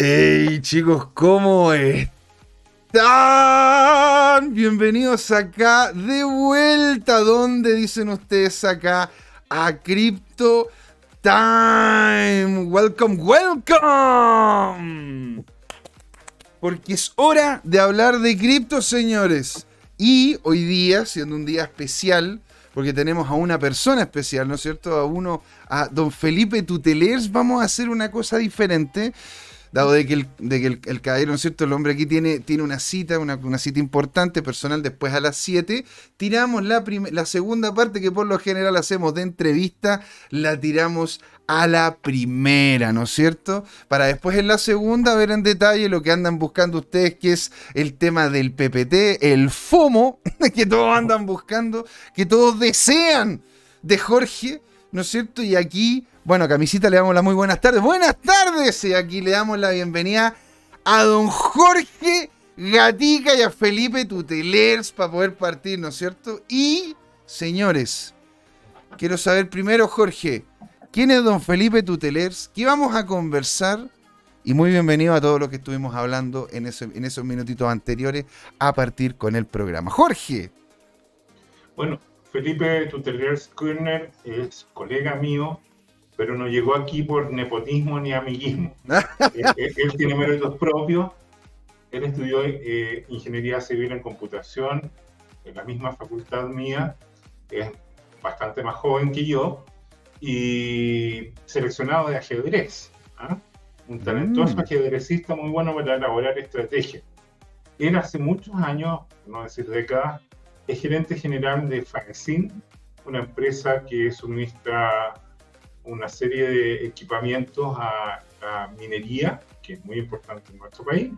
Hey chicos, ¿cómo están? Bienvenidos acá de vuelta. ¿Dónde dicen ustedes acá? A Crypto Time. Welcome, welcome. Porque es hora de hablar de cripto, señores. Y hoy día, siendo un día especial, porque tenemos a una persona especial, ¿no es cierto? A uno, a don Felipe Tutelers, vamos a hacer una cosa diferente dado de que el, de que el, caballero, ¿no es cierto? El hombre aquí tiene, tiene una cita, una, cita importante, personal, después a las 7, tiramos la, la segunda parte que por lo general hacemos de entrevista, la tiramos a la primera, ¿no es cierto? Para después en la segunda ver en detalle lo que andan buscando ustedes, que es el tema del PPT, el FOMO, que todos andan buscando, que todos desean de Jorge, ¿no es cierto? Y aquí bueno, Camisita, le damos las muy buenas tardes. Buenas tardes. Y aquí le damos la bienvenida a don Jorge Gatica y a Felipe Tutelers para poder partir, ¿no es cierto? Y, señores, quiero saber primero, Jorge, ¿quién es don Felipe Tutelers? ¿Qué vamos a conversar? Y muy bienvenido a todos los que estuvimos hablando en, en esos minutitos anteriores a partir con el programa. Jorge. Bueno, Felipe Tutelers Kurner es colega mío pero no llegó aquí por nepotismo ni amiguismo. Eh, eh, él, tiene méritos propios. Él estudió eh, ingeniería civil en computación en la misma facultad mía. Es bastante más joven que yo y seleccionado de ajedrez. ¿ah? Un talentoso mm. ajedrecista muy bueno para elaborar estrategias. Él hace muchos años, no decir décadas, es gerente general de Fanzine, una empresa que suministra una serie de equipamientos a, minería, que es muy importante en nuestro país.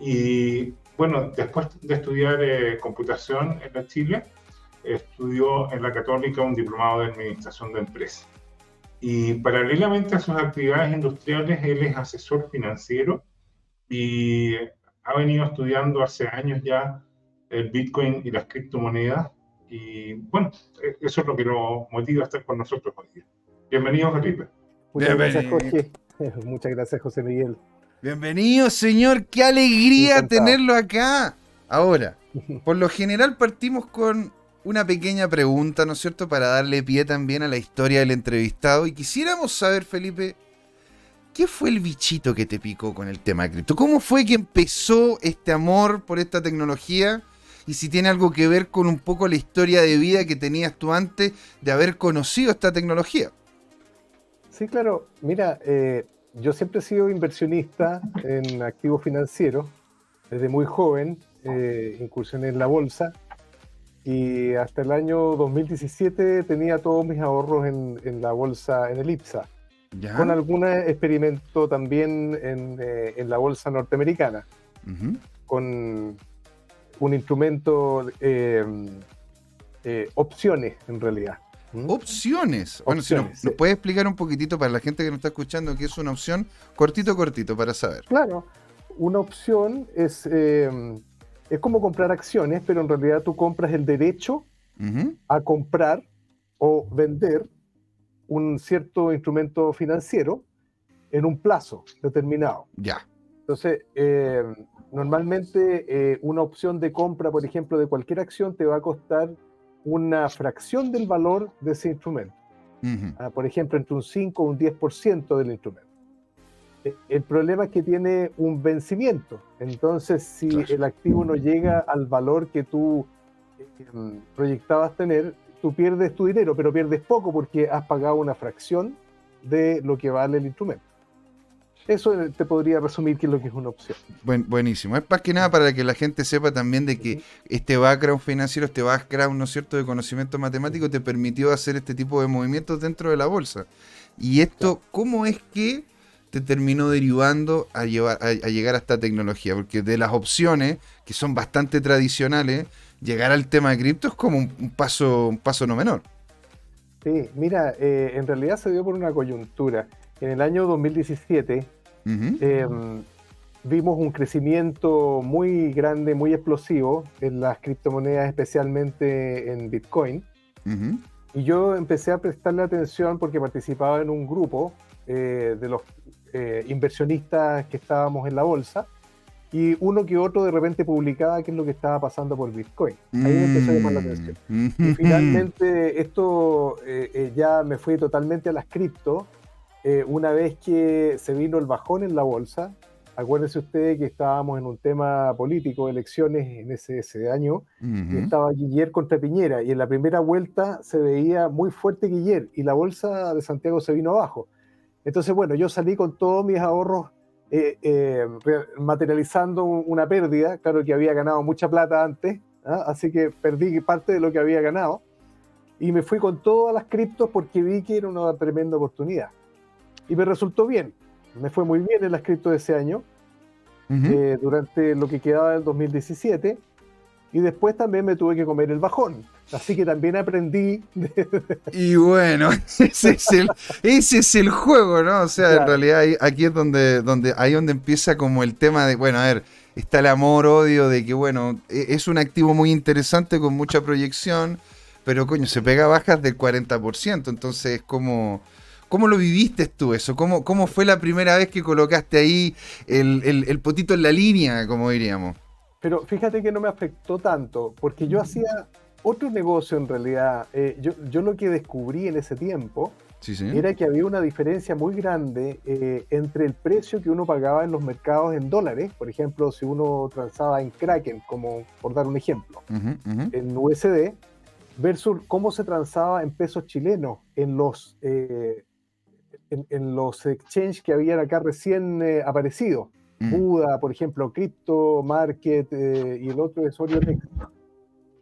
Y bueno, después de estudiar eh, computación en la Chile, estudió en la Católica un diplomado de Administración de Empresas. Y paralelamente a sus actividades industriales, él es asesor financiero y ha venido estudiando hace años ya el Bitcoin y las criptomonedas. Y bueno, e-, eso es lo que lo motiva a estar con nosotros hoy día. Bienvenido, Felipe. Muchas gracias, Jorge. Muchas gracias, José Miguel. Bienvenido, señor. Qué alegría tenerlo acá. Ahora, por lo general partimos con una pequeña pregunta, ¿no es cierto?, para darle pie también a la historia del entrevistado. Y quisiéramos saber, Felipe, ¿qué fue el bichito que te picó con el tema cripto? ¿Cómo fue que empezó este amor por esta tecnología? Y si tiene algo que ver con un poco la historia de vida que tenías tú antes de haber conocido esta tecnología. Sí, claro. Mira, eh, yo siempre he sido inversionista en activos financieros. Desde muy joven eh, incursioné en la bolsa y hasta el año 2017 tenía todos mis ahorros en, la bolsa, en el IPSA. Con algún experimento también en, eh, la bolsa norteamericana. Con un instrumento, opciones en realidad. ¿Mm? Opciones. Bueno, si nos, puede explicar un poquitito para la gente que nos está escuchando qué es una opción, cortito, cortito, para saber. Claro, una opción es, eh, es como comprar acciones, pero en realidad tú compras el derecho a comprar o vender un cierto instrumento financiero en un plazo determinado. Ya. Entonces, eh, normalmente eh, una opción de compra, por ejemplo, de cualquier acción te va a costar una fracción del valor de ese instrumento. Ah, por ejemplo, entre un 5 o un 10% del instrumento. E, el problema es que tiene un vencimiento. Entonces, si el activo no llega al valor que tú em, proyectabas tener, tú pierdes tu dinero, pero pierdes poco porque has pagado una fracción de lo que vale el instrumento. Eso te podría resumir qué es lo que es una opción. buenísimo. Es más que nada para que la gente sepa también de que este background financiero, este background, ¿no es cierto?, de conocimiento matemático te permitió hacer este tipo de movimientos dentro de la bolsa. Y esto, ¿cómo es que te terminó derivando a, llevar, a, llegar a esta tecnología? Porque de las opciones, que son bastante tradicionales, llegar al tema de cripto es como un, paso, un paso no menor. Sí, mira, eh, en realidad se dio por una coyuntura. En el año 2017, Em, vimos un crecimiento muy grande, muy explosivo en las criptomonedas, especialmente en Bitcoin. Y yo empecé a prestarle atención porque participaba en un grupo eh, de los eh, inversionistas que estábamos en la bolsa y uno que otro de repente publicaba qué es lo que estaba pasando por Bitcoin. Ahí me empezó a llamar la atención. Y finalmente esto eh, ya me fui totalmente a las cripto una vez que se vino el bajón en la bolsa Acuérdese usted que estábamos en un tema político, elecciones en ese, ese año, y estaba Guiller contra Piñera, y en la primera vuelta se veía muy fuerte Guiller, y la bolsa de Santiago se vino abajo. Entonces, bueno, yo salí con todos mis ahorros eh, eh, materializando una pérdida, claro que había ganado mucha plata antes, ¿ah? así que perdí parte de lo que había ganado, y me fui con todas las criptos porque vi que era una tremenda oportunidad. Y me resultó bien me fue muy bien en las cripto de ese año, eh, durante lo que quedaba del 2017, y después también me tuve que comer el bajón. Así que también aprendí. Y bueno, ese es, el, ese es el juego, ¿no? O sea, en realidad aquí es donde, donde, ahí donde empieza como el tema de, bueno, a ver, está el amor, odio, de que, bueno, e, es un activo muy interesante con mucha proyección, pero coño, se pega bajas del 40%, entonces es como ¿Cómo lo viviste tú eso? ¿Cómo, cómo fue la primera vez que colocaste ahí el, potito en la línea, como diríamos? Pero fíjate que no me afectó tanto, porque yo hacía otro negocio en realidad. Eh, yo, lo que descubrí en ese tiempo era que había una diferencia muy grande eh, entre el precio que uno pagaba en los mercados en dólares, por ejemplo, si uno transaba en Kraken, como por dar un ejemplo, en USD, versus cómo se transaba en pesos chilenos en los eh, en, los exchanges que habían acá recién eh, aparecido. Mm. Buda, por ejemplo, Crypto Market eh, y el otro es Orionex.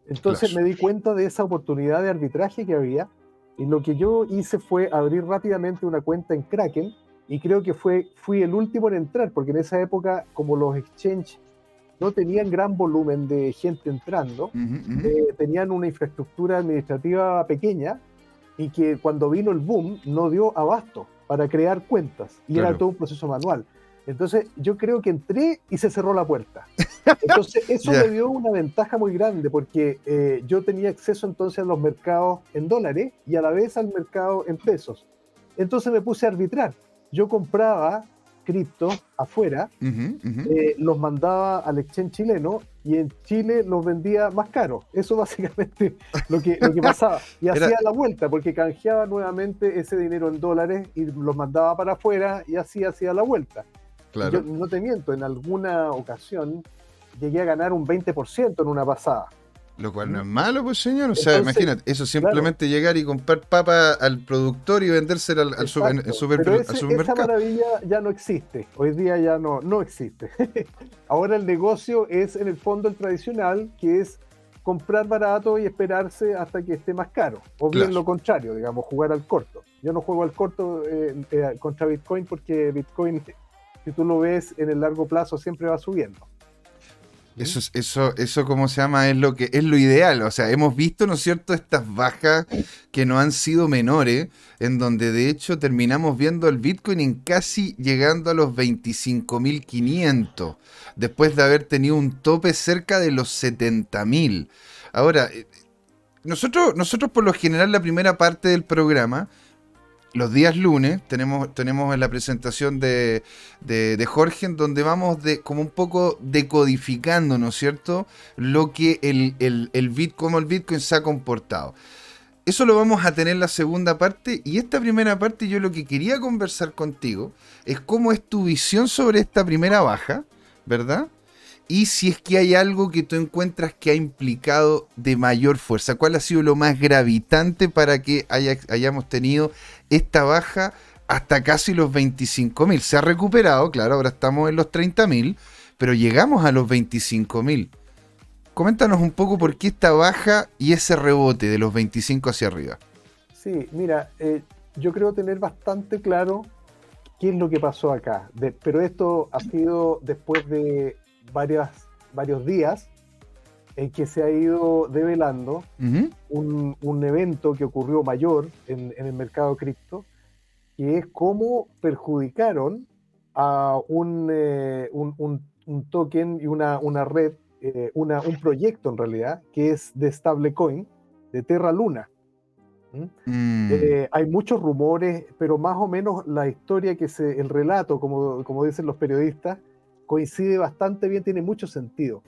Entonces me di cuenta de esa oportunidad de arbitraje que había y lo que yo hice fue abrir rápidamente una cuenta en Kraken y creo que fue, fui el último en entrar porque en esa época como los exchanges no tenían gran volumen de gente entrando, eh, tenían una infraestructura administrativa pequeña y que cuando vino el boom no dio abasto para crear cuentas y era todo un proceso manual. Entonces yo creo que entré y se cerró la puerta. Entonces eso me dio una ventaja muy grande porque eh, yo tenía acceso entonces a los mercados en dólares y a la vez al mercado en pesos. Entonces me puse a arbitrar. Yo compraba cripto afuera, eh, los mandaba al exchange chileno y en Chile los vendía más caro. Eso básicamente lo que, lo que pasaba. Y hacía la vuelta porque canjeaba nuevamente ese dinero en dólares y los mandaba para afuera y así hacía la vuelta. Claro. Yo no te miento, en alguna ocasión llegué a ganar un 20% en una pasada. Lo cual no es malo, pues señor. O sea, imagínate, eso simplemente llegar y comprar papa al productor y vendérsela al, al, supermercado. Esa maravilla ya no existe. Hoy día ya no, no existe. Ahora el negocio es en el fondo el tradicional, que es comprar barato y esperarse hasta que esté más caro. O bien lo contrario, digamos, jugar al corto. Yo no juego al corto eh, eh, contra Bitcoin porque Bitcoin, si tú lo ves en el largo plazo, siempre va subiendo. Eso, eso, eso, ¿cómo se llama? Es lo que es lo ideal. O sea, hemos visto, ¿no es cierto?, estas bajas que no han sido menores, en donde de hecho terminamos viendo el Bitcoin en casi llegando a los 25.500, después de haber tenido un tope cerca de los 70.000. Ahora, eh, nosotros, nosotros por lo general la primera parte del programa los días lunes tenemos, tenemos la presentación de, Jorge en donde vamos de, como un poco decodificando, ¿no es cierto?, lo que el, el, el Bit, cómo el Bitcoin se ha comportado. Eso lo vamos a tener en la segunda parte y esta primera parte yo lo que quería conversar contigo es cómo es tu visión sobre esta primera baja, ¿verdad? Y si es que hay algo que tú encuentras que ha implicado de mayor fuerza. ¿Cuál ha sido lo más gravitante para que hayamos tenido esta baja hasta casi los 25 mil? Se ha recuperado, claro, ahora estamos en los 30 mil, pero llegamos a los 25 mil. Coméntanos un poco por qué esta baja y ese rebote de los 25 hacia arriba. Sí, mira, eh, yo creo tener bastante claro qué es lo que pasó acá. pero esto ha sido después de varias, varios días en que se ha ido develando un, un, evento que ocurrió mayor en, en el mercado cripto, que es cómo perjudicaron a un, eh, un, un token y una, una red, eh, una, un proyecto en realidad, que es de stablecoin, de Terra Luna. Mm. Eh, hay muchos rumores, pero más o menos la historia que se, el relato, como, como dicen los periodistas, coincide bastante bien, tiene mucho sentido.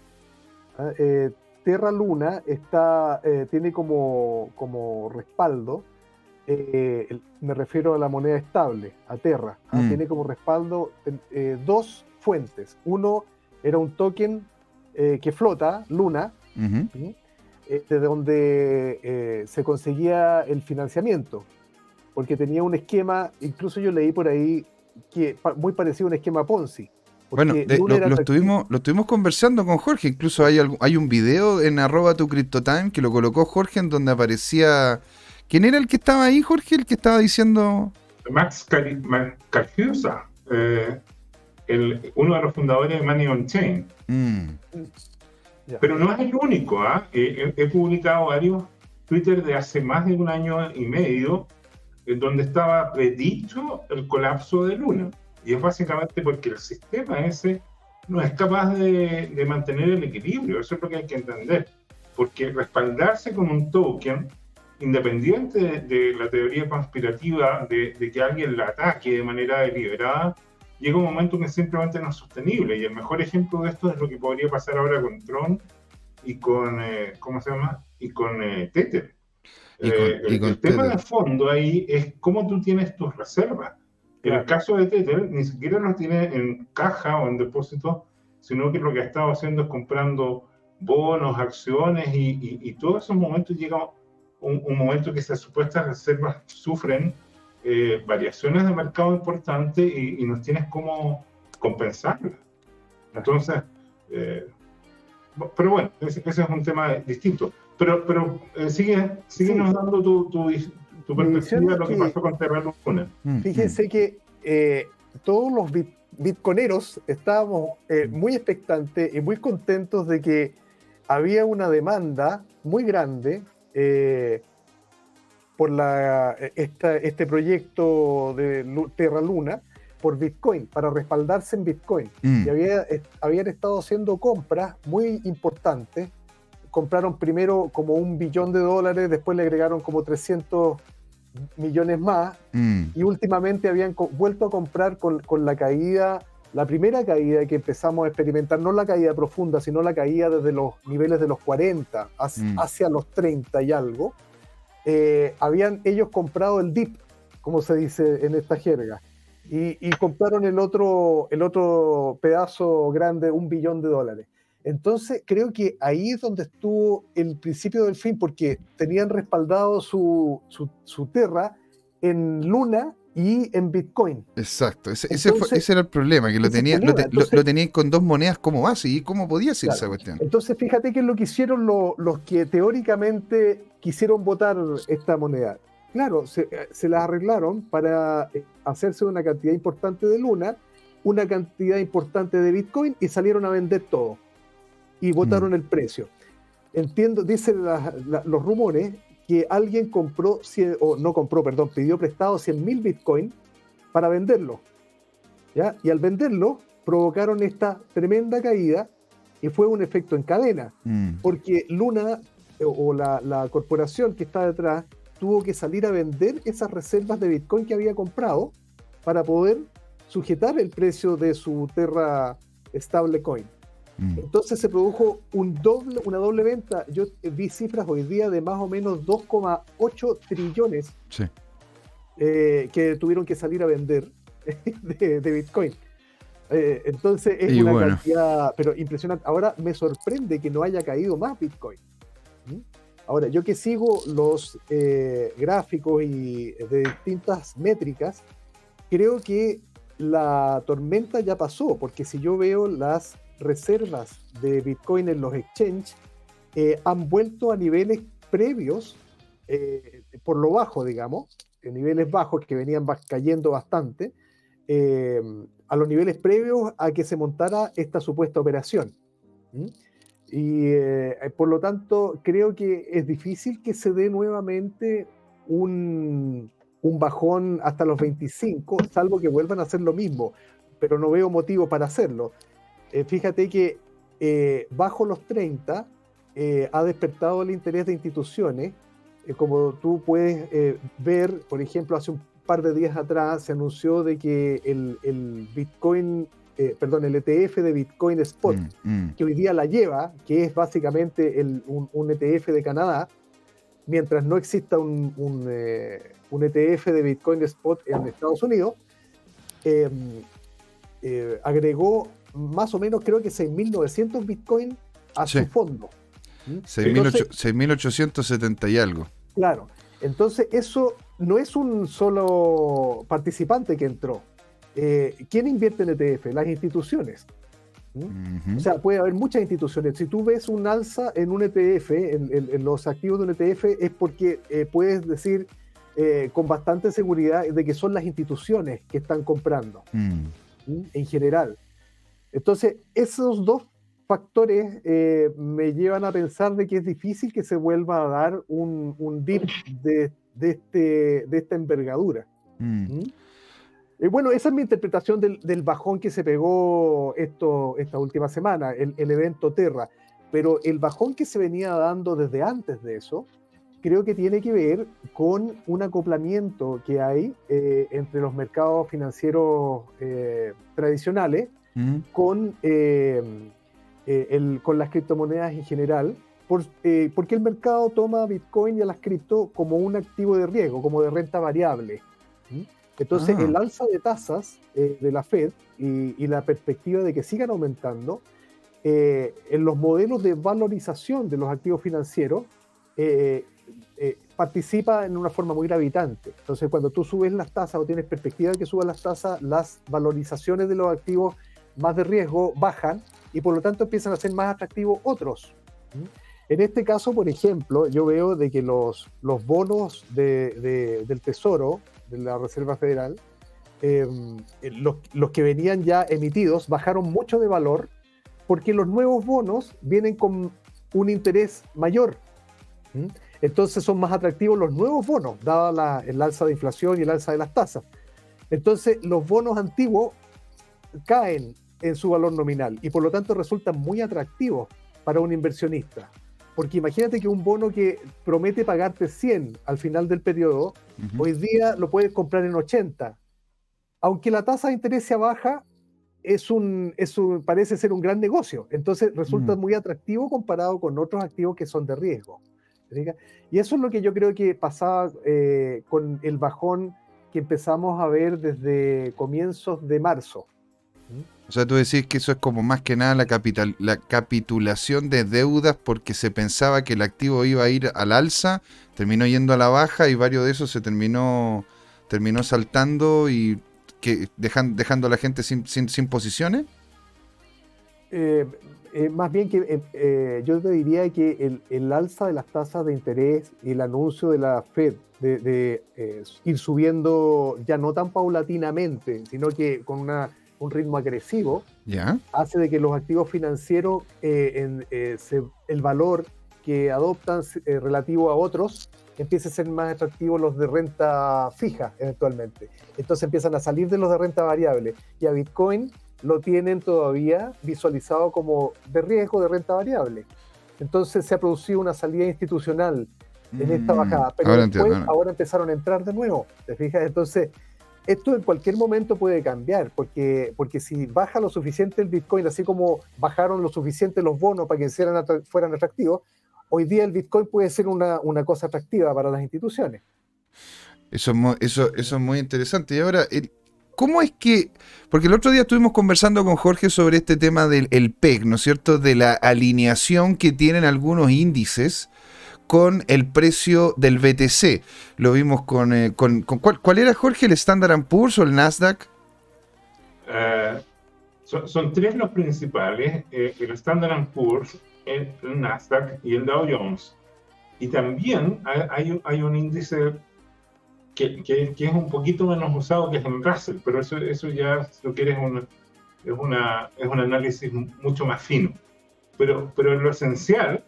¿ah? Eh, Terra Luna está, eh, tiene como, como respaldo, me refiero a la moneda estable, a Terra, ¿ah? mm. tiene como respaldo dos fuentes. Uno era un token que flota, Luna, de donde eh, se conseguía el financiamiento, porque tenía un esquema, incluso yo leí por ahí, que muy parecido a un esquema Ponzi. Bueno, lo, estuvimos, lo estuvimos conversando con Jorge, incluso hay, hay un video en arroba tu CryptoTime que lo colocó Jorge en donde aparecía... ¿Quién era el que estaba ahí, Jorge? El que estaba diciendo... Max Carciusa, eh, uno de los fundadores de Money on Chain. Mm. Pero no es el único. ¿ah? He, publicado varios Twitter de hace más de un año y medio en donde estaba predicho el colapso de Luna. Y es básicamente porque el sistema ese no es capaz de, mantener el equilibrio. Eso es lo que hay que entender. Porque respaldarse con un token, independiente de, la teoría conspirativa de, de, que alguien la ataque de manera deliberada, llega un momento que simplemente no es sostenible. Y el mejor ejemplo de esto es lo que podría pasar ahora con Tron y con, eh, ¿cómo se llama? Y con eh, Tether. Eh, el, tema de fondo ahí es cómo tú tienes tus reservas. En el caso de Tether, ni siquiera los tiene en caja o en depósito, sino que lo que ha estado haciendo es comprando bonos, acciones y, y, todos esos momentos llega un, un momento que esas supuestas reservas sufren eh, variaciones de mercado importantes y, nos tienes cómo compensarlas. Entonces, eh, pero bueno, ese, es un tema distinto. Pero, pero eh, sigue, sigue nos dando tu, tu, tu perspectiva de lo que, pasó con Terra Luna. Mm, Fíjense mm. que todos los bitcoineros estábamos muy expectantes y muy contentos de que había una demanda muy grande por la, este proyecto de Terra Luna por Bitcoin, para respaldarse en Bitcoin. Mm. Y había, habían estado haciendo compras muy importantes. Compraron primero como un billón de dólares, después le agregaron como 300 millones más. Mm. Y últimamente habían vuelto a comprar con, con la caída la primera caída que empezamos a experimentar, no la caída profunda, sino la caída desde los niveles de los 40 mm. hacia, los 30 y algo, eh, habían ellos comprado el DIP, como se dice en esta jerga, y, compraron el otro, el otro pedazo grande, un billón de dólares. Entonces, creo que ahí es donde estuvo el principio del fin, porque tenían respaldado su, su, su Terra en Luna y en Bitcoin. Exacto, ese, ese, era el problema, que lo tenían lo, tenía con dos monedas como base, ¿y cómo podía ser esa cuestión? Entonces, fíjate que es lo que hicieron los que teóricamente quisieron votar esta moneda. Claro, se, se las arreglaron para eh, hacerse una cantidad importante de Luna, una cantidad importante de Bitcoin y salieron a vender todo. Y votaron mm. el precio. Entiendo, dicen los rumores que alguien compró, o no compró, perdón, pidió prestado 100 mil Bitcoin para venderlo. ¿ya? Y al venderlo, provocaron esta tremenda caída y fue un efecto en cadena, mm. porque Luna o la, corporación que está detrás tuvo que salir a vender esas reservas de Bitcoin que había comprado para poder sujetar el precio de su Terra Stablecoin. Mm. Entonces se produjo un doble, una doble venta. Yo vi cifras hoy día de más o menos 2,8 trillones eh, que tuvieron que salir a vender de, Bitcoin. Eh, entonces es una cantidad, pero impresionante. Ahora me sorprende que no haya caído más Bitcoin. ¿Mm? Ahora, yo que sigo los eh, gráficos y de distintas métricas, creo que la tormenta ya pasó, porque si yo veo las reservas de Bitcoin en los exchanges eh, han vuelto a niveles previos, eh, por lo bajo, digamos, en niveles bajos que venían cayendo bastante, eh, a los niveles previos a que se montara esta supuesta operación. Y por lo tanto, creo que es difícil que se dé nuevamente un, un bajón hasta los 25, salvo que vuelvan a hacer lo mismo, pero no veo motivo para hacerlo. Eh, fíjate que eh, bajo los 30 eh, ha despertado el interés de instituciones como tú puedes ver, por ejemplo, hace un par de días atrás se anunció de que el, Bitcoin, perdón, el ETF de Bitcoin Spot, mm, mm. que hoy día la lleva, que es básicamente un, ETF de Canadá, mientras no exista un, un ETF de Bitcoin Spot en Estados Unidos, eh, agregó más o menos, creo que 6.900 Bitcoin a su fondo. 6.870 ¿Mm? y algo. Claro. Entonces, eso no es un solo participante que entró. Eh, ¿Quién invierte en ETF? Las instituciones. ¿Mm? O sea, puede haber muchas instituciones. Si tú ves un alza en un ETF, en, los activos de un ETF, es porque eh, puedes decir eh, con bastante seguridad de que son las instituciones que están comprando mm. en general. Entonces, esos dos factores eh, me llevan a pensar de que es difícil que se vuelva a dar un, dip de, este, de esta envergadura. Mm. ¿Mm? bueno, esa es mi interpretación del, bajón que se pegó esto, esta última semana, el, el, evento Terra. Pero el bajón que se venía dando desde antes de eso, creo que tiene que ver con un acoplamiento que hay eh, entre los mercados financieros eh, con, eh, el, con las criptomonedas en general, por, porque el mercado toma Bitcoin y a las cripto como un activo de riesgo, como de renta variable. Entonces, ah. el alza de tasas de la Fed y, y, la perspectiva de que sigan aumentando, en los modelos de valorización de los activos financieros, eh, participa en una forma muy gravitante. Entonces, cuando tú subes las tasas o tienes perspectiva de que suban las tasas, las valorizaciones de los activos más de riesgo bajan y por lo tanto empiezan a ser más atractivos otros. En este caso, por ejemplo, yo veo de que los, los bonos del Tesoro, de la Reserva Federal, em, los, los, que venían ya emitidos bajaron mucho de valor porque los nuevos bonos vienen con un interés mayor. Entonces son más atractivos los nuevos bonos, dada el alza de inflación y el alza de las tasas. Entonces los bonos antiguos caen en su valor nominal y por lo tanto resultan muy atractivos para un inversionista. Porque imagínate que un bono que promete pagarte 100 al final del periodo, hoy día lo puedes comprar en 80. Aunque la tasa de interés sea baja, es un, parece ser un gran negocio. Entonces resulta muy atractivo comparado con otros activos que son de riesgo. Y eso es lo que yo creo que pasaba eh, con el bajón que empezamos a ver desde comienzos de marzo. O sea, tú decís que eso es como más que nada la, capitulación de deudas porque se pensaba que el activo iba a ir al alza, terminó yendo a la baja y varios de esos se terminó, terminó saltando y que dejando a la gente sin, sin, sin posiciones. Eh, eh, más bien que eh, eh, yo te diría que el, alza de las tasas de interés y el anuncio de la Fed de, ir subiendo ya no tan paulatinamente, sino que con una, un ritmo agresivo, hace de que los activos financieros, en, el valor que adoptan relativo a otros, empiece a ser más atractivo los de renta fija eventualmente. Entonces empiezan a salir de los de renta variable. Y a Bitcoin lo tienen todavía visualizado como de riesgo de renta variable. Entonces se ha producido una salida institucional en esta mm, bajada, pero ahora después ahora empezaron a entrar de nuevo, ¿te fijas? Entonces, esto en cualquier momento puede cambiar, porque, porque si baja lo suficiente el Bitcoin, así como bajaron lo suficiente los bonos para que fueran atractivos, hoy día el Bitcoin puede ser una, una cosa atractiva para las instituciones. Eso, eso, eso es muy interesante. Y ahora, el, ¿Cómo es que.? Porque el otro día estuvimos conversando con Jorge sobre este tema del PEG, ¿no es cierto? De la alineación que tienen algunos índices con el precio del BTC. Lo vimos con. Eh, ¿cuál, era, Jorge? ¿El Standard Poor's o el Nasdaq? Eh, son, tres los principales: eh, el Standard Poor's, el, Nasdaq y el Dow Jones. Y también hay, hay un índice que, es un poquito menos usado que es el Russell, pero eso, eso ya, si lo quieres, un, es, una, es un análisis mucho más fino. Pero, pero lo esencial,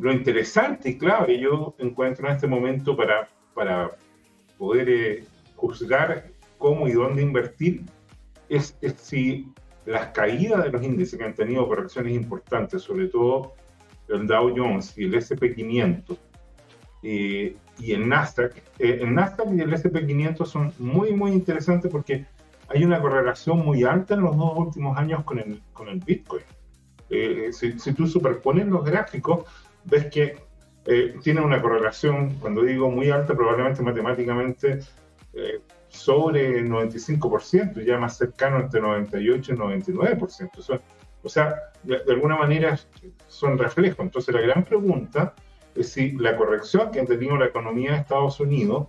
lo interesante y clave yo encuentro en este momento para, para poder eh, juzgar cómo y dónde invertir es, es, si las caídas de los índices que han tenido correcciones importantes, sobre todo el Dow Jones y el SP500, y en Nasdaq. el Nasdaq y el SP500 son muy, muy interesantes porque hay una correlación muy alta en los dos últimos años con el, con el Bitcoin. Si, si, tú superpones los gráficos, ves que eh, tiene una correlación, cuando digo muy alta, probablemente matemáticamente eh, sobre el 95%, ya más cercano entre 98 y 99%. o sea, de, alguna manera son reflejos. Entonces, la gran pregunta es si la corrección que ha tenido la economía de Estados Unidos,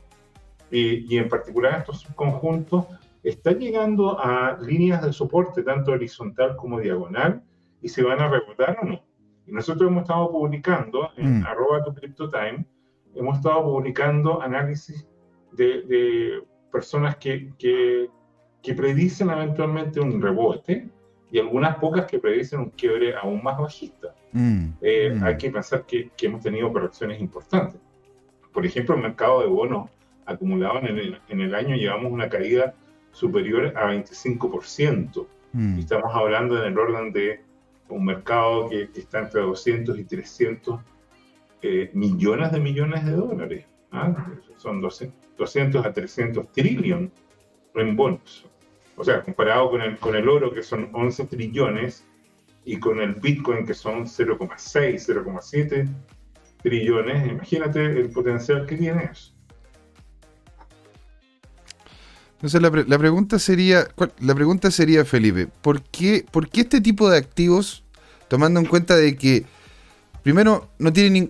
y en particular estos subconjuntos, está llegando a líneas de soporte tanto horizontal como diagonal y se van a rebotar o no. Y nosotros hemos estado publicando en mm. arroba tu time, hemos estado publicando análisis de, personas que, que, que, predicen eventualmente un rebote y algunas pocas que predicen un quiebre aún más bajista. Mm. Eh, mm. Hay que pensar que, que, hemos tenido correcciones importantes. Por ejemplo, el mercado de bonos acumulado en el, en el año llevamos una caída superior a 25%. Y estamos hablando en el orden de un mercado que, está entre 200 y 300 eh, millones de millones de dólares. ¿ah? Son 200, a 300 trillones en bonos. O sea, comparado con el, con el oro, que son 11 trillones, y con el Bitcoin, que son 0,6, 0,7 trillones, imagínate el potencial que tiene eso. Entonces la, pregunta sería, la pregunta sería, Felipe, ¿por qué, ¿por qué este tipo de activos, tomando en cuenta de que, primero, no tiene,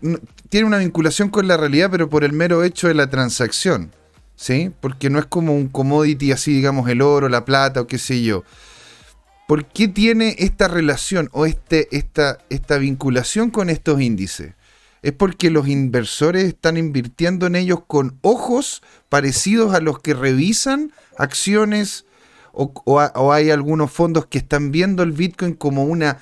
una vinculación con la realidad, pero por el mero hecho de la transacción, ¿sí? Porque no es como un commodity así, digamos, el oro, la plata o qué sé yo. ¿Por qué tiene esta relación o este, esta vinculación con estos índices? Es porque los inversores están invirtiendo en ellos con ojos parecidos a los que revisan acciones o, hay algunos fondos que están viendo el Bitcoin como una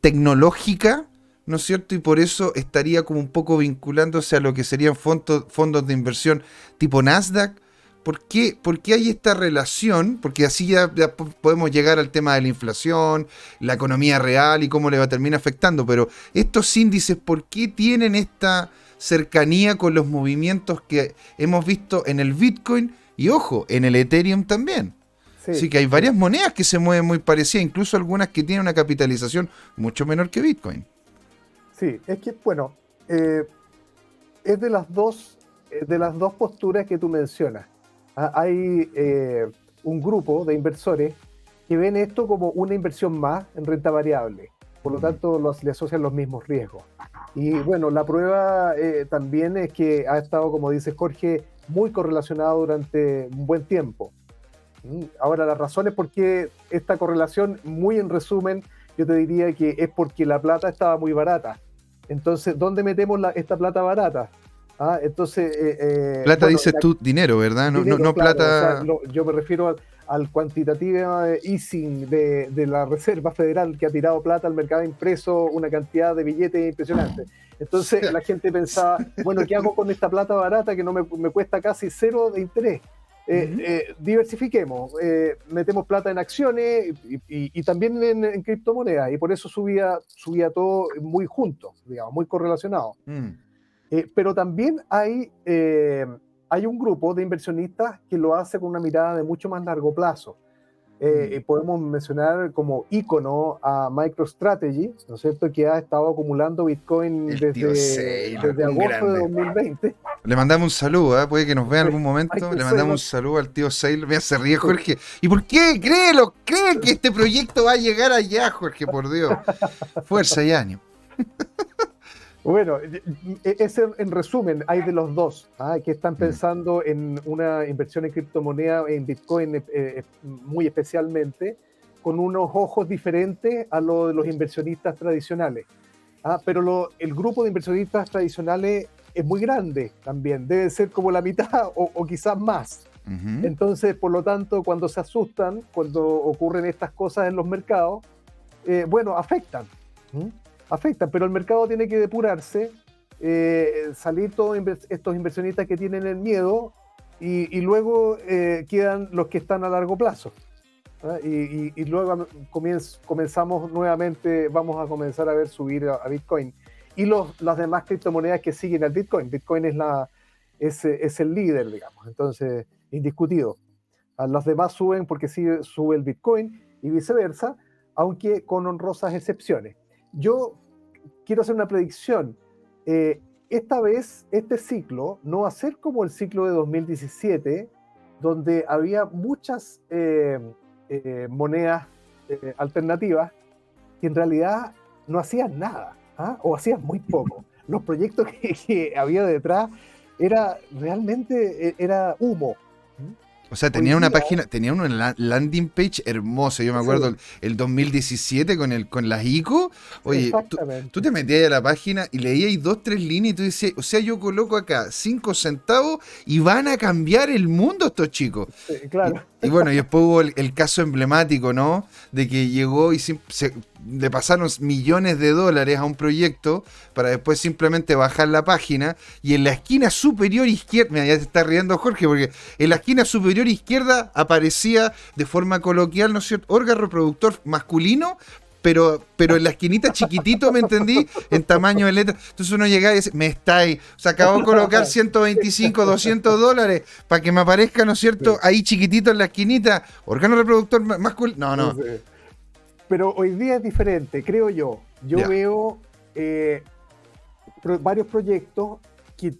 tecnológica, ¿no es cierto? Y por eso estaría como un poco vinculándose a lo que serían fondos, fondos de inversión tipo Nasdaq ¿Por qué, hay esta relación? Porque así ya, podemos llegar al tema de la inflación, la economía real y cómo le va a terminar afectando. Pero estos índices, ¿por qué tienen esta cercanía con los movimientos que hemos visto en el Bitcoin y, ojo, en el Ethereum también? Sí, Así que hay varias monedas que se mueven muy parecidas, incluso algunas que tienen una capitalización mucho menor que Bitcoin. Sí, es que, bueno, eh, es de las dos eh, de las dos posturas que tú mencionas. Ah, hay eh, un grupo de inversores que ven esto como una inversión más en renta variable. Por lo tanto, los, le asocian los mismos riesgos. Y bueno, la prueba eh, también es que ha estado, como dice Jorge, muy correlacionado durante un buen tiempo. Mm, ahora, las razones por qué esta correlación, muy en resumen, yo te diría que es porque la plata estaba muy barata. Entonces, ¿dónde metemos esta plata barata? Ah, entonces. Eh, eh, plata dices tú dinero, ¿verdad? No, no, plata. yo me refiero al, cuantitativo easing de, de, la Reserva Federal que ha tirado plata al mercado impreso, una cantidad de billetes impresionante. Entonces la gente pensaba, bueno, ¿qué hago con esta plata barata que no me, me cuesta casi cero de interés? Eh, diversifiquemos, metemos plata en acciones y, también en, criptomonedas, y por eso subía, subía todo muy junto, digamos, muy correlacionado. Mm. Eh, pero también hay, eh, hay un grupo de inversionistas que lo hace con una mirada de mucho más largo plazo. Eh, mm. podemos mencionar como ícono a MicroStrategy, ¿no es cierto?, que ha estado acumulando Bitcoin desde, desde agosto de 2020. Le mandamos un saludo, puede que nos vea en algún momento. Le mandamos un saludo al tío Sailor. Me hace ríe, Jorge. ¿Y por qué? Créelo, cree que este proyecto va a llegar allá, Jorge, por Dios. Fuerza y ánimo. Bueno, ese en resumen, hay de los dos, ¿ah? que están mm. pensando en una inversión en criptomoneda, en Bitcoin eh, eh, muy especialmente, con unos ojos diferentes a los de los inversionistas tradicionales. ¿ah? Pero el grupo de inversionistas tradicionales es muy grande también, debe ser como la mitad o, quizás más. Entonces, por lo tanto, cuando se asustan, cuando ocurren estas cosas en los mercados, eh, bueno, afectan afectan, pero el mercado tiene que depurarse, eh, salir todos estos inversionistas que tienen el miedo y, luego eh, quedan los que están a largo plazo. ¿ah? Y, luego comenzamos nuevamente, vamos a comenzar a ver subir a, Bitcoin. y los, las demás criptomonedas que siguen al Bitcoin. Bitcoin es, la, es, es el líder, digamos, entonces, indiscutido. Los demás suben porque sigue, sube el Bitcoin y viceversa, aunque con honrosas excepciones. Yo quiero hacer una predicción. Eh, esta vez, este ciclo no va a ser como el ciclo de 2017, donde había muchas eh, eh, monedas alternativas que en realidad no hacían nada ¿ah? o hacían muy poco. Los proyectos que, que había detrás era realmente era humo. O sea, tenía una página, tenía una landing page hermosa. Yo me acuerdo el, 2017 con el con las ICO. Oye, tú, te metías a la página y leías dos, tres líneas y tú decías, o sea, yo coloco acá cinco centavos y van a cambiar el mundo estos chicos. Sí, claro. Y, bueno, y después hubo el, caso emblemático, ¿no? De que llegó y se, le pasaron millones de dólares a un proyecto para después simplemente bajar la página y en la esquina superior izquierda, mira, ya te está riendo Jorge, porque en la esquina superior izquierda aparecía de forma coloquial, ¿no es cierto?, órgano reproductor masculino, pero, pero en la esquinita chiquitito, ¿me entendí? En tamaño de letra. Entonces uno llegaba y dice, me está ahí. O sea, acabo de colocar 125, 200 dólares para que me aparezca, ¿no es cierto? Ahí chiquitito en la esquinita, órgano reproductor masculino. No, no. Pero hoy día es diferente, creo yo. Yo veo eh, varios proyectos que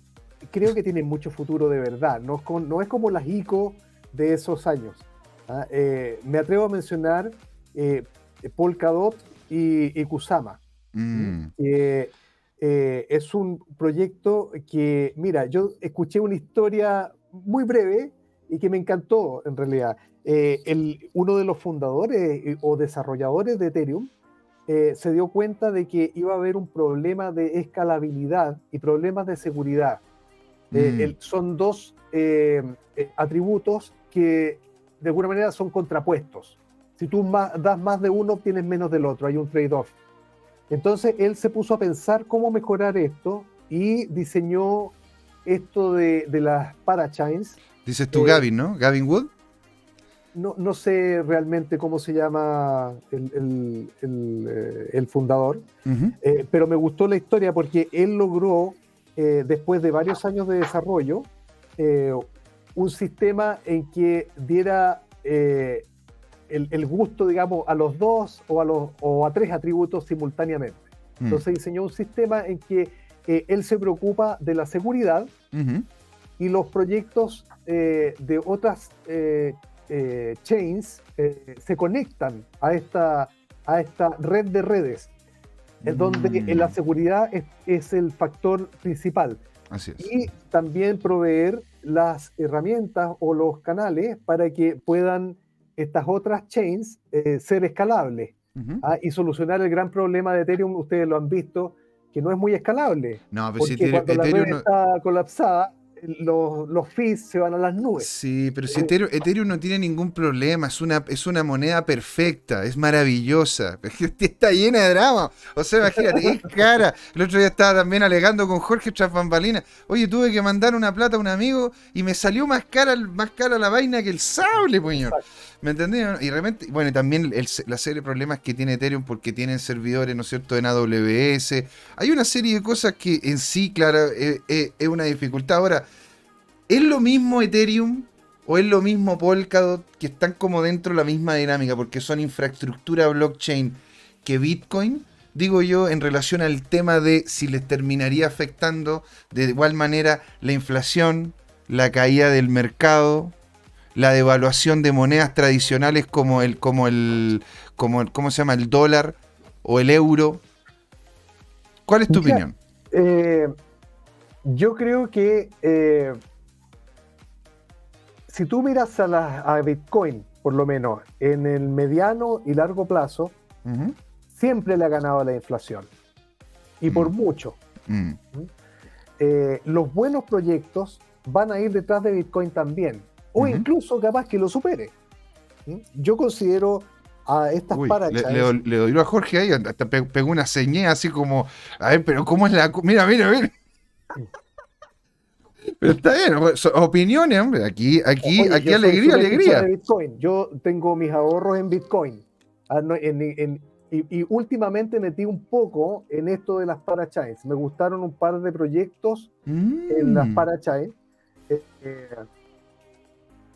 creo que tienen mucho futuro de verdad. No, es como las ICO de esos años. ¿ah? Eh, me atrevo a mencionar eh, Polkadot y, Kusama. Mm. es un proyecto que, mira, yo escuché una historia muy breve y que me encantó en realidad. Eh, el, uno de los fundadores eh, o desarrolladores de Ethereum eh, se dio cuenta de que iba a haber un problema de escalabilidad y problemas de seguridad. Mm. son dos atributos que de alguna manera son contrapuestos. Si tú das más de uno, obtienes menos del otro, hay un trade-off. Entonces él se puso a pensar cómo mejorar esto y diseñó esto de, de las parachains. Dices tú Gavin, ¿no? Gavin Wood no, sé realmente cómo se llama el, eh, fundador, eh, pero me gustó la historia porque él logró, eh, después de varios años de desarrollo, un sistema en que diera el, gusto, digamos, a los dos o a, los, o a tres atributos simultáneamente. Mm. Entonces diseñó un sistema en que él se preocupa de la seguridad y los proyectos de otras eh, chains eh, se conectan a esta, a esta red de redes, en donde mm. la seguridad es, el factor principal. Y también proveer las herramientas o los canales para que puedan estas otras chains eh, ser escalables ¿ah? y solucionar el gran problema de Ethereum. Ustedes lo han visto, que no es muy escalable. No, pero si cuando la red está colapsada, los, los, fees se van a las nubes. Sí, pero si eh, Ethereum, no tiene ningún problema, es una, es una moneda perfecta, es maravillosa, está llena de drama. O sea, imagínate, es cara. El otro día estaba también alegando con Jorge tras Oye, tuve que mandar una plata a un amigo y me salió más cara, más cara la vaina que el sable, puño. ¿Me entendés? Y realmente, bueno, también la serie de problemas que tiene Ethereum porque tienen servidores, ¿no es cierto?, en AWS. Hay una serie de cosas que en sí, claro, es, es una dificultad. Ahora, ¿es lo mismo Ethereum o es lo mismo Polkadot que están como dentro de la misma dinámica porque son infraestructura blockchain que Bitcoin? Digo yo en relación al tema de si les terminaría afectando de igual manera la inflación, la caída del mercado, la devaluación de monedas tradicionales como el, como el, como ¿cómo se llama? El dólar o el euro. ¿Cuál es tu opinión? Eh, yo creo que eh, si tú miras a, la, a, Bitcoin, por lo menos en el mediano y largo plazo, siempre le ha ganado la inflación. Y por mm. mucho. Mm. Eh, los buenos proyectos van a ir detrás de Bitcoin también o incluso capaz que lo supere. ¿Mm? Yo considero a estas Uy, Le, le, doy a Jorge ahí, hasta pegó una señal así como, a ver, pero ¿cómo es la...? Mira, mira, mira. Pero está bien, opiniones, hombre. Aquí, aquí, aquí alegría, alegría. Bitcoin. Yo tengo mis ahorros en Bitcoin. Ah, y, últimamente metí un poco en esto de las parachains. Me gustaron un par de proyectos en las mm. parachains. Eh, eh,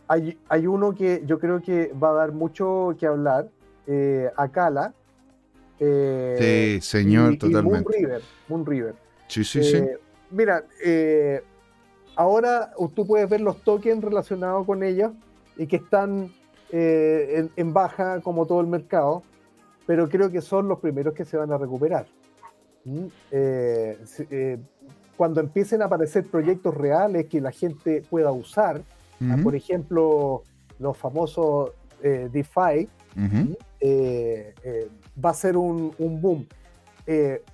hay, hay, uno que yo creo que va a dar mucho que hablar, eh, Akala. sí, señor, totalmente. Moon River. Moon River. Sí, sí, sí. Mira, ahora tú puedes ver los tokens relacionados con ellos y que están en baja como todo el mercado pero creo que son los primeros que se van a recuperar. ¿Mm? Eh, eh, cuando empiecen a aparecer proyectos reales que la gente pueda usar, ah, por ejemplo, los famosos eh, DeFi, ¿Mm? va a ser un, un boom.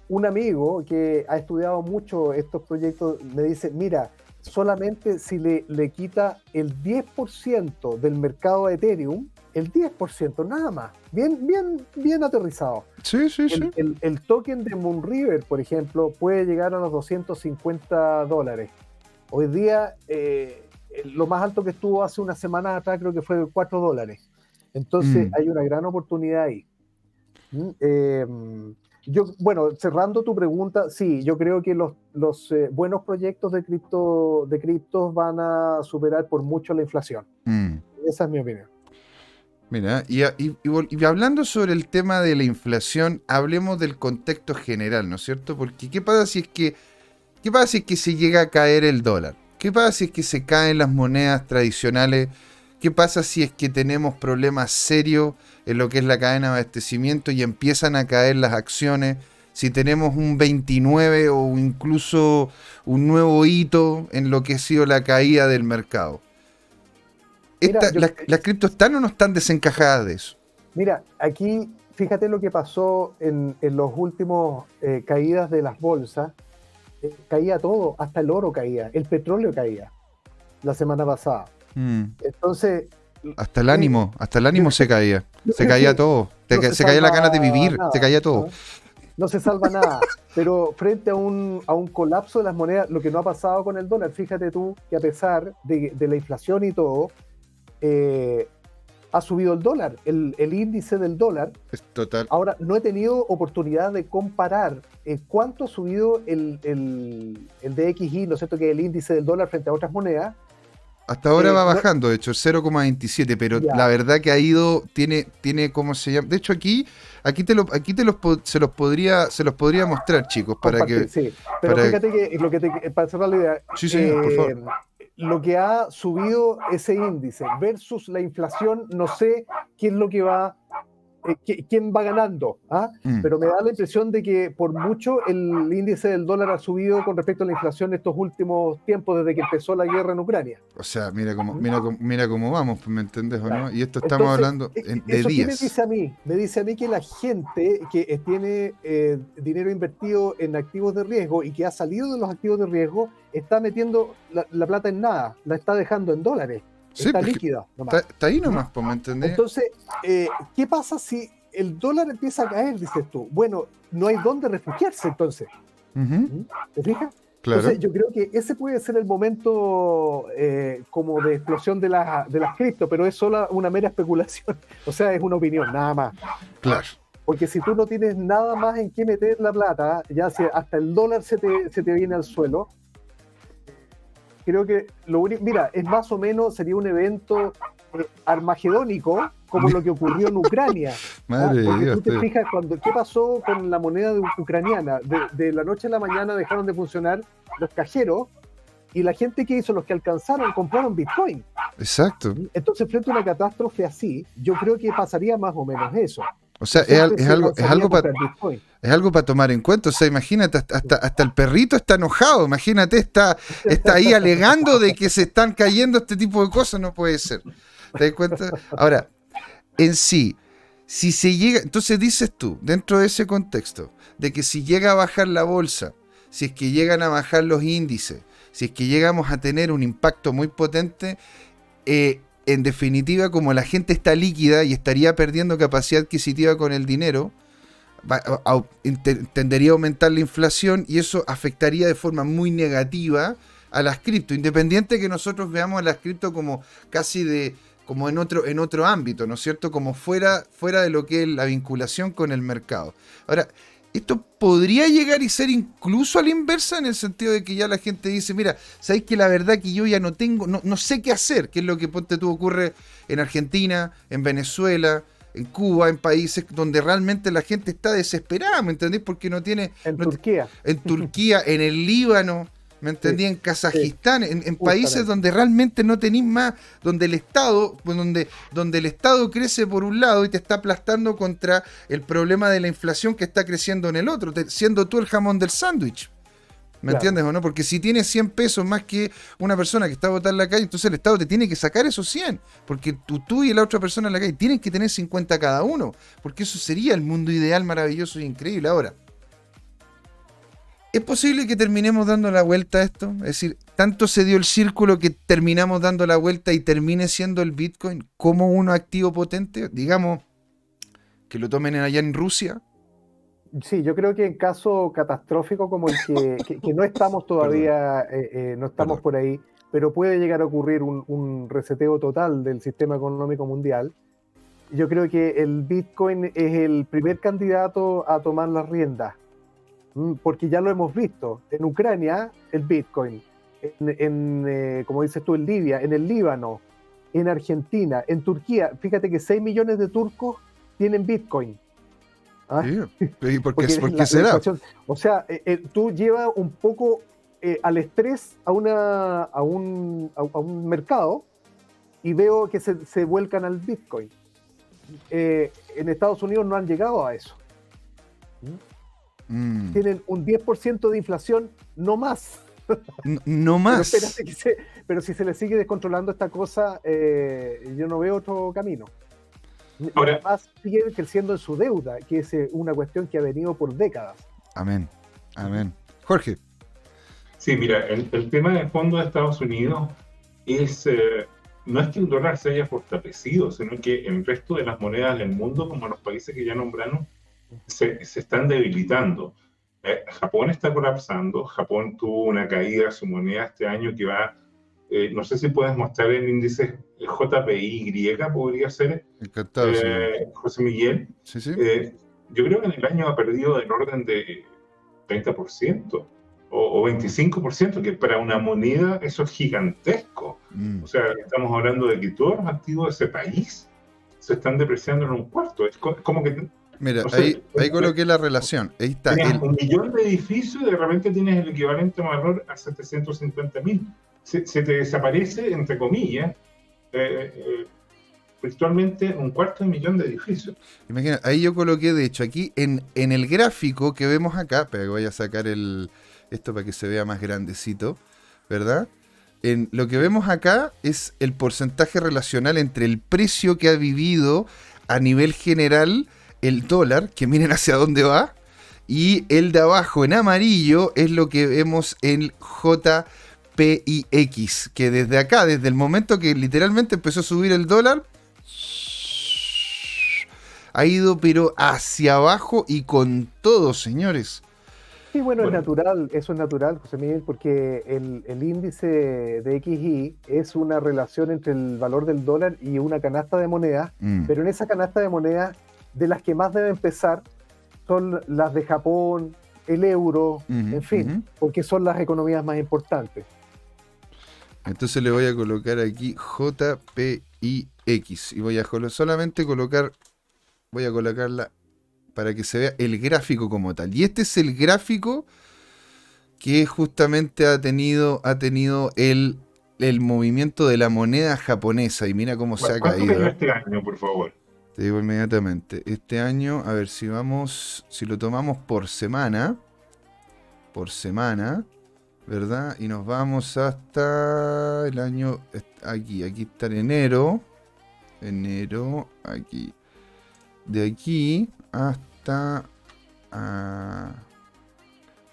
un amigo que ha estudiado mucho estos proyectos me dice, mira, solamente si le, le quita el 10% del mercado de Ethereum, el 10%, nada más. Bien, bien, bien aterrizado. Sí, sí, el, sí. El, token de Moonriver, por ejemplo, puede llegar a los 250 dólares. Hoy día, eh, lo más alto que estuvo hace unas semanas atrás creo que fue de 4 dólares. Entonces mm. hay una gran oportunidad ahí. Mm, em, yo, bueno, cerrando tu pregunta, sí, yo creo que los, los eh, buenos proyectos de cripto de criptos van a superar por mucho la inflación. Mm. Esa es mi opinión. Mira, y, hablando sobre el tema de la inflación, hablemos del contexto general, ¿no es cierto? Porque ¿qué pasa si es que qué pasa si es que se llega a caer el dólar? ¿Qué pasa si es que se caen las monedas tradicionales? ¿Qué pasa si es que tenemos problemas serios en lo que es la cadena de abastecimiento y empiezan a caer las acciones? Si tenemos un 29 o incluso un nuevo hito en lo que ha sido la caída del mercado las, criptos están o no están desencajadas de eso? Mira, aquí fíjate lo que pasó en, los últimos eh, caídas de las bolsas. Eh, caía todo, hasta el oro caía, el petróleo caía la semana pasada. Mm. Entonces. Hasta el ánimo, hasta el ánimo se caía. Se caía todo. se, caía la gana de vivir, se caía todo. ¿no? se salva nada. Pero frente a un, a un, colapso de las monedas, lo que no ha pasado con el dólar, fíjate tú que a pesar de, de la inflación y todo, eh, ha subido el dólar, el, índice del dólar. Es total. Ahora, no he tenido oportunidad de comparar eh, cuánto ha subido el, el, el, DXY, ¿no es cierto? Que es el índice del dólar frente a otras monedas. Hasta ahora eh, va bajando, de hecho, 0,27, pero la verdad que ha ido, tiene, tiene, ¿cómo se llama? De hecho, aquí, aquí te lo, aquí te los, se los podría, se los podría mostrar, chicos, para que. Sí, pero fíjate que lo que te, para cerrar la idea. Sí, sí, por favor lo que ha subido ese índice versus la inflación, no sé qué es lo que va eh, quién va ganando, ¿ah? mm. pero me da la impresión de que por mucho el índice del dólar ha subido con respecto a la inflación estos últimos tiempos desde que empezó la guerra en Ucrania. O sea, mira cómo, mira, mira cómo vamos, ¿me entendés o no? Y esto estamos hablando eh, de días. me dice a mí? Me dice a mí que la gente que tiene eh, dinero invertido en activos de riesgo y que ha salido de los activos de riesgo está metiendo la plata en nada, la está dejando en dólares está líquida. Está, ahí nomás, ¿me entendés? Entonces, eh, ¿qué pasa si el dólar empieza a caer, dices tú? Bueno, no hay dónde refugiarse entonces. ¿Mm? ¿Te fijas? Entonces, yo creo que ese puede ser el momento eh, como de explosión de, la, de las cripto, pero es solo una mera especulación. O sea, es una opinión, nada más. Claro. Porque si tú no tienes nada más en qué meter la plata, ya sea hasta el dólar se te, se te viene al suelo, creo que lo único, mira, es más o menos, sería un evento eh, armagedónico como lo que ocurrió en Ucrania. Madre Porque tú te fijas, cuando, ¿qué pasó con la moneda ucraniana? De, la noche a la mañana dejaron de funcionar los cajeros y la gente que hizo, los que alcanzaron, compraron Bitcoin. Exacto. Entonces, frente a una catástrofe así, yo creo que pasaría más o menos eso. O sea, es, algo, es algo para es algo para tomar en cuenta. O sea, imagínate, hasta, hasta el perrito está enojado. Imagínate, está, está ahí alegando de que se están cayendo este tipo de cosas. No puede ser. ¿Te das cuenta? Ahora, en sí, si se llega, entonces dices tú, dentro de ese contexto, de que si llega a bajar la bolsa, si es que llegan a bajar los índices, si es que llegamos a tener un impacto muy potente, eh, en definitiva, como la gente está líquida y estaría perdiendo capacidad adquisitiva con el dinero, tendería a aumentar la inflación y eso afectaría de forma muy negativa a las cripto, independiente que nosotros veamos a las cripto como casi de como en otro, en otro ámbito, ¿no es cierto? Como fuera, fuera de lo que es la vinculación con el mercado. Ahora, esto podría llegar y ser incluso a la inversa en el sentido de que ya la gente dice, mira, sabéis que la verdad que yo ya no tengo, no, no sé qué hacer, que es lo que ponte tú ocurre en Argentina, en Venezuela, en Cuba, en países donde realmente la gente está desesperada, ¿me entendés? Porque no tiene... En Turquía. En Turquía, en el Líbano, ¿me entendí? en Kazajistán, en, países donde realmente no tenéis más, donde el Estado, pues, donde, donde el Estado crece por un lado y te está aplastando contra el problema de la inflación que está creciendo en el otro, siendo tú el jamón del sándwich. ¿Me entiendes o no? Porque si tienes 100 pesos más que una persona que está a votar en la calle, entonces el Estado te tiene que sacar esos 100. Porque tú, tú y la otra persona en la calle tienen que tener 50 cada uno. Porque eso sería el mundo ideal, maravilloso e increíble. Ahora, ¿es posible que terminemos dando la vuelta a esto? Es decir, tanto se dio el círculo que terminamos dando la vuelta y termine siendo el Bitcoin como uno activo potente. Digamos, que lo tomen allá en Rusia. Sí, yo creo que en caso catastrófico como el que, que, no estamos todavía, eh, eh, no estamos por ahí, pero puede llegar a ocurrir un, reseteo total del sistema económico mundial, yo creo que el Bitcoin es el primer candidato a tomar las riendas, porque ya lo hemos visto. En Ucrania, el Bitcoin, en, eh, como dices tú, en Libia, en el Líbano, en Argentina, en Turquía, fíjate que 6 millones de turcos tienen Bitcoin. ¿Ah? ¿Y por qué, será? o sea, eh, eh, tú llevas un poco eh, al estrés a, una, a, un, a, un mercado y veo que se, se vuelcan al Bitcoin. en Estados Unidos no han llegado a eso. ¿Mm? Tienen un 10% de inflación, no más. No, más. Pero, pero, si se le sigue descontrolando esta cosa, yo no veo otro camino. Ahora, además sigue creciendo en su deuda, que es eh, una cuestión que ha venido por décadas. Amén, amén. Jorge. Sí, mira, el, tema de fondo de Estados Unidos es, eh, no es que el dólar se haya fortalecido, sino que el resto de las monedas del mundo, como los países que ya nombraron, se, se están debilitando. Eh, Japón está colapsando, Japón tuvo una caída de su moneda este año que va eh, no sé si puedes mostrar el índice JPY, podría ser. Encantado, eh, José Miguel. Sí, sí. Eh, yo creo que en el año ha perdido del orden de 30% o, 25%, que para una moneda eso es gigantesco. Mm. O sea, estamos hablando de que todos los activos de ese país se están depreciando en un cuarto. Es como que Mira, ahí, ahí coloqué la relación. Ahí está. Un millón de edificios y de repente tienes el equivalente a valor a 750 mil se, te desaparece, entre comillas, eh, eh, virtualmente un cuarto de millón de edificios. Imagina, ahí yo coloqué, de hecho, aquí en, en el gráfico que vemos acá, pero voy a sacar el, esto para que se vea más grandecito, ¿verdad? En, lo que vemos acá es el porcentaje relacional entre el precio que ha vivido a nivel general el dólar, que miren hacia dónde va, y el de abajo en amarillo es lo que vemos en J PIX, que desde acá, desde el momento que literalmente empezó a subir el dólar, ha ido pero hacia abajo y con todo, señores. Sí, bueno, es natural, eso es natural, José Miguel, porque el, índice de XI es una relación entre el valor del dólar y una canasta de monedas, mm. pero en esa canasta de monedas, de las que más debe empezar son las de Japón, el euro, en fin, porque son las economías más importantes. Entonces le voy a colocar aquí JPIX y voy a solamente colocar, voy a colocarla para que se vea el gráfico como tal. Y este es el gráfico que justamente ha tenido, ha tenido el, el movimiento de la moneda japonesa. Y mira cómo se ha caído. Este año, por favor. Te digo inmediatamente. Este año, a ver si vamos, si lo tomamos por semana, por semana. ¿verdad? Y nos vamos hasta el año, aquí, aquí está en enero, enero, aquí, de aquí hasta, ah,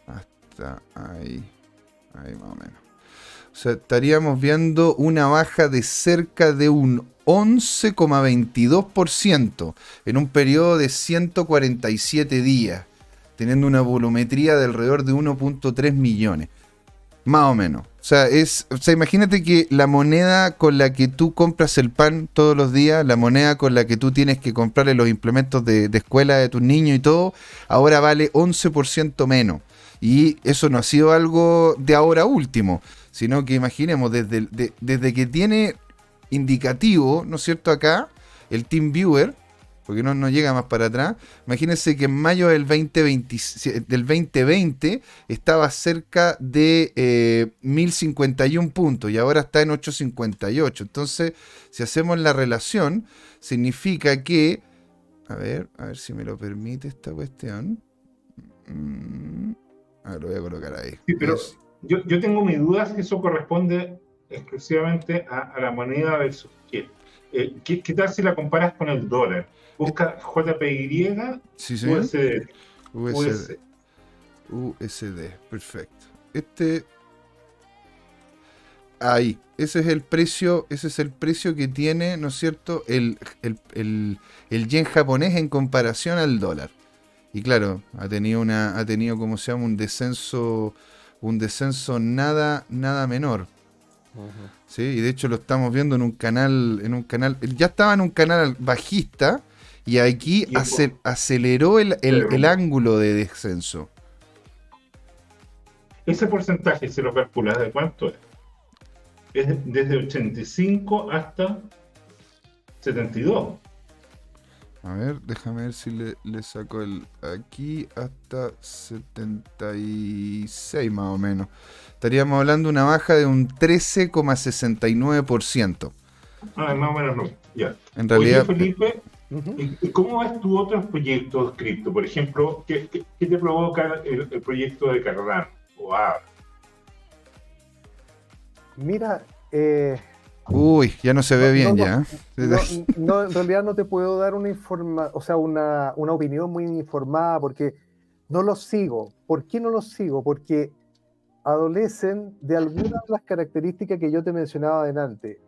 hasta ahí, ahí más o menos. O sea, estaríamos viendo una baja de cerca de un 11,22% en un periodo de 147 días, teniendo una volumetría de alrededor de 1.3 millones. Más o menos. O sea, es, o sea, imagínate que la moneda con la que tú compras el pan todos los días, la moneda con la que tú tienes que comprarle los implementos de, escuela de tus niños y todo, ahora vale 11% menos. Y eso no ha sido algo de ahora último, sino que imaginemos, desde, desde que tiene indicativo, ¿no es cierto? Acá, el Team Viewer, porque no, no llega más para atrás. Imagínense que en mayo del 2020, del 2020 estaba cerca de 1051 eh, puntos y ahora está en 858. Entonces, si hacemos la relación, significa que, a ver, a ver si me lo permite esta cuestión. Mm, a ver, lo voy a colocar ahí. Sí, pero yo, yo, tengo mis dudas que eso corresponde exclusivamente a, la moneda del qué. Eh, ¿qué, ¿Qué tal si la comparas con el dólar? Busca JPY USD. USD. USD. Perfecto. Este. Ahí. Ese es el precio. Ese es el precio que tiene, ¿no es cierto? El, el, yen japonés en comparación al dólar. Y claro, ha tenido una. Ha tenido, como se llama, un descenso. Un descenso nada, nada menor. Sí, y de hecho lo estamos viendo en un canal, en un canal, ya estaba en un canal bajista, y aquí aceleró el, ángulo de descenso. Ese porcentaje, se lo calculas de cuánto es? Es desde 85 hasta 72. A ver, déjame ver si le, le, saco el aquí hasta 76 más o menos. Estaríamos hablando de una baja de un 13,69%. Ah, más o menos no. Ya. En realidad. Felipe, ¿Y cómo ves tu otros proyectos cripto? Por ejemplo, ¿qué, te provoca el, proyecto de Cardano o AR? Mira, eh, Uy, ya no se ve bien ya. No, en realidad no te puedo dar una informa, o sea, una, una, opinión muy informada porque no los sigo. ¿Por qué no los sigo? Porque adolecen de algunas de las características que yo te mencionaba adelante.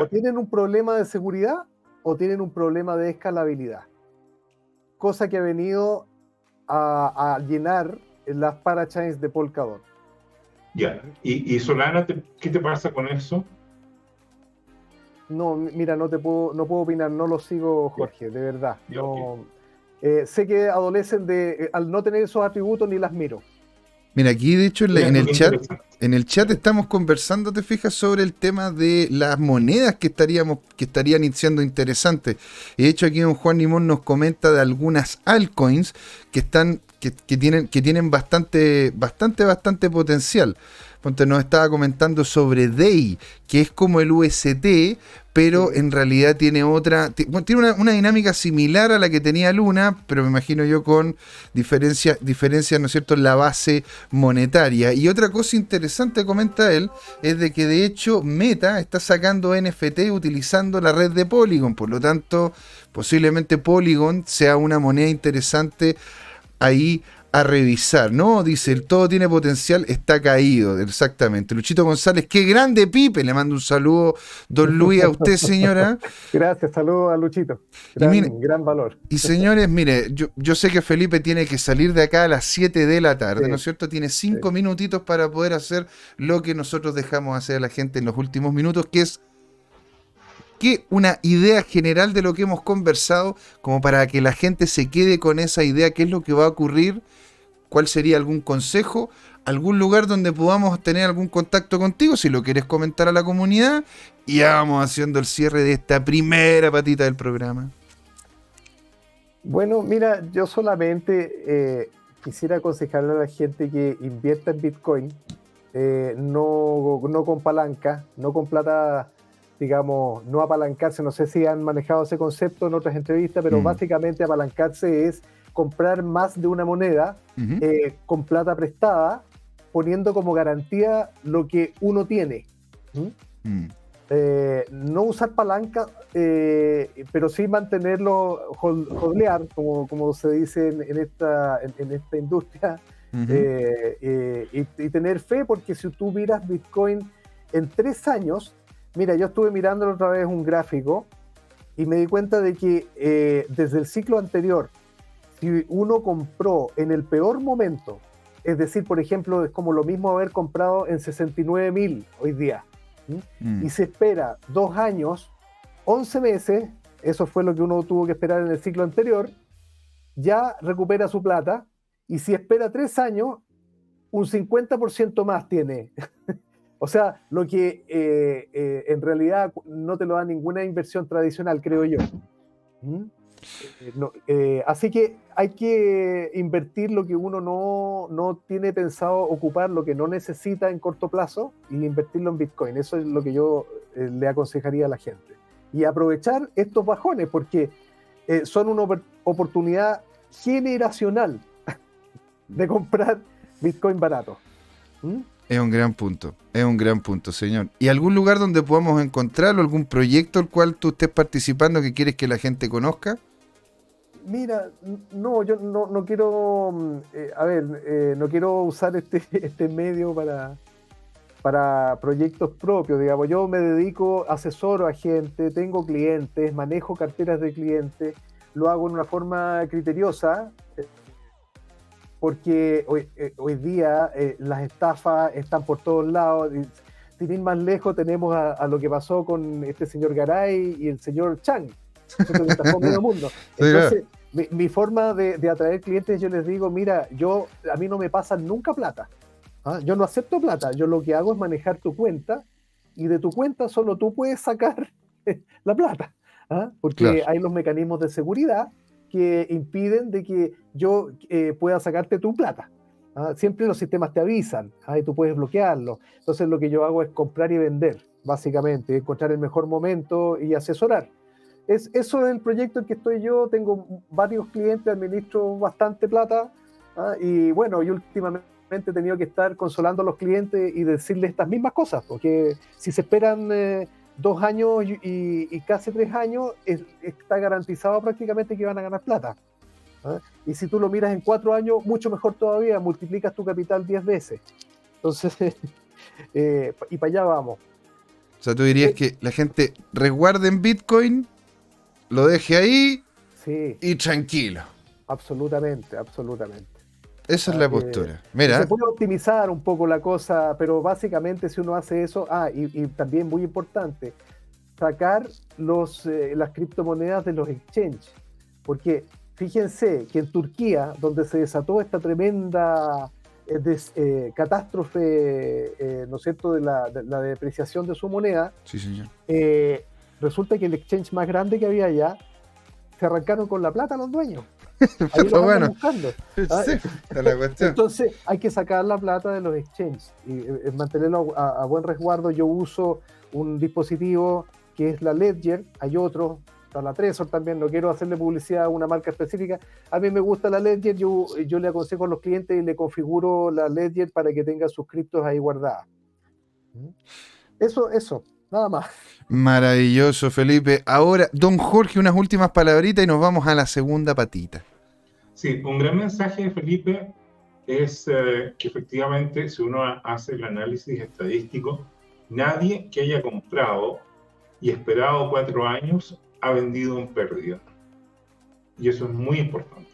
O tienen un problema de seguridad o tienen un problema de escalabilidad. Cosa que ha venido a, llenar las parachains de Polkadot. Ya, ¿y, Solana, qué te pasa con eso? No, mira, no te puedo, no puedo opinar, no lo sigo, Jorge, de verdad. Eh, sé que adolecen de, eh, al no tener esos atributos, ni las miro. Mira, aquí de hecho en, el chat, en el chat estamos conversando, te fijas, sobre el tema de las monedas que estaríamos, que estarían siendo interesantes. De hecho, aquí don Juan Limón nos comenta de algunas altcoins que están, que, que tienen, que tienen bastante, bastante, bastante potencial. Ponte nos estaba comentando sobre DAY, que es como el UST, pero en realidad tiene otra, tiene una, dinámica similar a la que tenía Luna, pero me imagino yo con diferencias, diferencia, ¿no es cierto?, en la base monetaria. Y otra cosa interesante, comenta él, es de que de hecho Meta está sacando NFT utilizando la red de Polygon, por lo tanto, posiblemente Polygon sea una moneda interesante ahí a revisar, ¿no? Dice, el todo tiene potencial, está caído, exactamente. Luchito González, qué grande Pipe, le mando un saludo, don Luis, a usted, señora. Gracias, saludo a Luchito. Gran, gran valor. Y señores, mire, yo, yo, sé que Felipe tiene que salir de acá a las 7 de la tarde, ¿no es cierto? Tiene 5 minutitos para poder hacer lo que nosotros dejamos hacer a la gente en los últimos minutos, que es que una idea general de lo que hemos conversado, como para que la gente se quede con esa idea, qué es lo que va a ocurrir, cuál sería algún consejo, algún lugar donde podamos tener algún contacto contigo, si lo quieres comentar a la comunidad, y ya vamos haciendo el cierre de esta primera patita del programa. Bueno, mira, yo solamente eh, quisiera aconsejarle a la gente que invierta en Bitcoin, eh, no, no con palanca, no con plata digamos, no apalancarse, no sé si han manejado ese concepto en otras entrevistas, pero mm. básicamente apalancarse es comprar más de una moneda eh, con plata prestada, poniendo como garantía lo que uno tiene. Mm. Eh, no usar palanca, eh, pero sí mantenerlo, hodlear, como, como se dice en, esta, en, esta industria, y, y, tener fe, porque si tú miras Bitcoin en tres años, Mira, yo estuve mirando otra vez un gráfico y me di cuenta de que eh, desde el ciclo anterior, si uno compró en el peor momento es decir, por ejemplo, es como lo mismo haber comprado en 69 mil hoy día. Mm. Y se espera dos años, 11 meses, eso fue lo que uno tuvo que esperar en el ciclo anterior, ya recupera su plata. Y si espera tres años, un 50% más tiene. o sea, lo que eh, eh, en realidad no te lo da ninguna inversión tradicional, creo yo. ¿Mm? Eh, así que hay que invertir lo que uno no, no, tiene pensado ocupar, lo que no necesita en corto plazo, y invertirlo en Bitcoin. Eso es lo que yo le aconsejaría a la gente. Y aprovechar estos bajones, porque son una oportunidad generacional de comprar Bitcoin barato. ¿Mm? Es un gran punto, es un gran punto, señor. ¿Y algún lugar donde podamos encontrarlo, algún proyecto al cual tú estés participando que quieres que la gente conozca? Mira, no, yo no, quiero, mm, eh, a ver, eh, no quiero usar este, este medio para, para proyectos propios, digamos. Yo me dedico, asesoro a gente, tengo clientes, manejo carteras de clientes, lo hago en una forma criteriosa, porque hoy, eh, hoy día eh, las estafas están por todos lados. Sin ir más lejos, tenemos a, lo que pasó con este señor Garay y el señor Chang, medio mundo. Entonces, mi, forma de, atraer clientes, yo les digo, mira, yo a mí no me pasa nunca plata. ¿ah? Yo no acepto plata. Yo lo que hago es manejar tu cuenta y de tu cuenta solo tú puedes sacar la plata. ¿ah? Porque hay los mecanismos de seguridad que impiden de que yo eh, pueda sacarte tu plata. ¿ah? Siempre los sistemas te avisan ¿ah? y tú puedes bloquearlo. Entonces lo que yo hago es comprar y vender, básicamente, encontrar el mejor momento y asesorar. Es, eso es el proyecto en que estoy yo, tengo varios clientes, administro bastante plata ¿ah? y bueno, y últimamente he tenido que estar consolando a los clientes y decirles estas mismas cosas, porque si se esperan... Eh, dos años y, casi tres años, está garantizado prácticamente que van a ganar plata. ¿ah? Y si tú lo miras en cuatro años, mucho mejor todavía, multiplicas tu capital diez veces. Entonces, eh, y para allá vamos. O sea, tú dirías que la gente resguarde en Bitcoin, lo deje ahí y tranquilo. Absolutamente, absolutamente. Esa es la postura. Mira. Se puede optimizar un poco la cosa, pero básicamente si uno hace eso, ah, y, también muy importante, sacar los, eh, las criptomonedas de los exchanges. Porque fíjense que en Turquía, donde se desató esta tremenda eh, eh, catástrofe, ¿no es cierto?, de la, de la, depreciación de su moneda, sí, señor. Resulta que el exchange más grande que había allá, se arrancaron con la plata los dueños. bueno. Ah, entonces hay que sacar la plata de los exchanges y eh, mantenerlo a, buen resguardo. Yo uso un dispositivo que es la Ledger, hay otro, está la Trezor también, no quiero hacerle publicidad a una marca específica. A mí me gusta la Ledger, yo, yo le aconsejo a los clientes y le configuro la Ledger para que tenga sus criptos ahí guardadas. ¿Mm? Eso, eso, nada más. Maravilloso, Felipe. Ahora, don Jorge, unas últimas palabritas y nos vamos a la segunda patita. Sí, un gran mensaje de Felipe es eh, que efectivamente, si uno hace el análisis estadístico, nadie que haya comprado y esperado cuatro años ha vendido en pérdida. Y eso es muy importante.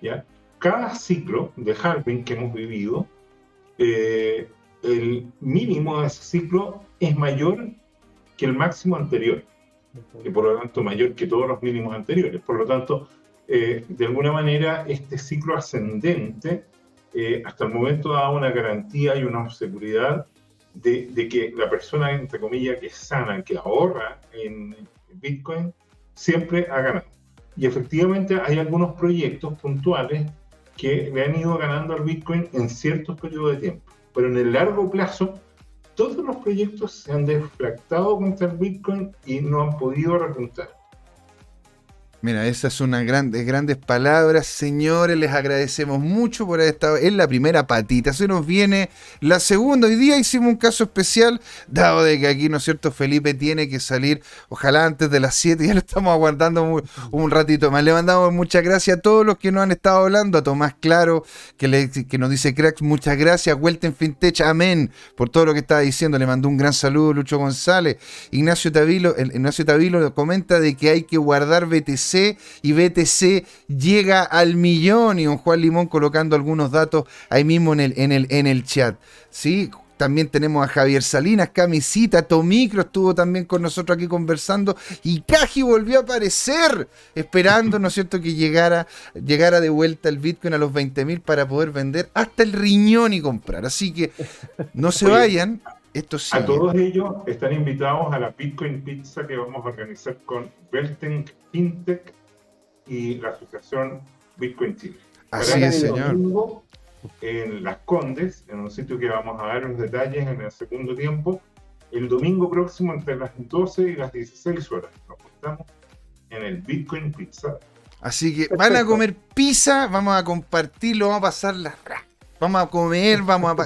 ¿ya? Cada ciclo de halving que hemos vivido, eh, el mínimo de ese ciclo es mayor que el máximo anterior, y por lo tanto mayor que todos los mínimos anteriores. Por lo tanto, eh, de alguna manera, este ciclo ascendente eh, hasta el momento da una garantía y una seguridad de, de, que la persona, entre comillas, que sana, que ahorra en Bitcoin, siempre ha ganado. Y efectivamente hay algunos proyectos puntuales que le han ido ganando al Bitcoin en ciertos periodos de tiempo. Pero en el largo plazo, todos los proyectos se han defractado contra el Bitcoin y no han podido repuntar. Mira, esas son unas grandes, grandes palabras, señores. Les agradecemos mucho por haber estado en la primera patita. Se nos viene la segunda. Hoy día hicimos un caso especial, dado de que aquí, ¿no es cierto? Felipe tiene que salir, ojalá antes de las 7. Ya lo estamos aguantando un, ratito más. Le mandamos muchas gracias a todos los que nos han estado hablando. A Tomás Claro, que, nos dice cracks, muchas gracias. Welten Fintech, amén, por todo lo que estaba diciendo. Le mandó un gran saludo, Lucho González. Ignacio Tavilo, Ignacio Tavilo comenta de que hay que guardar BTC BTC y BTC llega al millón y un Juan Limón colocando algunos datos ahí mismo en el, en el, en el chat. ¿sí? También tenemos a Javier Salinas, Camisita, Tomicro estuvo también con nosotros aquí conversando y Caji volvió a aparecer esperando, ¿no es cierto?, que llegara, llegara de vuelta el Bitcoin a los 20 mil para poder vender hasta el riñón y comprar. Así que no se vayan. Esto A todos ellos están invitados a la Bitcoin Pizza que vamos a organizar con Belten Fintech y la asociación Bitcoin Chile. Así es, señor en Las Condes, en un sitio que vamos a dar los detalles en el segundo tiempo, el domingo próximo entre las 12 y las 16 horas. Nos juntamos en el Bitcoin Pizza. Así que van a comer pizza, vamos a compartirlo, vamos a pasarla. Vamos a comer, vamos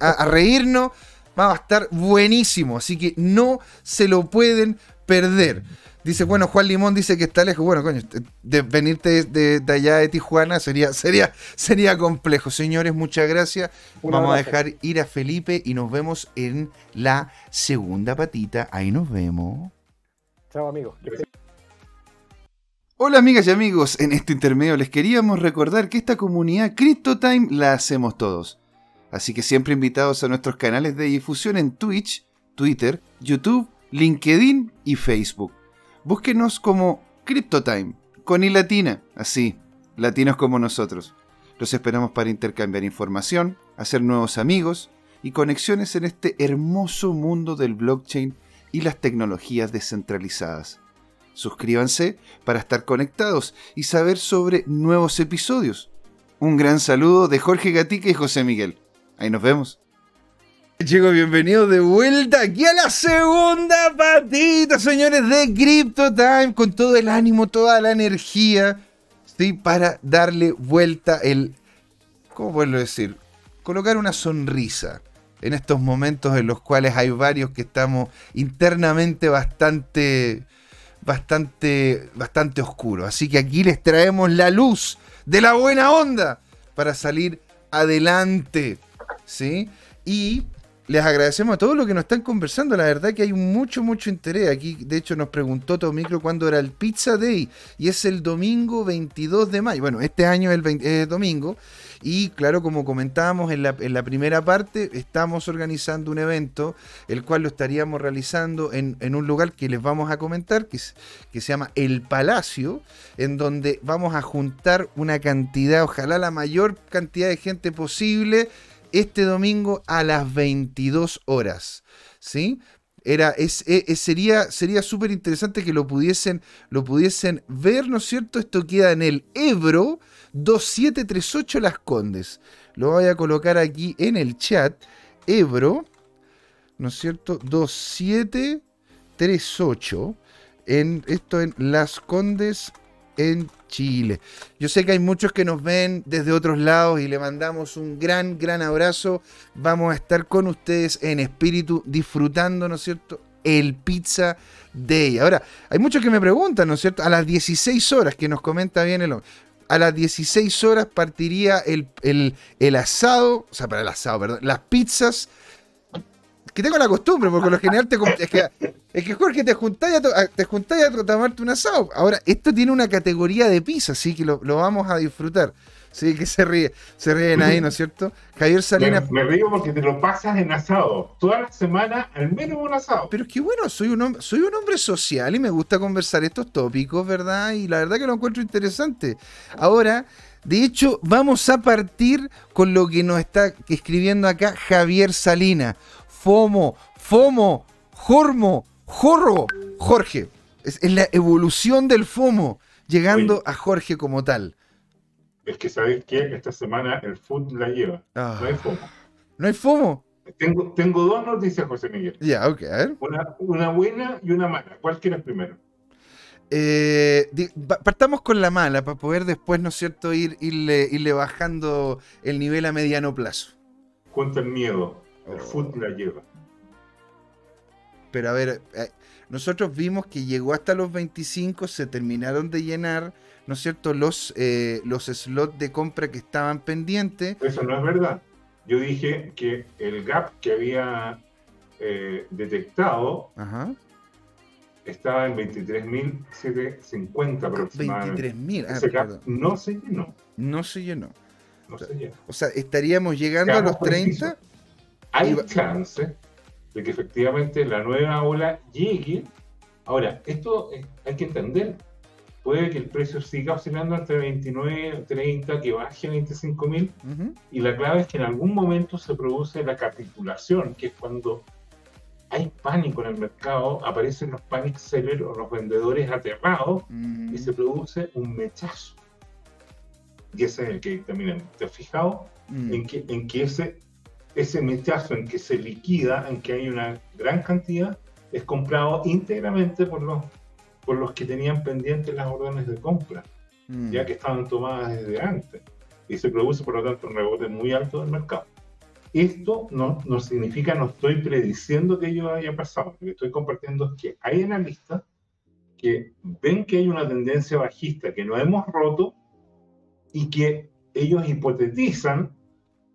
a reírnos, va a estar buenísimo. Así que no se lo pueden perder. Dice, bueno, Juan Limón dice que está lejos. Bueno, coño, de venirte de, allá de Tijuana sería, sería, sería complejo. Señores, muchas gracias. Vamos a dejar ir a Felipe y nos vemos en la segunda patita. Ahí nos vemos. Chao, amigos. Hola amigas y amigos, en este intermedio les queríamos recordar que esta comunidad CryptoTime la hacemos todos. Así que siempre invitados a nuestros canales de difusión en Twitch, Twitter, YouTube, LinkedIn y Facebook búsquenos como CryptoTime, con latina, así, latinos como nosotros. Los esperamos para intercambiar información, hacer nuevos amigos y conexiones en este hermoso mundo del blockchain y las tecnologías descentralizadas. Suscríbanse para estar conectados y saber sobre nuevos episodios. Un gran saludo de Jorge Gatica y José Miguel. Ahí nos vemos. Chicos, bienvenidos de vuelta aquí a la segunda patita, señores, de Crypto Time, con todo el ánimo, toda la energía, ¿sí? Para darle vuelta el. ¿Cómo puedo decir? Colocar una sonrisa en estos momentos en los cuales hay varios que estamos internamente bastante. bastante. bastante oscuros. Así que aquí les traemos la luz de la buena onda para salir adelante, ¿sí? Y les agradecemos a todos los que nos están conversando. La verdad que hay mucho, mucho interés. Aquí, de hecho, nos preguntó Tomicro cuándo era el Pizza Day. Y es el domingo 22 de mayo. Bueno, este año es el domingo. Y claro, como comentábamos en la, en la, primera parte, estamos organizando un evento, el cual lo estaríamos realizando en, en un lugar que les vamos a comentar, que, que se llama El Palacio, en donde vamos a juntar una cantidad, ojalá la mayor cantidad de gente posible este domingo a las 22 horas. ¿Sí? Era, es, e, sería sería súper interesante que lo pudiesen, lo pudiesen ver, ¿no es cierto? Esto queda en el Ebro 2738 Las Condes. Lo voy a colocar aquí en el chat. Ebro, ¿no es cierto? 2738. En, esto en Las Condes, en Chile. Yo sé que hay muchos que nos ven desde otros lados y le mandamos un gran, gran abrazo. Vamos a estar con ustedes en espíritu disfrutando, ¿no es cierto? El Pizza Day. Ahora, hay muchos que me preguntan, ¿no es cierto? A las 16 horas, que nos comenta bien el a las 16 horas partiría el, el, asado, o sea, para el asado, perdón, las pizzas que tengo la costumbre, porque lo general te, es, que, es que Jorge te juntáis a, te a tomarte un asado. Ahora, esto tiene una categoría de pizza, así que lo, vamos a disfrutar. Sí, que se ríe, se ríen ahí, ¿no es cierto? Javier Salinas. Me, río porque te lo pasas en asado. Toda la semana, al menos un asado. Pero es que bueno, soy un, hombre, soy un hombre social y me gusta conversar estos tópicos, ¿verdad? Y la verdad que lo encuentro interesante. Ahora, de hecho, vamos a partir con lo que nos está escribiendo acá Javier Salinas. FOMO, FOMO, JORMO, JORRO, Jorge. Es, la evolución del FOMO, llegando a Jorge como tal. Es que, ¿sabes qué? Esta semana el food la lleva. No hay FOMO. ¿No hay FOMO? Tengo, tengo dos noticias, José Miguel. Ya, ok, a ver. Una, buena y una mala. ¿Cuál quieres primero? Eh, partamos con la mala para poder después, ¿no es cierto?, ir, irle, bajando el nivel a mediano plazo. Cuenta el miedo. El fútbol la lleva. Pero a ver, eh, nosotros vimos que llegó hasta los 25, se terminaron de llenar, ¿no es cierto?, los, eh, los slots de compra que estaban pendientes. Eso no es verdad. Yo dije que el gap que había eh, detectado estaba en 23.750 aproximadamente. 23.000, ah, Ese gap no se llenó. No se llenó. No se llenó. O sea, estaríamos llegando a los 30. Hay chance de que efectivamente la nueva ola llegue. Ahora, esto hay que entender. Puede que el precio siga oscilando entre 29, 30, que baje a 25 mil. Y la clave es que en algún momento se produce la capitulación, que es cuando hay pánico en el mercado, aparecen los panic sellers o los vendedores aterrados y se produce un mechazo. Y ese es el que también ¿Te has fijado? En, que, en que ese ese mechazo en que se liquida, en que hay una gran cantidad, es comprado íntegramente por los, por los que tenían pendientes las órdenes de compra, mm. ya que estaban tomadas desde antes. Y se produce, por lo tanto, un rebote muy alto del mercado. Esto no, no significa, no estoy prediciendo que ello haya pasado. Lo que estoy compartiendo es que hay analistas que ven que hay una tendencia bajista que no hemos roto y que ellos hipotetizan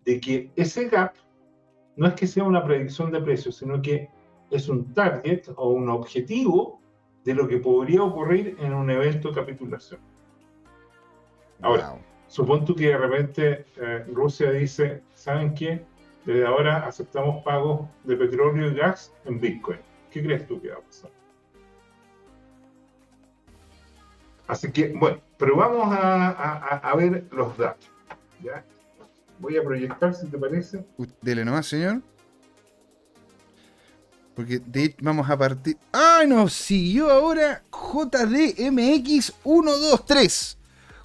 de que ese gap no es que sea una predicción de precios, sino que es un target o un objetivo de lo que podría ocurrir en un evento de capitulación. Ahora, wow. tú que de repente eh, Rusia dice, ¿saben qué? Desde ahora aceptamos pagos de petróleo y gas en Bitcoin. ¿Qué crees tú que va a pasar? Así que, bueno, pero vamos a, ver los datos. ¿ya? Voy a proyectar, si te parece. Dele nomás, señor. Porque de vamos a partir. ¡Ah! Nos siguió ahora JDMX123.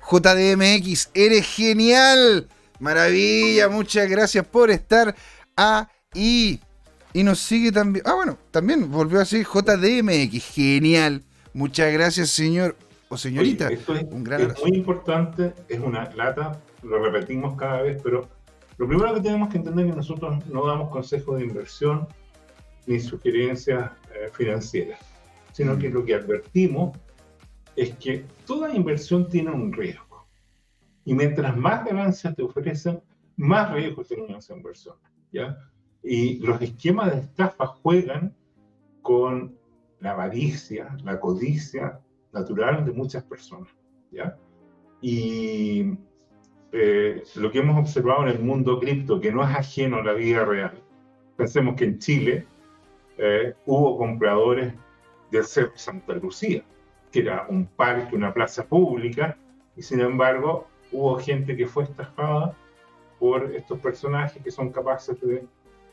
JDMX, eres genial. Maravilla, muchas gracias por estar ahí. Y nos sigue también. Ah, bueno, también volvió a decir JDMX. Genial. Muchas gracias, señor o señorita. esto es, Un gran es muy importante. Es una lata lo repetimos cada vez, pero lo primero que tenemos que entender es que nosotros no damos consejos de inversión ni sugerencias eh, financieras, sino que lo que advertimos es que toda inversión tiene un riesgo. Y mientras más ganancias te ofrecen, más riesgo tiene esa inversión. ¿ya? Y los esquemas de estafa juegan con la avaricia, la codicia natural de muchas personas. ¿ya? Y eh, lo que hemos observado en el mundo cripto, que no es ajeno a la vida real. Pensemos que en Chile eh, hubo compradores del Cerro Santa Lucía, que era un parque, una plaza pública, y sin embargo hubo gente que fue estafada por estos personajes que son capaces de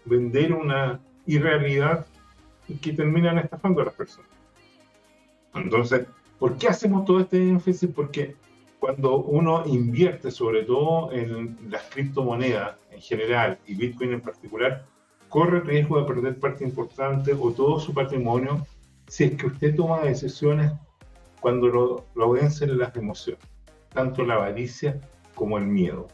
vender una irrealidad y que terminan estafando a las personas. Entonces, ¿por qué hacemos todo este énfasis? Porque cuando uno invierte, sobre todo en las criptomonedas en general y Bitcoin en particular, corre el riesgo de perder parte importante o todo su patrimonio si es que usted toma decisiones cuando lo, lo vencen las emociones, tanto la avaricia como el miedo.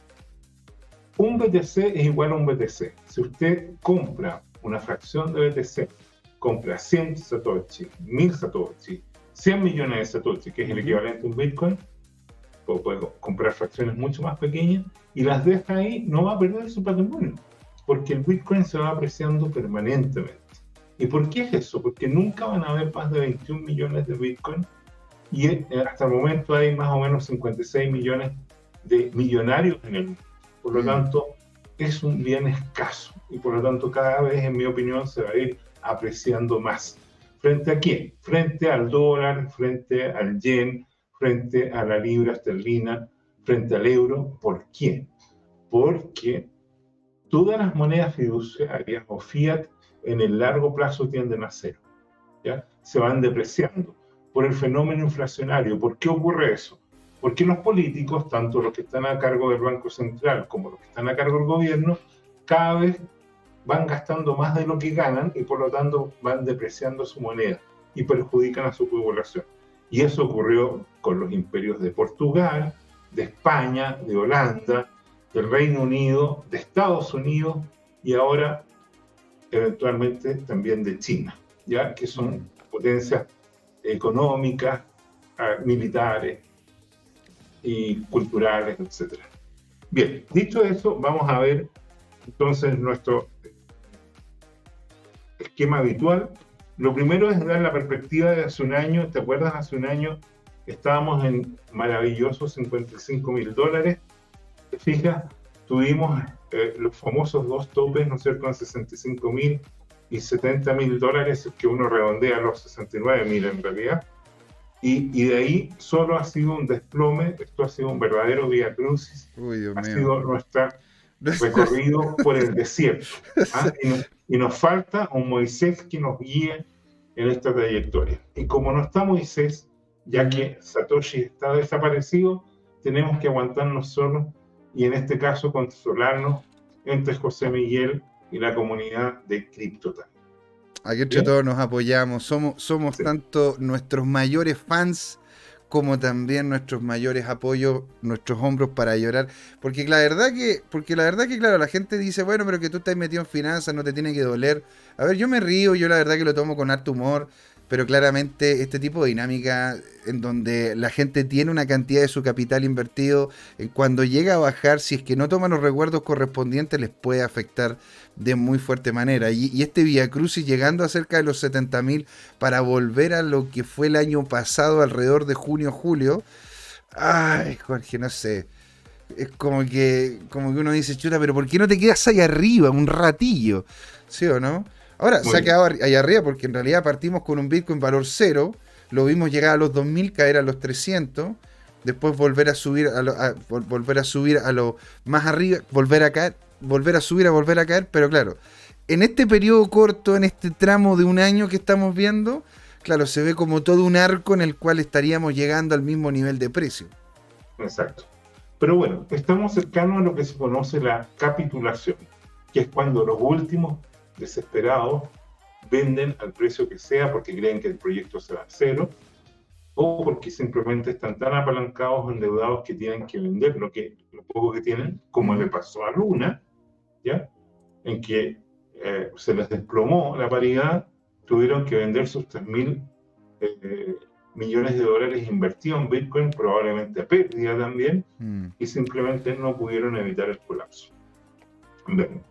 Un BTC es igual a un BTC. Si usted compra una fracción de BTC, compra 100 Satoshi, 1000 Satoshi, 100 millones de Satoshi, que es el equivalente a un Bitcoin, puede comprar fracciones mucho más pequeñas y las deja ahí, no va a perder su patrimonio, porque el Bitcoin se va apreciando permanentemente. ¿Y por qué es eso? Porque nunca van a haber más de 21 millones de Bitcoin y eh, hasta el momento hay más o menos 56 millones de millonarios en el mundo. Por lo mm. tanto, es un bien escaso y por lo tanto cada vez, en mi opinión, se va a ir apreciando más. ¿Frente a quién? Frente al dólar, frente al yen, frente a la libra esterlina, frente al euro. ¿Por qué? Porque todas las monedas fiduciarias o fiat en el largo plazo tienden a cero. ¿ya? Se van depreciando por el fenómeno inflacionario. ¿Por qué ocurre eso? Porque los políticos, tanto los que están a cargo del Banco Central como los que están a cargo del gobierno, cada vez van gastando más de lo que ganan y por lo tanto van depreciando su moneda y perjudican a su población. Y eso ocurrió con los imperios de Portugal, de España, de Holanda, del Reino Unido, de Estados Unidos y ahora eventualmente también de China, ya que son potencias económicas, ah, militares y culturales, etc. Bien, dicho eso, vamos a ver entonces nuestro esquema habitual Lo primero es dar la perspectiva de hace un año. ¿Te acuerdas? Hace un año estábamos en maravillosos 55 mil dólares. ¿Te fijas? Tuvimos eh, los famosos dos topes, ¿no es cierto?, en 65 mil y 70 mil dólares, que uno redondea a los 69 mil en realidad. Y, y, de ahí solo ha sido un desplome, esto ha sido un verdadero vía crucis, ha sido nuestro recorrido por el desierto. ¿ah? Y, y, nos falta un Moisés que nos guíe en esta trayectoria. Y como no está Moisés, ya que Satoshi está desaparecido, tenemos que aguantarnos solos y en este caso consolarnos entre José Miguel y la comunidad de CryptoTime. Aquí entre todos nos apoyamos, somos, somos tanto nuestros mayores fans como también nuestros mayores apoyos, nuestros hombros para llorar. Porque la verdad que, porque la verdad que, claro, la gente dice, bueno, pero que tú estás metido en finanzas, no te tiene que doler. A ver, yo me río, yo la verdad que lo tomo con harto humor pero claramente este tipo de dinámica en donde la gente tiene una cantidad de su capital invertido, eh, cuando llega a bajar, si es que no toman los recuerdos correspondientes, les puede afectar de muy fuerte manera. Y, este Via Crucis llegando a cerca de los 70 mil para volver a lo que fue el año pasado, alrededor de junio-julio. Ay, Jorge, no sé. Es como que, como que uno dice, chuta, pero ¿por qué no te quedas ahí arriba un ratillo? ¿Sí o no? Ahora, se ha quedado ahí arriba porque en realidad partimos con un Bitcoin valor cero, lo vimos llegar a los 2000, caer a los 300, después volver a subir a lo, volver a subir a lo más arriba, volver a caer, volver a subir a volver a caer, pero claro, en este periodo corto, en este tramo de un año que estamos viendo, claro, se ve como todo un arco en el cual estaríamos llegando al mismo nivel de precio. Exacto. Pero bueno, estamos cercanos a lo que se conoce la capitulación, que es cuando los últimos desesperados venden al precio que sea porque creen que el proyecto se va a cero o porque simplemente están tan apalancados, endeudados que tienen que vender lo, que, lo poco que tienen, como le pasó a Luna, ¿ya? en que eh, se les desplomó la paridad, tuvieron que vender sus 3 mil eh, millones de dólares invertidos en Bitcoin, probablemente a pérdida también, mm. y simplemente no pudieron evitar el colapso.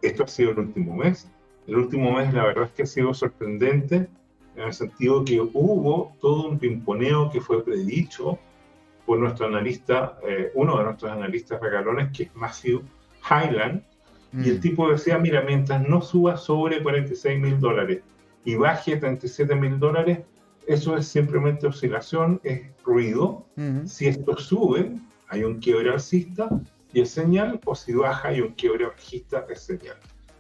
esto ha sido el último mes el último mes la verdad es que ha sido sorprendente en el sentido que hubo todo un pimponeo que fue predicho por nuestro analista, eh, uno de nuestros analistas regalones, que es Matthew Highland, y el mm. tipo decía, mira, mientras no suba sobre 46 mil dólares y baje 37 mil dólares, eso es simplemente oscilación, es ruido. Si esto sube, hay un quiebre alcista y es señal, o si baja, hay un quiebre bajista, es señal.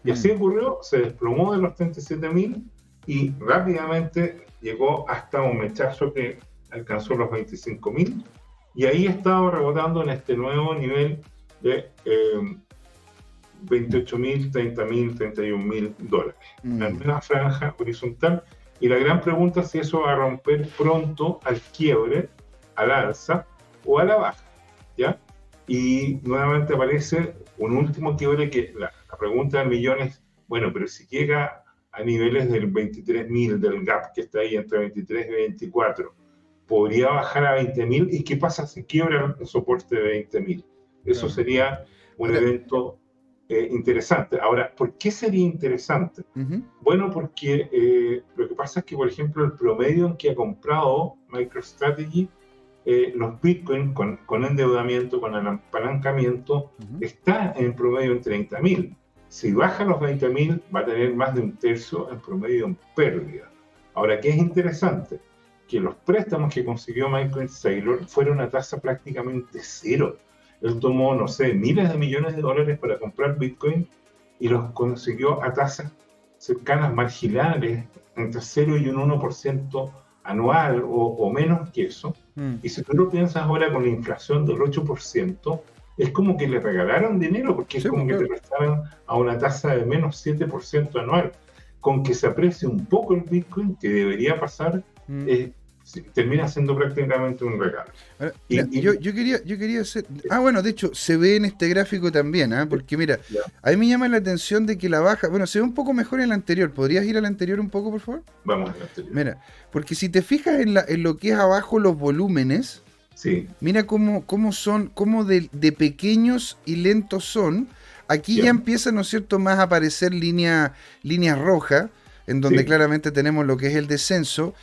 Y así ocurrió, se desplomó de los 37.000 y rápidamente llegó hasta un mechazo que alcanzó los 25.000 y ahí estaba rebotando en este nuevo nivel de eh, 28.000, 30.000, 31.000 dólares. Mm. En una franja horizontal. Y la gran pregunta es si eso va a romper pronto al quiebre, al alza o a la baja. ¿ya? Y nuevamente aparece un último quiebre que la, la pregunta del millón es, bueno, pero si llega a niveles del 23.000, del gap que está ahí entre 23 y 24, ¿podría bajar a 20.000? ¿Y qué pasa si quiebra el soporte de 20.000? Eso sería un evento eh, interesante. Ahora, ¿por qué sería interesante? Bueno, porque eh, lo que pasa es que, por ejemplo, el promedio en que ha comprado MicroStrategy eh, los Bitcoin con, con, endeudamiento, con apalancamiento, está en promedio en 30.000. Si baja los 20.000, va a tener más de un tercio en promedio en pérdida. Ahora, ¿qué es interesante? Que los préstamos que consiguió Michael Saylor fueron a tasa prácticamente cero. Él tomó, no sé, miles de millones de dólares para comprar Bitcoin y los consiguió a tasas cercanas, marginales, entre 0 y un 1% anual o, menos que eso. Mm. Y si tú lo piensas ahora con la inflación del 8%, es como que le regalaron dinero, porque es como que te prestaron a una tasa de menos 7% anual. Con que se aprecie un poco el Bitcoin, que debería pasar, mm. eh, termina siendo prácticamente un regalo. y, yo, yo, quería, yo quería hacer. Ah, bueno, de hecho, se ve en este gráfico también, ¿ah? porque mira, a mí me llama la atención de que la baja. Bueno, se ve un poco mejor en el anterior. ¿Podrías ir al anterior un poco, por favor? Vamos al anterior. Mira, porque si te fijas en, la, en lo que es abajo los volúmenes, sí. mira cómo, cómo son, cómo de, de pequeños y lentos son. Aquí ya empiezan, ¿no es cierto?, más a aparecer líneas línea rojas en donde claramente tenemos lo que es el descenso.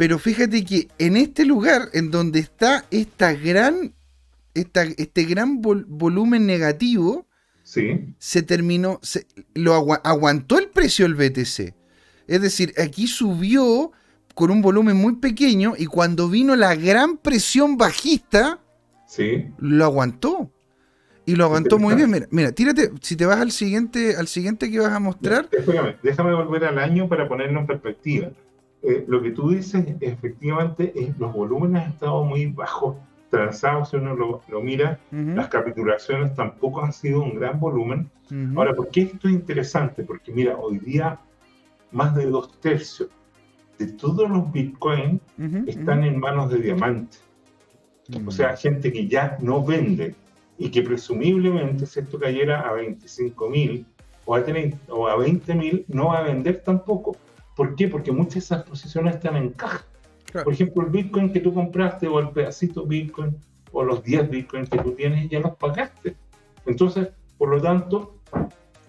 Pero fíjate que en este lugar, en donde está esta gran, esta, este gran volumen negativo, se terminó, se, lo aguantó el precio del BTC. Es decir, aquí subió con un volumen muy pequeño y cuando vino la gran presión bajista, sí. lo aguantó. Y lo aguantó muy bien. Mira, mira, tírate, si te vas al siguiente, al siguiente que vas a mostrar. Déjame, déjame volver al año para ponerlo en perspectiva. Eh, lo que tú dices, efectivamente, es, los volúmenes han estado muy bajos, transados, si uno lo, mira, las capitulaciones tampoco han sido un gran volumen. Ahora, ¿por qué esto es interesante? Porque mira, hoy día más de dos tercios de todos los bitcoins están en manos de diamantes. O sea, gente que ya no vende y que presumiblemente si esto cayera a 25 mil o a, o a 20 mil no va a vender tampoco. ¿Por qué? Porque muchas de esas posiciones están en caja. Por ejemplo, el Bitcoin que tú compraste o el pedacito Bitcoin o los 10 Bitcoins que tú tienes ya los pagaste. Entonces, por lo tanto,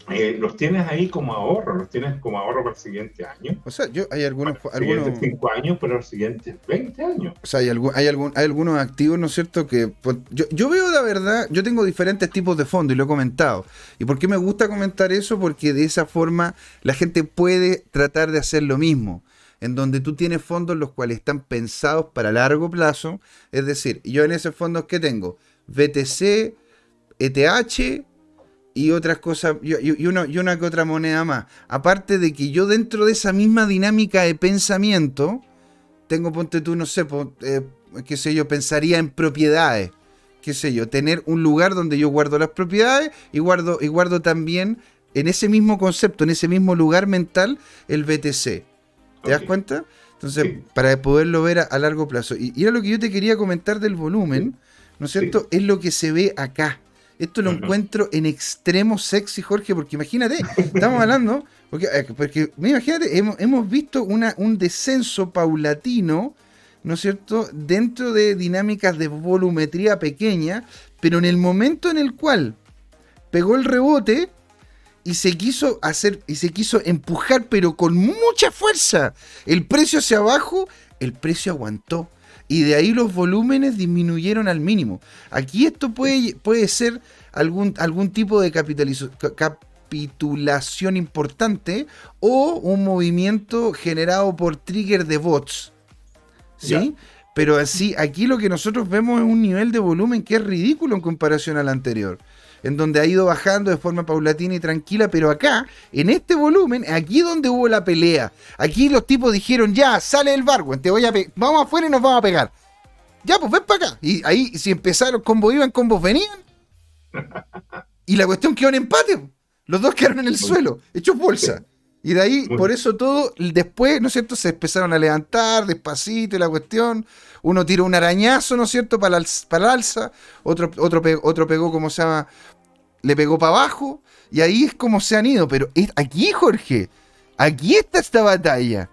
eh, los tienes ahí como ahorro, los tienes como ahorro para el siguiente año. O sea, yo hay algunos... Para los siguientes 5 años, pero los siguientes 20 años. O sea, hay, algún, hay, algún, hay algunos activos, ¿no es cierto? Que pues, yo, yo veo la verdad, yo tengo diferentes tipos de fondos y lo he comentado. ¿Y por qué me gusta comentar eso? Porque de esa forma la gente puede tratar de hacer lo mismo en donde tú tienes fondos los cuales están pensados para largo plazo. Es decir, yo en esos fondos que tengo, BTC, ETH, y otras cosas, y, una, y una que otra moneda más. Aparte de que yo dentro de esa misma dinámica de pensamiento, tengo, ponte tú, no sé, eh, qué sé yo, pensaría en propiedades, qué sé yo, tener un lugar donde yo guardo las propiedades y guardo, y guardo también en ese mismo concepto, en ese mismo lugar mental, el BTC. ¿Te das cuenta? Entonces, para poderlo ver a, largo plazo. Y, y, era lo que yo te quería comentar del volumen, ¿no es cierto? Es lo que se ve acá. Esto lo encuentro en extremo sexy, Jorge, porque imagínate, estamos hablando, porque, eh, porque imagínate, hemos, visto una, un descenso paulatino, ¿no es cierto?, dentro de dinámicas de volumetría pequeña, pero en el momento en el cual pegó el rebote y se quiso hacer, y se quiso empujar, pero con mucha fuerza, el precio hacia abajo, el precio aguantó y de ahí los volúmenes disminuyeron al mínimo. Aquí esto puede, puede ser algún, algún tipo de capitulación importante o un movimiento generado por trigger de bots. ¿Sí? Pero así, aquí lo que nosotros vemos es un nivel de volumen que es ridículo en comparación al anterior en donde ha ido bajando de forma paulatina y tranquila, pero acá, en este volumen, aquí donde hubo la pelea, aquí los tipos dijeron, ya, sale el barco, te voy a vamos afuera y nos vamos a pegar. Ya, pues ven para acá. Y ahí, si empezaron, combos iban, combos venían. Y la cuestión quedó en empate. Los dos quedaron en el suelo, hechos bolsa. Y de ahí, por eso todo, después, ¿no es cierto? Se empezaron a levantar despacito y la cuestión. Uno tiró un arañazo, ¿no es cierto? Para el, para alza. Otro, otro, pegó, otro pegó, como se llama? Le pegó para abajo. Y ahí es como se han ido. Pero es, aquí, Jorge, aquí está esta batalla.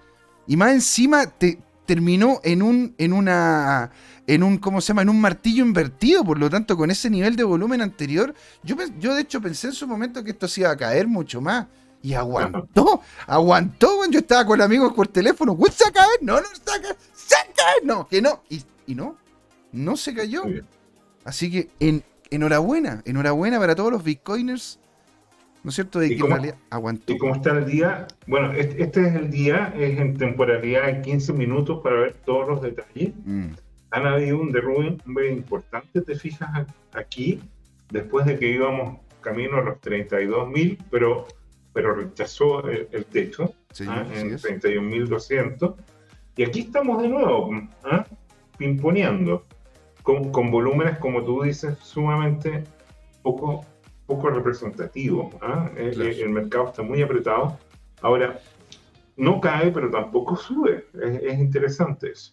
Y más encima te, terminó en un, en una, en un, ¿cómo se llama? En un martillo invertido. Por lo tanto, con ese nivel de volumen anterior, yo, yo de hecho pensé en su momento que esto se iba a caer mucho más. Y aguantó, aguantó, yo estaba con amigos por teléfono, ¿se a caer? No, no, se va a caer, se va a caer, no, que no. Y, y no, no se cayó. Así que en, enhorabuena, enhorabuena para todos los bitcoiners, ¿no es cierto? De que en realidad aguantó. ¿Y cómo está el día? Bueno, este, es el día, es en temporalidad de 15 minutos para ver todos los detalles. Mm. Han habido un derrumbe importante, te fijas aquí, después de que íbamos camino a los 32 mil, pero pero rechazó el, techo ¿ah? en 31.200. Y aquí estamos de nuevo, ¿ah? pimponeando, con, con, volúmenes, como tú dices, sumamente poco, poco representativos. ¿ah? El, mercado está muy apretado. Ahora, no cae, pero tampoco sube. Es, es interesante eso.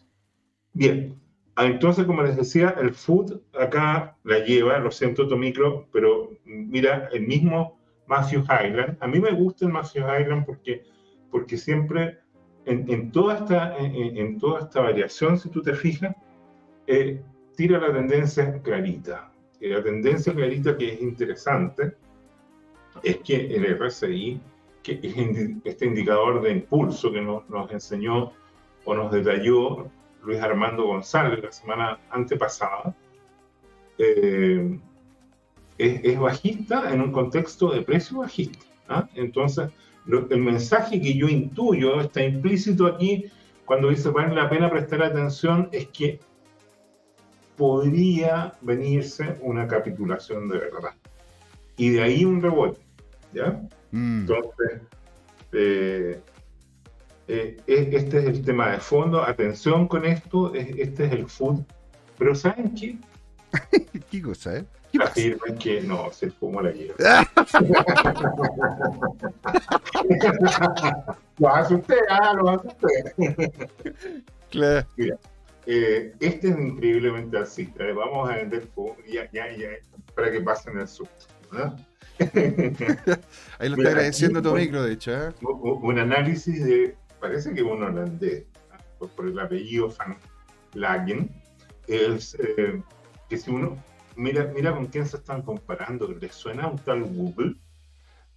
Bien, entonces, como les decía, el food acá la lleva, lo siento, Tomicro, pero mira, el mismo Matthew Highland. A mí me gusta el Matthew Highland porque, porque siempre en, toda esta, en, toda esta variación, si tú te fijas, eh, tira la tendencia clarita. Y la tendencia clarita que es interesante es que el RSI, que es este indicador de impulso que nos, nos enseñó o nos detalló Luis Armando González la semana antepasada, eh, es, bajista en un contexto de precio bajista. ¿ah? Entonces, el mensaje que yo intuyo, está implícito aquí, cuando dice vale la pena prestar atención, es que podría venirse una capitulación de verdad. Y de ahí un rebote. ¿ya? Mm. Entonces, eh, eh, este es el tema de fondo. Atención con esto, este es el food. Pero ¿saben qué? ¿Qué cosa, eh? Afirman que no, se fumó la quiero. lo hace usted, ah, lo hace usted. claro. Mira, eh, este es increíblemente así. Vamos a vender ya, ya, ya, para que pasen el susto. Ahí lo está agradeciendo tu micro, de hecho. ¿eh? Un análisis de, parece que un holandés, por, por el apellido Van Lagen, es eh, que si uno mira, mira con quién se están comparando, ¿le suena un tal Google?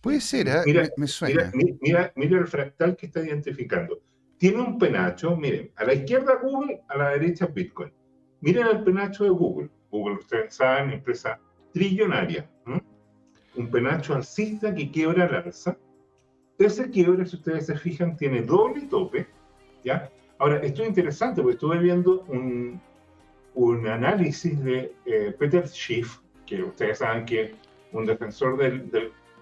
Puede ser, ¿eh? mira, me, suena. Mira, mira, el fractal que está identificando. Tiene un penacho, miren, a la izquierda Google, a la derecha Bitcoin. Miren el penacho de Google. Google, ustedes saben, empresa trillonaria. Un penacho alcista que quiebra al alza. Ese quiebre, si ustedes se fijan, tiene doble tope. ¿ya? Ahora, esto es interesante porque estuve viendo un, un análisis de eh, Peter Schiff, que ustedes saben que es un defensor del,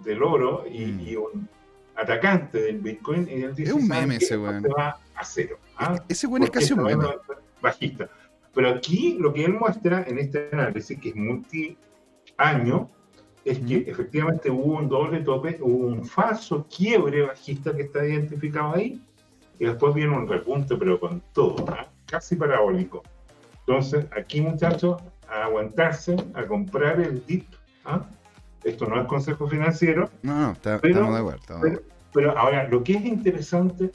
del, oro y, mm. un atacante del Bitcoin. Y él dice, es un meme ese weón. va a cero. ¿ah? Ese weón es casi un meme. Bajista. Pero aquí lo que él muestra en este análisis, que es multi-año, es que efectivamente hubo un doble tope, hubo un falso quiebre bajista que está identificado ahí, y después viene un repunte, pero con todo, ¿ah? casi parabólico. Entonces, aquí muchachos, a aguantarse, a comprar el DIP. ¿ah? Esto no es consejo financiero. No, no, estamos de acuerdo. Pero, ahora, lo que es interesante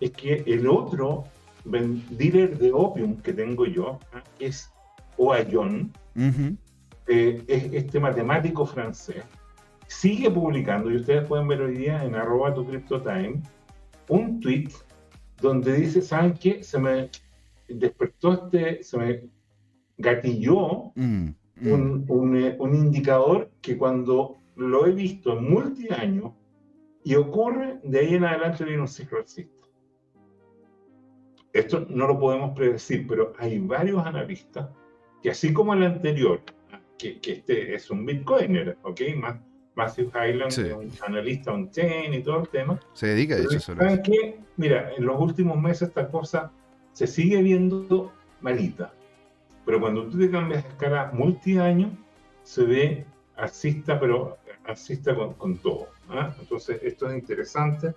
es que el otro dealer de opium que tengo yo, ¿ah? es Oayon, eh, es este matemático francés, sigue publicando, y ustedes pueden ver hoy día en arroba tu time, un tweet donde dice, ¿saben qué? Se me despertó este, se me gatilló mm, mm. Un, eh, un, indicador que cuando lo he visto en multiaños y ocurre, de ahí en adelante viene un ciclo alcista. Esto no lo podemos predecir, pero hay varios analistas que así como el anterior, que, que este es un bitcoiner, ¿ok? Más, Matthew Highland, un analista un chain y todo el tema. Se dedica a eso. ¿Saben qué? Mira, en los últimos meses esta cosa se sigue viendo malita. Pero cuando tú te cambias a escala multiaño, se ve alcista, pero alcista con, todo. ¿ah? Entonces, esto es interesante.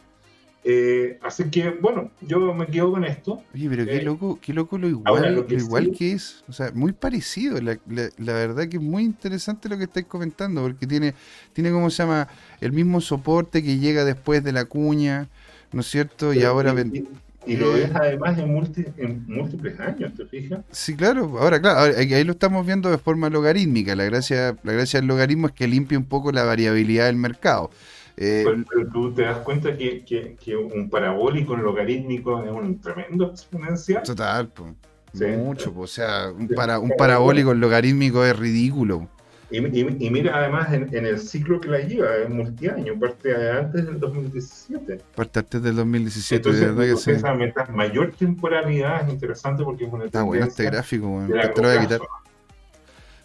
Eh, así que, bueno, yo me quedo con esto. Oye, pero qué eh, loco, qué loco lo igual, lo, igual que es. O sea, muy parecido. La, verdad que es muy interesante lo que estáis comentando, porque tiene, tiene, ¿cómo se llama? El mismo soporte que llega después de la cuña, ¿no es cierto? y ahora... Y lo ves además en, múltiples años, ¿te fijas? Sí, claro. Ahora, claro, ahí lo estamos viendo de forma logarítmica. La gracia, la gracia del logaritmo es que limpia un poco la variabilidad del mercado. Eh, pero, tú te das cuenta que, que, un parabólico en logarítmico es un tremendo exponencial. Total, pues. mucho. o sea, un, para, un parabólico en logarítmico es ridículo. Y, mira, además, en, el ciclo que la lleva, es multiaño, parte antes del 2017. Parte antes del 2017, de verdad que sí. Esa mayor temporalidad es interesante porque es una Está bueno este gráfico, Te lo voy a quitar.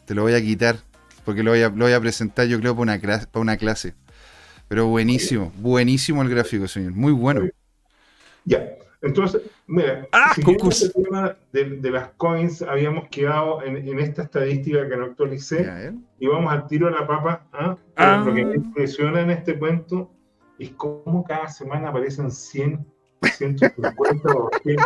Te lo voy a quitar, porque lo voy a, lo voy a presentar yo creo para una, para una clase. Pero buenísimo, buenísimo el gráfico, señor. Muy bueno. Ya, entonces, mira, ah, si el tema de, las coins, habíamos quedado en, esta estadística que no actualicé y vamos al tiro a la papa. ¿ah? ah. Lo que me impresiona en este cuento es cómo cada semana aparecen 100, 150 o 80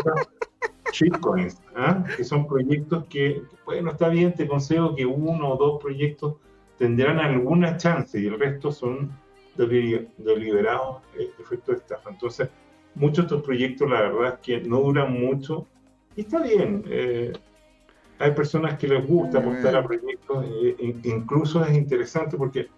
shitcoins, ¿ah? que son proyectos que, bueno, está bien, te consejo que uno o dos proyectos tendrán alguna chance y el resto son deliberados eh, efecto de estafa. Entonces, muchos de estos proyectos, la verdad es que no duran mucho y está bien. Eh, hay personas que les gusta apostar a proyectos, eh, incluso es interesante porque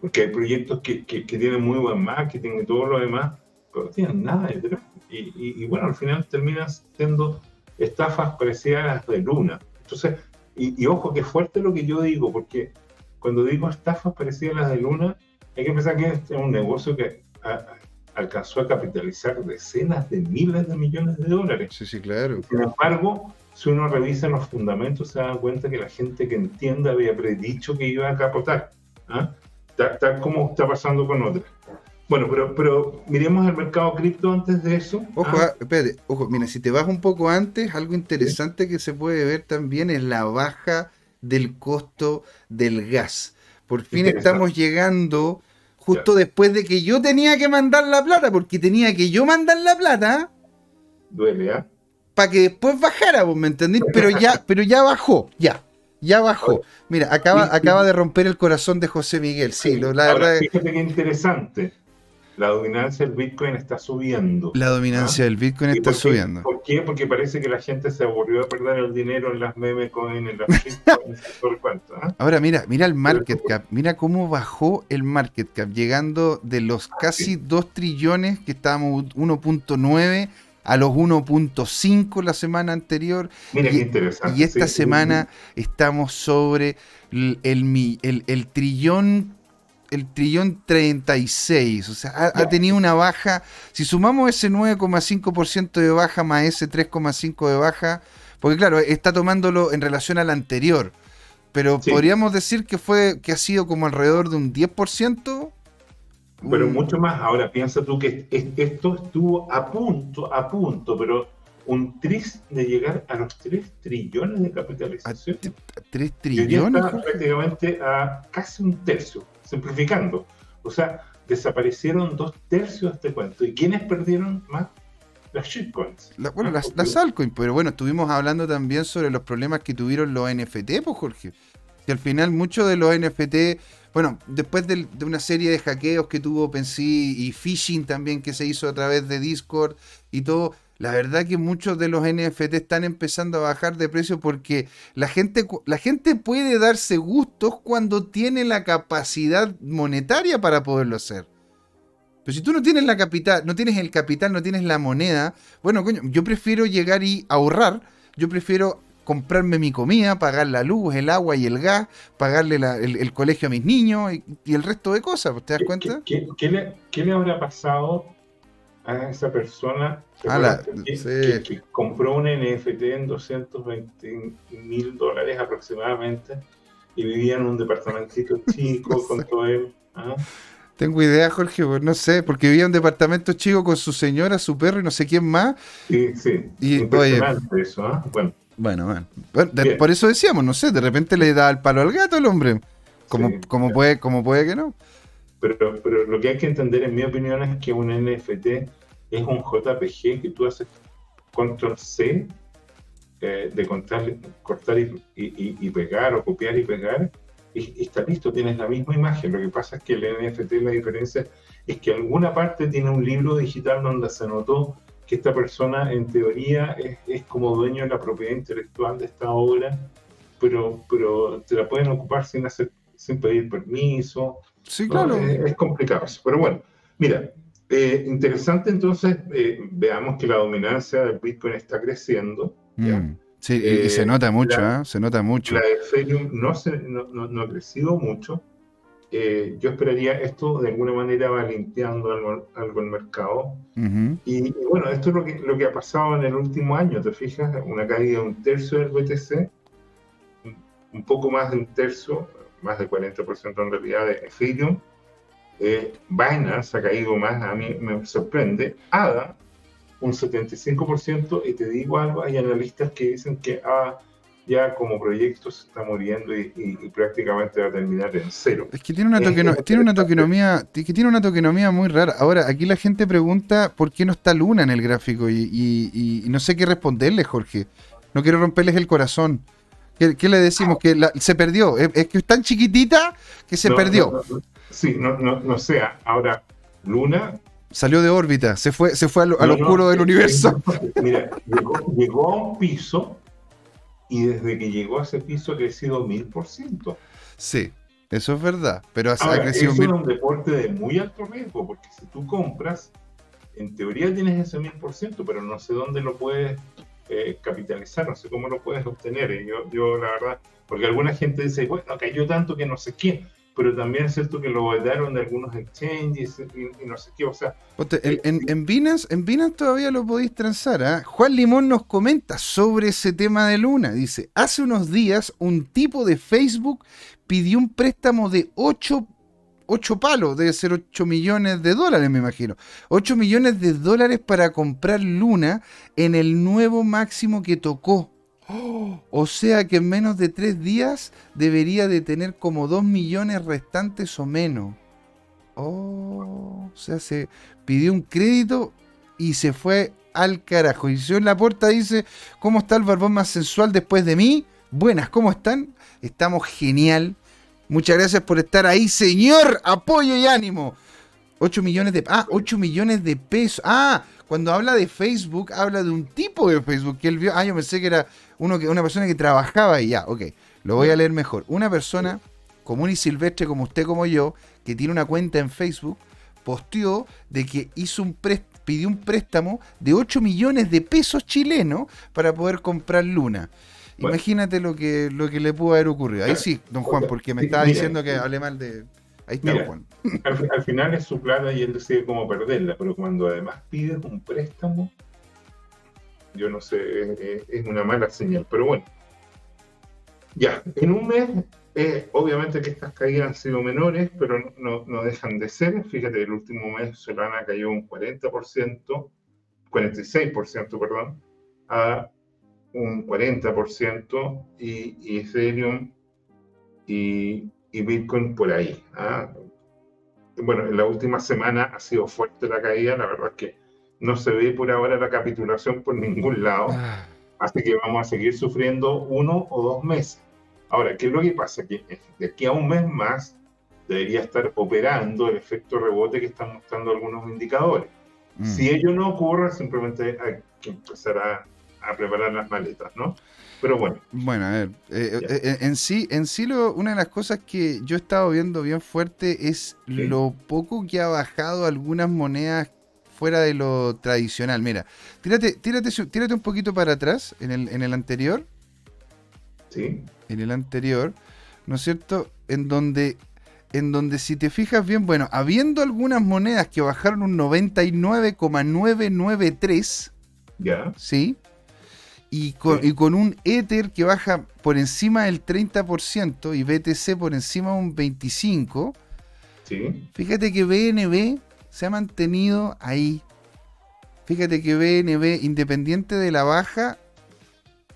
porque hay proyectos que, que, tienen muy buen marketing y todo lo demás, pero no tienen nada detrás. Y, y, bueno, al final terminan siendo estafas parecidas a las de Luna. Entonces, y, ojo, que fuerte lo que yo digo, porque cuando digo estafas parecidas a las de Luna, hay que pensar que este es un negocio que alcanzó a capitalizar decenas de miles de millones de dólares. Sí, sí, claro. Sin embargo, si uno revisa los fundamentos, se da cuenta que la gente que entiende había predicho que iba a capotar, ¿ah? tal, como está pasando con otras. Bueno, pero, pero miremos el mercado cripto antes de eso. Ojo, ¿ah? Ah, espérate, ojo, mira, si te vas un poco antes, algo interesante que se puede ver también es la baja del costo del gas. Por fin estamos llegando justo después de que yo tenía que mandar la plata, porque tenía que yo mandar la plata. Duele, ¿ah? Para que después bajara, vos me entendés, pero ya, pero ya bajó, ya. Ya bajó. Mira, acaba, acaba de romper el corazón de José Miguel. Sí, lo, la verdad. Fíjate qué interesante la dominancia del Bitcoin está subiendo. La dominancia ¿ah? del Bitcoin está subiendo. ¿Por qué? Porque parece que la gente se aburrió de perder el dinero en las meme coin, en las bitcoins, por cuánto. ¿ah? Ahora mira, mira el market cap, mira cómo bajó el market cap, llegando de los casi 2 trillones que estábamos 1.9 a los 1.5 la semana anterior. Mira y, qué interesante. Y esta semana estamos sobre el, el, el trillón el trillón 36, o sea, ha, tenido una baja, si sumamos ese 9,5% de baja más ese 3,5% de baja, porque claro, está tomándolo en relación al anterior, pero podríamos decir que fue que ha sido como alrededor de un 10%. Pero mucho más, ahora piensa tú que esto estuvo a punto, a punto, pero un tris de llegar a los 3 trillones de capitalización. ¿3 trillones? prácticamente a casi un tercio simplificando. O sea, desaparecieron dos tercios de este cuento. ¿Y quiénes perdieron más? Las shitcoins. bueno, las, las altcoins, pero bueno, estuvimos hablando también sobre los problemas que tuvieron los NFT, pues Jorge. Que al final muchos de los NFT, bueno, después de, de, una serie de hackeos que tuvo OpenSea y phishing también que se hizo a través de Discord y todo, la verdad que muchos de los NFT están empezando a bajar de precio porque la gente, la gente puede darse gustos cuando tiene la capacidad monetaria para poderlo hacer. Pero si tú no tienes la capital, no tienes el capital, no tienes la moneda, bueno, coño, yo prefiero llegar y ahorrar, yo prefiero comprarme mi comida, pagar la luz, el agua y el gas, pagarle el, colegio a mis niños y, el resto de cosas, ¿te das cuenta? ¿Qué, le, ¿Qué, le, habrá pasado a esa persona que, compró un NFT en 220 mil dólares aproximadamente y vivía en un departamentito chico con todo él. ¿ah? Tengo idea, Jorge, pues no sé, porque vivía en un departamento chico con su señora, su perro y no sé quién más. Sí, sí. Y, Impresionante eso, ¿ah? Bueno. Bueno, bueno. por eso decíamos, no sé, de repente le da el palo al gato el hombre. Como, como, puede, como puede que no. Pero, pero lo que hay que entender, en mi opinión, es que un NFT es un JPG que tú haces control C eh, de cortar, cortar y, pegar o copiar y pegar y, está listo, tienes la misma imagen. Lo que pasa es que el NFT, la diferencia es que alguna parte tiene un libro digital donde se notó que esta persona en teoría es, es como dueño de la propiedad intelectual de esta obra, pero, pero te la pueden ocupar sin hacer sin pedir permiso. Sí, claro. Es, complicado eso. Pero bueno, mira, eh, interesante entonces, eh, veamos que la dominancia del Bitcoin está creciendo. Mm, sí, y, se eh, nota mucho, se nota mucho. La Ethereum no, se, no, no, ha crecido mucho. yo esperaría esto de alguna manera va limpiando algo, algo el mercado. y, bueno, esto es lo que, lo que ha pasado en el último año, ¿te fijas? Una caída de un tercio del BTC, un poco más de un tercio más del 40% en realidad de Ethereum. Eh, Binance ha caído más, a mí me sorprende. ADA, un 75%, y te digo algo, hay analistas que dicen que ADA ya como proyecto se está muriendo y, prácticamente va a terminar en cero. Es que tiene una, tiene una tokenomía, que tiene una tokenomía muy rara. Ahora, aquí la gente pregunta por qué no está Luna en el gráfico y, no sé qué responderle, Jorge. No quiero romperles el corazón. ¿Qué, le decimos? Que se perdió. Es, que es tan chiquitita que se perdió. sí, no, no, no sea. Ahora, Luna. Salió de órbita, se fue, se fue al, oscuro del universo. Mira, llegó, a un piso y desde que llegó a ese piso ha crecido mil por ciento. Sí. Eso es verdad, pero ha, crecido eso es un deporte de muy alto riesgo, porque si tú compras, en teoría tienes ese mil por ciento, pero no sé dónde lo puedes eh, capitalizar, no sé cómo lo puedes obtener. Y yo, yo, la verdad, porque alguna gente dice, bueno, cayó tanto que no sé quién pero también es cierto que lo guardaron de algunos exchanges y, no sé qué, o sea... en, en, en, Binance, en Binance todavía lo podéis transar, ¿ah? Juan Limón nos comenta sobre ese tema de Luna, dice, hace unos días un tipo de Facebook pidió un préstamo de 8 8 palos, debe ser 8 millones de dólares, me imagino. 8 millones de dólares para comprar Luna en el nuevo máximo que tocó. o sea que en menos de tres días debería de tener como 2 millones restantes o menos. Oh, o sea, se pidió un crédito y se fue al carajo. Y si en la puerta dice, ¿cómo está el barbón más sensual después de mí? Buenas, ¿cómo están? Estamos genial. Muchas gracias por estar ahí, señor. Apoyo y ánimo. 8 millones de... Ah, 8 millones de pesos. Ah, cuando habla de Facebook, habla de un tipo de Facebook que él vio. Ah, yo pensé que era uno que, una persona que trabajaba y ya, ok. Lo voy a leer mejor. Una persona común y silvestre como usted, como yo, que tiene una cuenta en Facebook, posteó de que hizo un pidió un préstamo de 8 millones de pesos chilenos para poder comprar Luna. Imagínate lo que, lo que le pudo haber ocurrido. Ahí sí, don Juan, porque me estaba diciendo que hablé mal de, Ahí está Juan. Al, final es su plata y él decide cómo perderla, pero cuando además pides un préstamo, yo no sé, es, una mala señal. Pero bueno, ya, en un mes, eh, obviamente que estas caídas han sido menores, pero no, no, dejan de ser. Fíjate, el último mes Solana cayó un 40%, 46%, perdón, a un 40% y, y Ethereum y y Bitcoin por ahí. ¿ah? Bueno, en la última semana ha sido fuerte la caída, la verdad es que no se ve por ahora la capitulación por ningún lado, ah. así que vamos a seguir sufriendo uno o dos meses. Ahora, ¿qué es lo que pasa? Que de aquí a un mes más debería estar operando el efecto rebote que están mostrando algunos indicadores. Mm. Si ello no ocurre, simplemente hay que empezar a, a preparar las maletas, ¿no? Pero bueno. Bueno, a ver, eh, eh, eh, en sí, en sí lo, una de las cosas que yo he estado viendo bien fuerte es lo poco que ha bajado algunas monedas fuera de lo tradicional. Mira, tírate, tírate, tírate un poquito para atrás en el, en el anterior. Sí. En el anterior, ¿no es cierto? En donde, en donde si te fijas bien, bueno, habiendo algunas monedas que bajaron un 99,993. Ya. Sí y con, un Ether que baja por encima del 30% y BTC por encima de un 25%, fíjate que BNB se ha mantenido ahí. Fíjate que BNB, independiente de la baja,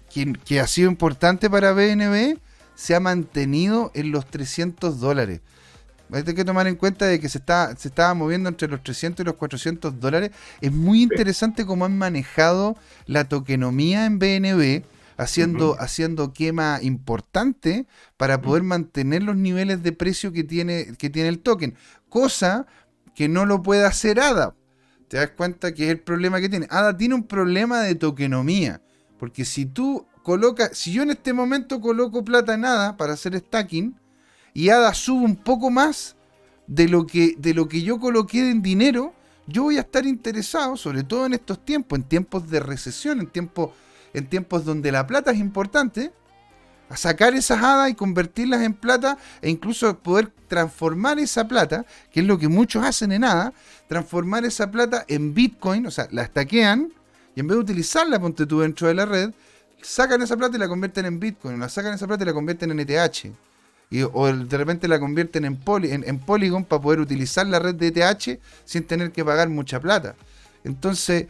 que, que ha sido importante para BNB, se ha mantenido en los 300 dólares. Hay que tomar en cuenta de que se, está, se estaba moviendo entre los 300 y los 400 dólares. Es muy interesante cómo han manejado la tokenomía en BNB, haciendo, haciendo quema importante para poder mantener los niveles de precio que tiene, que tiene el token. Cosa que no lo puede hacer ADA. Te das cuenta que es el problema que tiene. ADA tiene un problema de tokenomía. Porque si tú colocas, si yo en este momento coloco plata en ADA para hacer stacking, y ADA sube un poco más de lo que, de lo que yo coloqué en dinero, yo voy a estar interesado, sobre todo en estos tiempos, en tiempos de recesión, en, tiempos, en tiempos donde la plata es importante, a sacar esas hadas y convertirlas en plata e incluso poder transformar esa plata, que es lo que muchos hacen en ADA, transformar esa plata en Bitcoin, o sea, la estaquean y en vez de utilizarla, ponte tú dentro de la red, sacan esa plata y la convierten en Bitcoin, la sacan esa plata y la convierten en ETH o de repente la convierten en, en, Polygon para poder utilizar la red de ETH sin tener que pagar mucha plata. Entonces,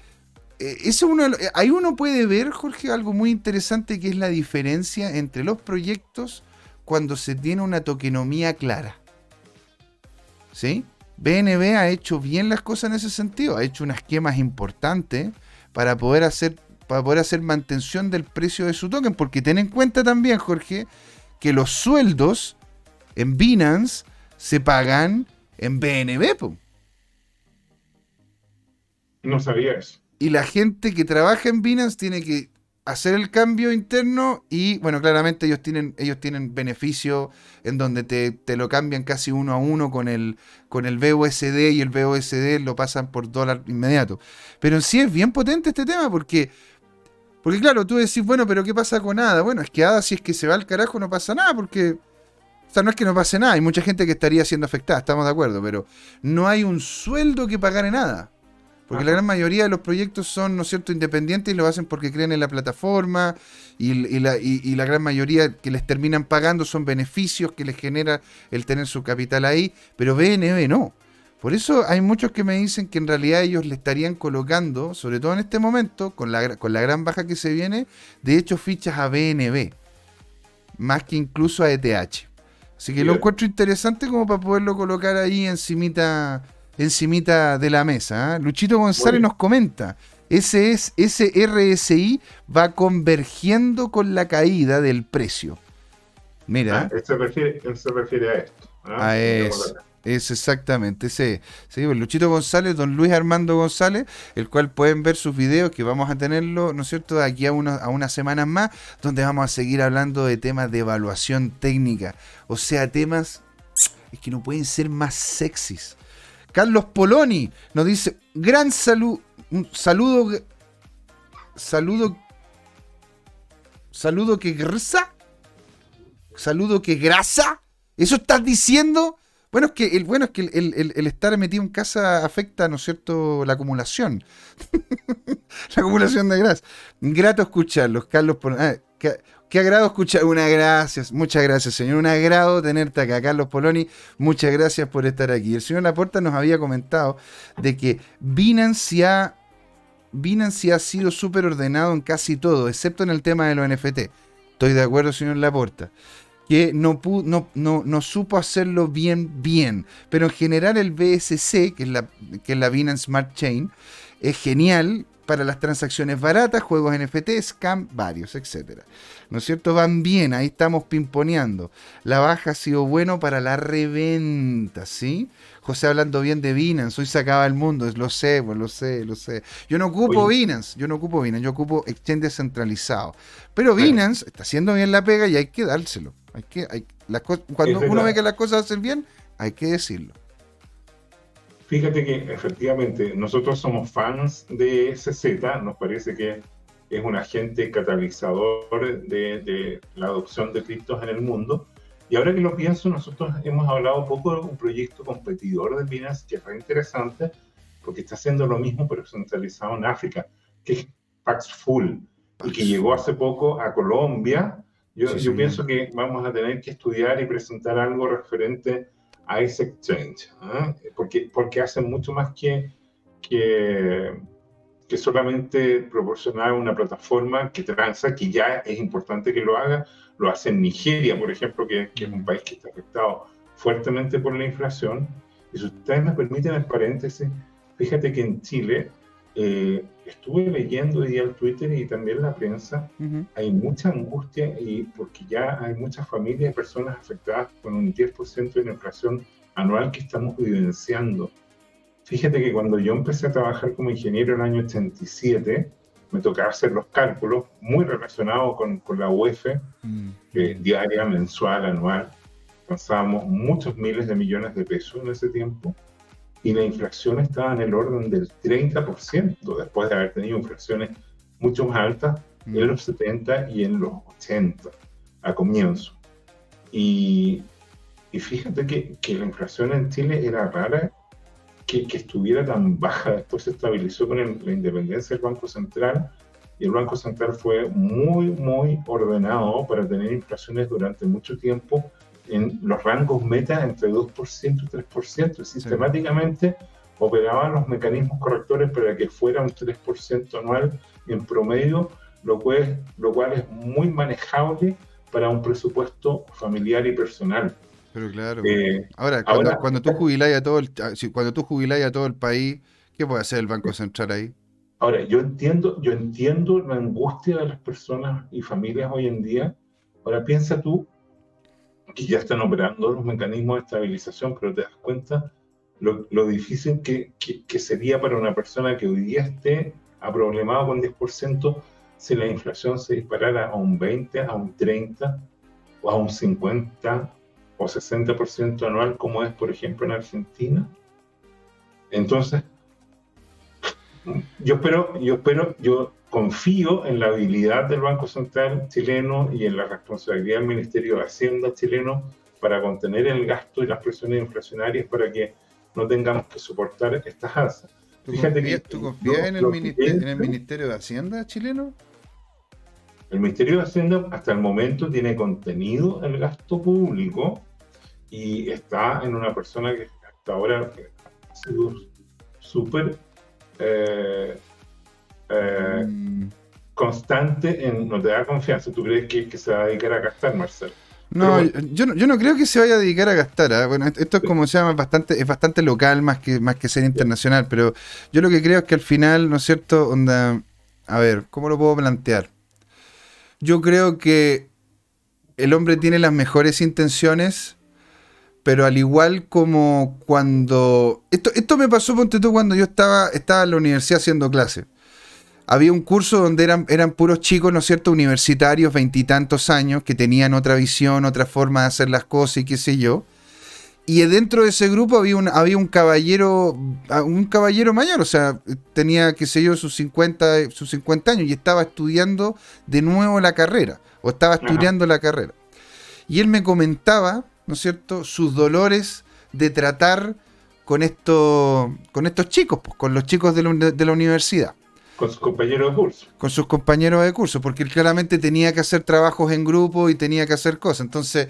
eh, eso uno, eh, ahí uno puede ver, Jorge, algo muy interesante que es la diferencia entre los proyectos cuando se tiene una tokenomía clara. ¿Sí? BNB ha hecho bien las cosas en ese sentido, ha hecho unas esquemas importantes para poder hacer para poder hacer mantención del precio de su token, porque ten en cuenta también, Jorge, que los sueldos en Binance se pagan en BNB. No sabía eso. Y la gente que trabaja en Binance tiene que hacer el cambio interno y, bueno, claramente ellos tienen, ellos tienen beneficio en donde te, te, lo cambian casi uno a uno con el, con el BUSD y el BUSD lo pasan por dólar inmediato. Pero en sí es bien potente este tema porque, porque claro, tú decís, bueno, pero ¿qué pasa con ADA? Bueno, es que ADA si es que se va al carajo no pasa nada porque... O sea, no es que no pase nada, hay mucha gente que estaría siendo afectada, estamos de acuerdo, pero no hay un sueldo que pagar en nada. Porque la gran mayoría de los proyectos son, ¿no es cierto?, independientes y lo hacen porque creen en la plataforma y, la, la, gran mayoría que les terminan pagando son beneficios que les genera el tener su capital ahí, pero BNB no. Por eso hay muchos que me dicen que en realidad ellos le estarían colocando, sobre todo en este momento, con la, con la gran baja que se viene, de hecho fichas a BNB, más que incluso a ETH. Así que lo encuentro interesante como para poderlo colocar ahí encimita encimita de la mesa. ¿ah? Luchito González nos comenta, ese, es, ese RSI va convergiendo con la caída del precio. Mira. Ah, él, se refiere, se refiere, a esto. ¿ah? A eso. Es exactamente ese. Sí, Luchito González, don Luis Armando González, el cual pueden ver sus videos, que vamos a tenerlo, ¿no es cierto?, de aquí a, a unas semanas más, donde vamos a seguir hablando de temas de evaluación técnica. O sea, temas es que no pueden ser más sexys. Carlos Poloni nos dice, gran salud, un saludo, saludo, saludo que grasa, saludo que grasa, ¿eso estás diciendo? Bueno, es que el, bueno es que el, estar metido en casa afecta, ¿no es cierto?, la acumulación. la acumulación de grasa. Grato escucharlos, Carlos. Poloni. Ah, Qué agrado escuchar. Una gracias, muchas gracias, señor. Un agrado tenerte acá, Carlos Poloni. Muchas gracias por estar aquí. El señor Laporta nos había comentado de que Binance ha, Binance ha sido súper ordenado en casi todo, excepto en el tema de los NFT. Estoy de acuerdo, señor Laporta. Que no, no, no, no, supo hacerlo bien, bien. Pero en general el BSC, que es la, que es la Binance Smart Chain, es genial para las transacciones baratas, juegos NFT, scam, varios, etcétera. ¿No es cierto? Van bien, ahí estamos pimponeando. La baja ha sido bueno para la reventa, ¿sí? José hablando bien de Binance, hoy se acaba el mundo, lo sé, pues lo sé, lo sé. Yo no ocupo Binance, yo no ocupo Binance, yo ocupo exchange descentralizado. Pero Binance está haciendo bien la pega y hay que dárselo. Hay que, hay, cuando uno ve que las cosas hacen bien, hay que decirlo. Fíjate que efectivamente nosotros somos fans de CZ, nos parece que es un agente catalizador de, la adopción de criptos en el mundo. Y ahora que lo pienso, nosotros hemos hablado un poco de un proyecto competidor de Binance que es muy interesante porque está haciendo lo mismo pero centralizado en África, que es Paxful, y que llegó hace poco a Colombia. Yo, yo pienso que vamos a tener que estudiar y presentar algo referente a ese exchange, ¿ah? porque, porque hacen mucho más que, que, que, solamente proporcionar una plataforma que transa, que ya es importante que lo haga, lo hace en Nigeria, por ejemplo, que, que es un país que está afectado fuertemente por la inflación. Y si ustedes me permiten el paréntesis, fíjate que en Chile eh, estuve leyendo hoy día el Twitter y también la prensa, hay mucha angustia y porque ya hay muchas familias y personas afectadas con un 10% de la inflación anual que estamos vivenciando. Fíjate que cuando yo empecé a trabajar como ingeniero en el año 87, me tocaba hacer los cálculos muy relacionados con, con la UEF, mm. diaria, mensual, anual. Pasábamos muchos miles de millones de pesos en ese tiempo y la inflación estaba en el orden del 30%, después de haber tenido inflaciones mucho más altas en mm. los 70 y en los 80 a comienzo. Y, y fíjate que, que, la inflación en Chile era rara que, que, estuviera tan baja, después se estabilizó con la independencia del Banco Central y el Banco Central fue muy, muy ordenado para tener inflaciones durante mucho tiempo en los rangos meta entre 2% y 3%. Sistemáticamente operaban los mecanismos correctores para que fuera un 3% anual en promedio, lo cual, lo cual es muy manejable para un presupuesto familiar y personal. Pero claro. Eh, ahora, cuando, tú jubiláis a todo el, ah, cuando tú jubiláis a todo el país, ¿qué puede hacer el Banco Central ahí? Ahora, yo entiendo, yo entiendo la angustia de las personas y familias hoy en día. Ahora piensa tú que ya están operando los mecanismos de estabilización, pero te das cuenta lo, difícil que, que, sería para una persona que hoy día esté aproblemado con 10% si la inflación se disparara a un 20, a un 30 o a un 50 o 60% anual, como es, por ejemplo, en Argentina. Entonces, yo espero, yo espero, yo confío en la habilidad del Banco Central chileno y en la responsabilidad del Ministerio de Hacienda chileno para contener el gasto y las presiones inflacionarias para que no tengamos que soportar estas alzas. ¿Tú Fíjate ¿tú confías en, el ministerio, en el Ministerio de Hacienda chileno? El Ministerio de Hacienda hasta el momento tiene contenido el gasto público y está en una persona que hasta ahora ha sido súper eh, eh, mm. constante en no te da confianza. ¿Tú crees que, se va a dedicar a gastar, Marcelo? No, yo, no, yo no creo que se vaya a dedicar a gastar. ¿ah? Bueno, esto es como se llama, bastante, es bastante local más que, más que ser internacional, pero yo lo que creo es que al final, ¿no es cierto? Onda, a ver, ¿cómo lo puedo plantear? Yo creo que el hombre tiene las mejores intenciones, pero al igual como cuando... Esto, esto me pasó, ponte tú, cuando yo estaba, estaba en la universidad haciendo clase había un curso donde eran, eran puros chicos, ¿no es cierto?, universitarios, veintitantos años, que tenían otra visión, otra forma de hacer las cosas y qué sé yo. Y dentro de ese grupo había un, había un caballero, un caballero mayor, o sea, tenía, qué sé yo, sus 50, sus 50 años y estaba estudiando de nuevo la carrera, o estaba estudiando la carrera. Y él me comentaba, ¿no es cierto?, sus dolores de tratar con, esto, con estos chicos, pues, con los chicos de la universidad. Con sus compañeros de curso. Con sus compañeros de curso, porque él claramente tenía que hacer trabajos en grupo y tenía que hacer cosas. Entonces,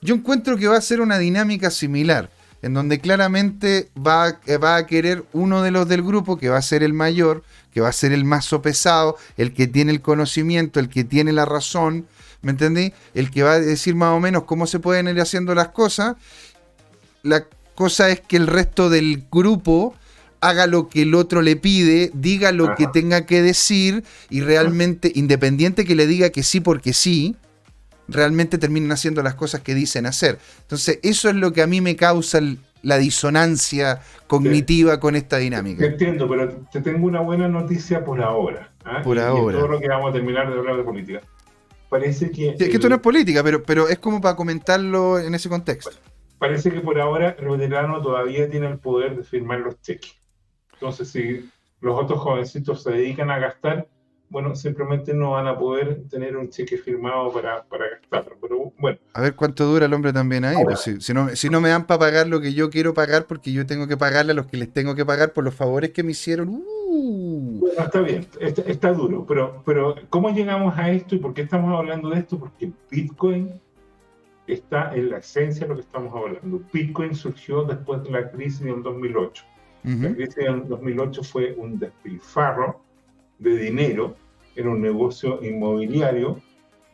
yo encuentro que va a ser una dinámica similar, en donde claramente va, eh, va a querer uno de los del grupo, que va a ser el mayor, que va a ser el más sopesado, el que tiene el conocimiento, el que tiene la razón, ¿me entendí? El que va a decir más o menos cómo se pueden ir haciendo las cosas. La cosa es que el resto del grupo haga lo que el otro le pide, diga lo que tenga que decir y realmente, independiente que le diga que sí porque sí, realmente terminen haciendo las cosas que dicen hacer. Entonces, eso es lo que a mí me causa la disonancia cognitiva con esta dinámica. entiendo, pero te tengo una buena noticia por ahora. ¿ah? Por ahora. todo lo que vamos a terminar de hablar de política. Parece que. es que esto no es política, pero, pero es como para comentarlo en ese contexto. Parece que por ahora el veterano todavía tiene el poder de firmar los cheques. Entonces, si los otros jovencitos se dedican a gastar, bueno, simplemente no van a poder tener un cheque firmado para, para gastarlo. Pero bueno. A ver cuánto dura el hombre también ahí. Pues, si, no, si no me dan para pagar lo que yo quiero pagar, porque yo tengo que pagarle a los que les tengo que pagar por los favores que me hicieron. Uh. Bueno, está bien, está, está, duro, pero, pero ¿cómo llegamos a esto y por qué estamos hablando de esto? Porque Bitcoin está en la esencia de lo que estamos hablando. Bitcoin surgió después de la crisis del 2008 la crisis del 2008 fue un despilfarro de dinero en un negocio inmobiliario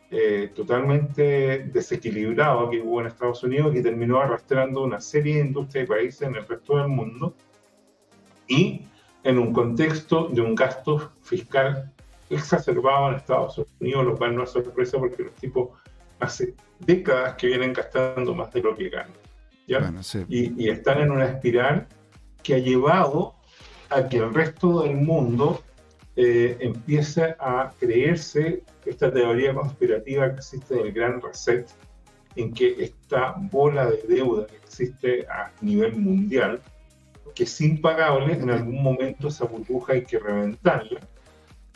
eh, totalmente desequilibrado que hubo en Estados Unidos que terminó arrastrando una serie de industrias y países en el resto del mundo y en un contexto de un gasto fiscal exacerbado en Estados Unidos, lo cual no es sorpresa porque los tipos hace décadas que vienen gastando más de lo que ganan. y, y, están en una espiral que ha llevado a que el resto del mundo eh, empiece a creerse esta teoría conspirativa que existe del gran reset, en que esta bola de deuda que existe a nivel mundial, que es impagable, en algún momento esa burbuja hay que reventarla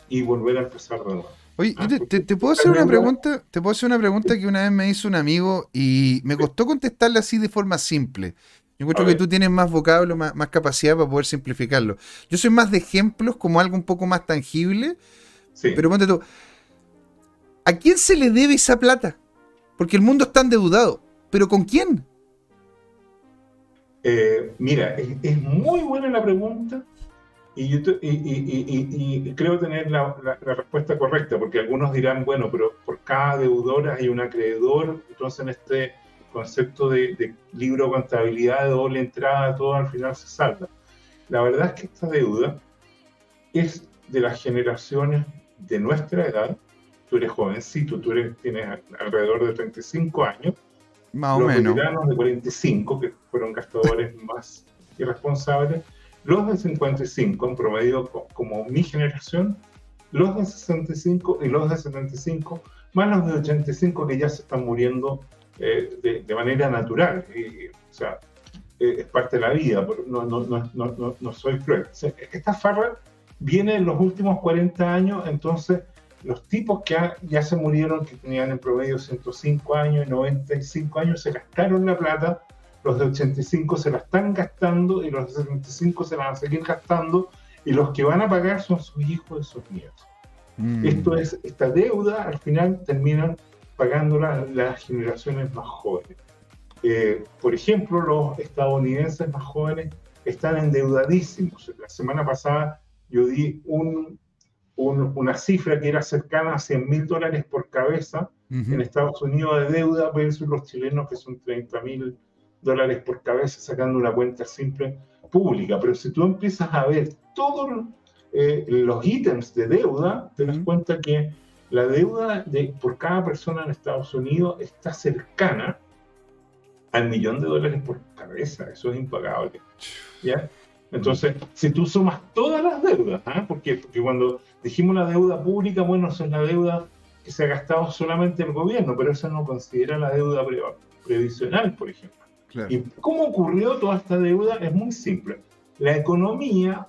y volver a empezar de nuevo. Oye, ah, te, puedo hacer una pregunta, te puedo hacer una pregunta que una vez me hizo un amigo y me costó contestarla así de forma simple. Yo encuentro que tú tienes más vocablo, más, capacidad para poder simplificarlo. Yo soy más de ejemplos como algo un poco más tangible. Pero ponte tú. ¿A quién se le debe esa plata? Porque el mundo está endeudado. ¿Pero con quién? Eh, mira, es, muy buena la pregunta y, yo y, creo tener la, la, respuesta correcta, porque algunos dirán, bueno, pero por cada deudor hay un acreedor, entonces en este concepto de, libro de contabilidad de doble entrada, todo al final se salta. La verdad es que esta deuda es de las generaciones de nuestra edad. Tú eres jovencito, tú eres, tienes alrededor de 35 años. Más o los menos. veteranos de 45, que fueron gastadores más irresponsables. Los de 55, en promedio, como mi generación, los de 65 y los de 75, más los de 85 que ya se están muriendo eh, de, manera natural. o sea, eh, es parte de la vida, no, no, no, no soy cruel. esta farra viene en los últimos 40 años, entonces los tipos que ya se murieron, que tenían en promedio 105 años y 95 años, se gastaron la plata, los de 85 se la están gastando y los de 75 se la van a seguir gastando y los que van a pagar son sus hijos y sus nietos. Mm. Esto es, esta deuda al final terminan pagándola las generaciones más jóvenes. Eh, por ejemplo, los estadounidenses más jóvenes están endeudadísimos. La semana pasada yo di un, una cifra que era cercana a 100 mil dólares por cabeza en Estados Unidos de deuda versus los chilenos que son 30 mil dólares por cabeza sacando una cuenta simple pública. Pero si tú empiezas a ver todos eh, los ítems de deuda, te das cuenta que la deuda de, por cada persona en Estados Unidos está cercana al millón de dólares por cabeza. Eso es impagable. ¿ya? Entonces, si tú sumas todas las deudas, ¿ah? porque, porque cuando dijimos la deuda pública, bueno, eso es la deuda que se ha gastado solamente el gobierno, pero eso no considera la deuda previsional, por ejemplo. ¿Y cómo ocurrió toda esta deuda? Es muy simple. La economía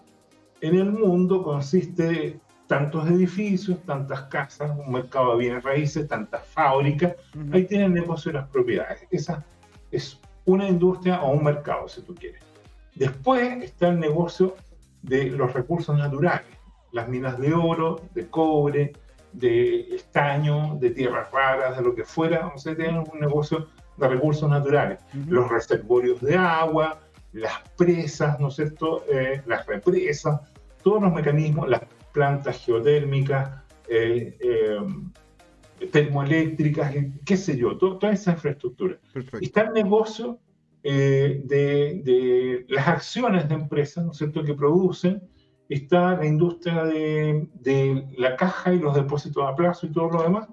en el mundo consiste tantos edificios, tantas casas, un mercado de bienes raíces, tantas fábricas. Ahí tienen negocio las propiedades. Esa es una industria o un mercado, si tú quieres. Después está el negocio de los recursos naturales, las minas de oro, de cobre, de estaño, de tierras raras, de lo que fuera. O sea, tienen un negocio de recursos naturales. Los reservorios de agua, las presas, ¿no es cierto? Eh, las represas, todos los mecanismos, las plantas geotérmicas, eh, eh, termoeléctricas, qué sé yo, toda esa infraestructura. Está el negocio eh, de, las acciones de empresas, ¿no es cierto?, que producen, está la industria de, la caja y los depósitos a plazo y todo lo demás.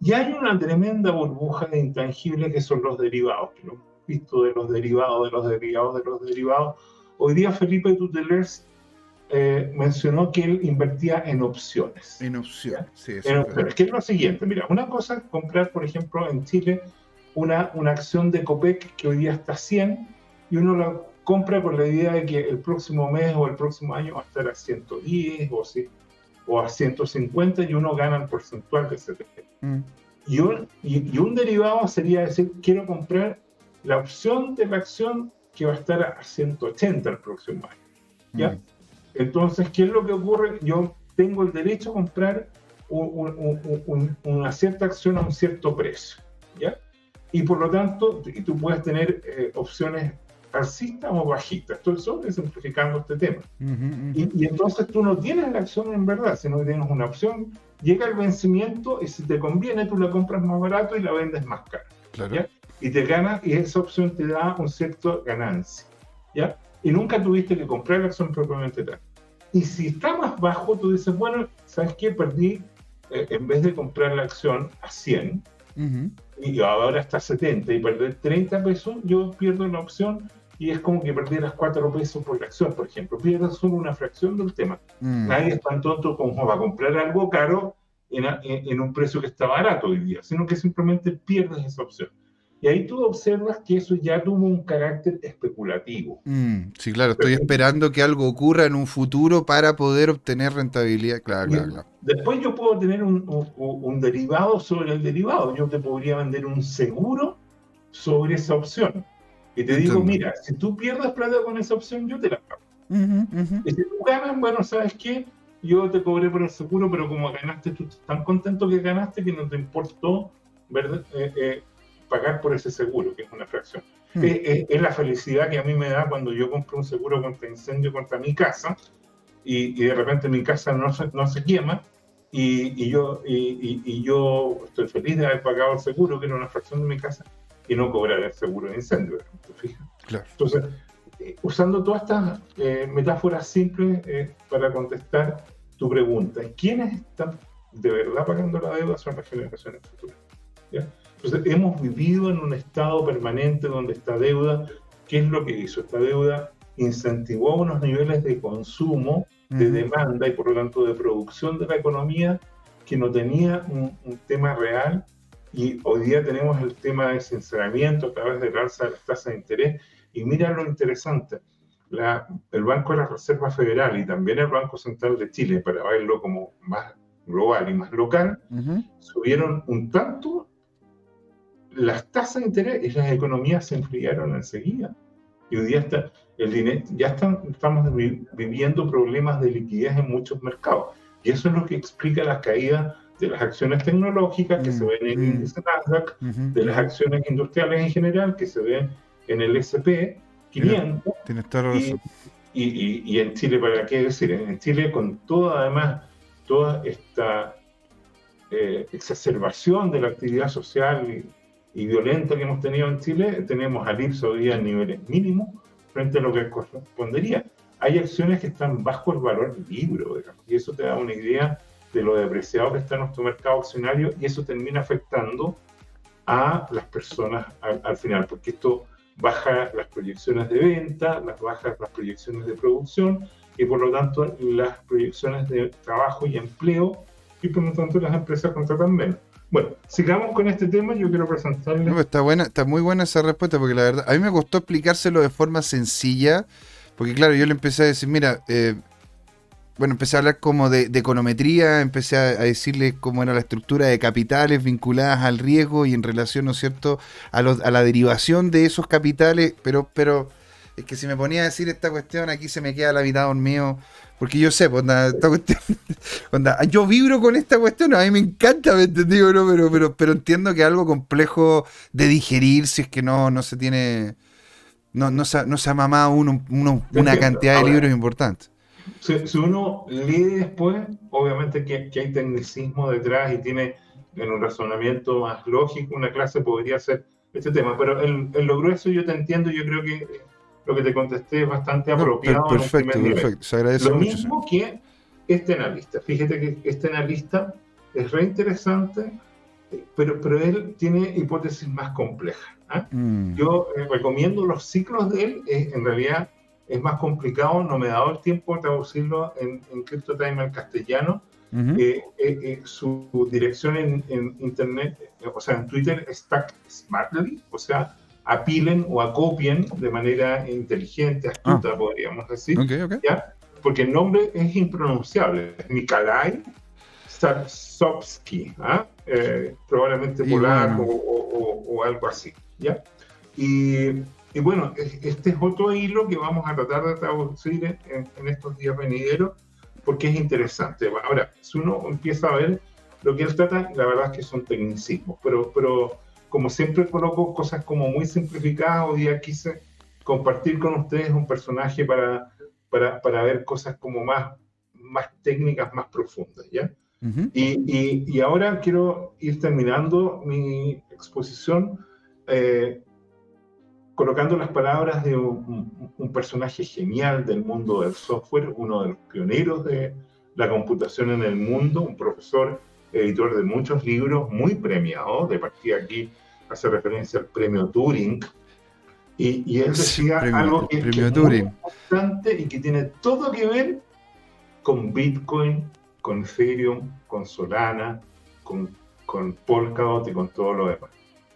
Y hay una tremenda burbuja de intangibles que son los derivados, que lo hemos visto de los derivados, de los derivados, de los derivados. Hoy día Felipe Tutelers eh, mencionó que él invertía en opciones. En opciones, sí. En opciones, que es lo siguiente, mira, una cosa es comprar, por ejemplo, en Chile una, una acción de Copec que hoy día está a 100 y uno la compra con la idea de que el próximo mes o el próximo año va a estar a 110 o, sí, o a 150 y uno gana el porcentual de ese mm. y, un, y, un derivado sería decir, quiero comprar la opción de la acción que va a estar a 180 el próximo año. ¿ya? Mm. Entonces, ¿qué es lo que ocurre? Yo tengo el derecho a comprar una cierta acción a un cierto precio. ¿ya? y por lo tanto tú puedes tener eh, opciones alcistas o bajistas. Estoy solo simplificando este tema. Y, entonces tú no tienes la acción en verdad, sino que tienes una opción, llega el vencimiento y si te conviene tú la compras más barato y la vendes más caro. Claro. Y te ganas y esa opción te da un cierto ganancia. ¿ya? Y nunca tuviste que comprar la acción propiamente tal. Y si está más bajo, tú dices, bueno, ¿sabes qué? Perdí, eh, en vez de comprar la acción a 100, y ahora está 70 y perder 30 pesos, yo pierdo la opción y es como que perdieras 4 pesos por la acción, por ejemplo. Pierdes solo una fracción del tema. Mm. Nadie es tan tonto como va a comprar algo caro en, en, un precio que está barato hoy día, sino que simplemente pierdes esa opción. Y ahí tú observas que eso ya tuvo un carácter especulativo. Mm, sí, claro, estoy esperando que algo ocurra en un futuro para poder obtener rentabilidad. Claro, claro, Después yo puedo tener un, un, derivado sobre el derivado. Yo te podría vender un seguro sobre esa opción. Y te digo, mira, si tú pierdes plata con esa opción, yo te la pago. Y si tú ganas, bueno, ¿sabes qué? Yo te cobré por el seguro, pero como ganaste, tú estás tan contento que ganaste que no te importó, ¿verdad? Eh, eh, pagar por ese seguro, que es una fracción. Hmm. Es, la felicidad que a mí me da cuando yo compro un seguro contra incendio contra mi casa y, de repente mi casa no se, no se quema y, y yo, y, yo estoy feliz de haber pagado el seguro, que era una fracción de mi casa, y no cobrar el seguro de incendio. Claro. Entonces, eh, usando todas estas eh, metáforas simples eh, para contestar tu pregunta, ¿quiénes están de verdad pagando la deuda? Son las generaciones futuras. ¿ya? Entonces, hemos vivido en un estado permanente donde esta deuda, ¿qué es lo que hizo? Esta deuda incentivó unos niveles de consumo de demanda y por lo tanto de producción de la economía que no tenía un, tema real. Y hoy día tenemos el tema de sinceramiento a través de la alza de las tasas de interés. Y mira lo interesante, la, el Banco de la Reserva Federal y también el Banco Central de Chile, para verlo como más global y más local, subieron un tanto las tasas de interés y las economías se enfriaron enseguida. Y hoy día está, el dinero, ya están, estamos viviendo problemas de liquidez en muchos mercados. Y eso es lo que explica la caída de las acciones tecnológicas que se ven en el mm, índice Nasdaq, de las acciones industriales en general que se ven en el SP 500. y, y, y, en Chile, ¿para qué decir? En Chile, con toda, además, toda esta eh, exacerbación de la actividad social y, violenta que hemos tenido en Chile, tenemos al IPS hoy día en niveles mínimos frente a lo que correspondería. Hay acciones que están bajo el valor libro, y eso te da una idea de lo depreciado que está nuestro mercado accionario y eso termina afectando a las personas al, final, porque esto baja las proyecciones de venta, las baja las proyecciones de producción y por lo tanto las proyecciones de trabajo y empleo y por lo tanto las empresas contratan menos. Bueno, sigamos con este tema, yo quiero presentarle... está, buena, está muy buena esa respuesta porque la verdad, a mí me costó explicárselo de forma sencilla, porque claro, yo le empecé a decir, mira, eh, bueno, empecé a hablar como de, econometría, empecé a, decirle cómo era la estructura de capitales vinculadas al riesgo y en relación, ¿no es cierto?, a, a la derivación de esos capitales, pero, pero es que si me ponía a decir esta cuestión, aquí se me queda la mitad mío. Porque yo sé, pues, esta cuestión, yo vibro con esta cuestión, a mí me encanta, ¿me entendí? Pero, pero, pero, entiendo que es algo complejo de digerir si es que no, no se tiene, no, no, se, no se ha mamado uno, una cantidad de libros importantes. Si, uno lee después, obviamente que, que, hay tecnicismo detrás y tiene en un razonamiento más lógico, una clase podría ser este tema, pero en, en lo grueso yo te entiendo, yo creo que lo que te contesté es bastante apropiado. perfecto, perfecto. Se agradece lo mismo que este analista. Fíjate que este analista es re interesante, pero, pero él tiene hipótesis más complejas. ¿ah? Mm. Yo eh, recomiendo los ciclos de él, en realidad es más complicado, no me he dado el tiempo de traducirlo en, en CryptoTime al castellano. Eh, eh, su dirección en, en, internet, o sea, en Twitter, es Stack Smartly, o sea, apilen o acopien de manera inteligente, astuta, ah. podríamos decir. ¿ya? Porque el nombre es impronunciable. Nikolai Sapsovsky, ¿ah? eh, probablemente polaco o, algo así. ¿ya? Y, y, bueno, este es otro hilo que vamos a tratar de traducir en, en estos días venideros porque es interesante. Ahora, si uno empieza a ver lo que él trata, la verdad es que son tecnicismos, pero, pero como siempre coloco cosas como muy simplificadas, hoy día quise compartir con ustedes un personaje para, para, para ver cosas como más, más técnicas, más profundas, ¿ya? y, y, ahora quiero ir terminando mi exposición eh, colocando las palabras de un, un, personaje genial del mundo del software, uno de los pioneros de la computación en el mundo, un profesor editor de muchos libros, muy premiado, de partida aquí hace referencia al premio Turing, y, y él decía algo que, es muy importante y que tiene todo que ver con Bitcoin, con Ethereum, con Solana, con, con Polkadot y con todo lo demás.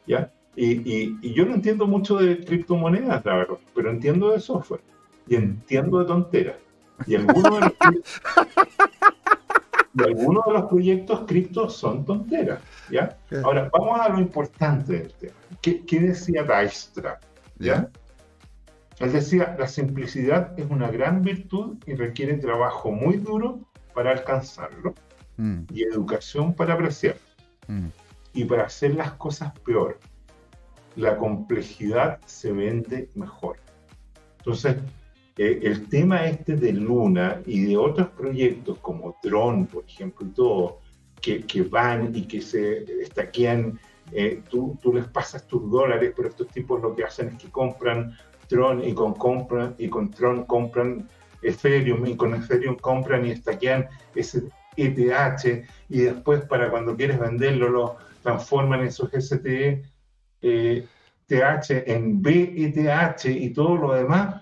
¿ya? Y, y, yo no entiendo mucho de criptomonedas, la verdad, pero entiendo de software y entiendo de tonteras. Y algunos de los y algunos de los proyectos cripto son tonteras. ¿ya? Ahora, vamos a lo importante del tema. ¿Qué, qué decía Dijkstra? ¿ya? Él decía, la simplicidad es una gran virtud y requiere trabajo muy duro para alcanzarlo mm. y educación para apreciarlo. Mm. Y para hacer las cosas peor, la complejidad se vende mejor. Entonces, eh, el tema este de Luna y de otros proyectos como Tron, por ejemplo, y todo, que, que van y que se estaquean, eh, tú, tú, les pasas tus dólares, pero estos tipos lo que hacen es que compran Tron y con, compran, y con Tron compran Ethereum y con Ethereum compran y estaquean ese ETH y después para cuando quieres venderlo lo transforman esos STE eh, TH en BETH y todo lo demás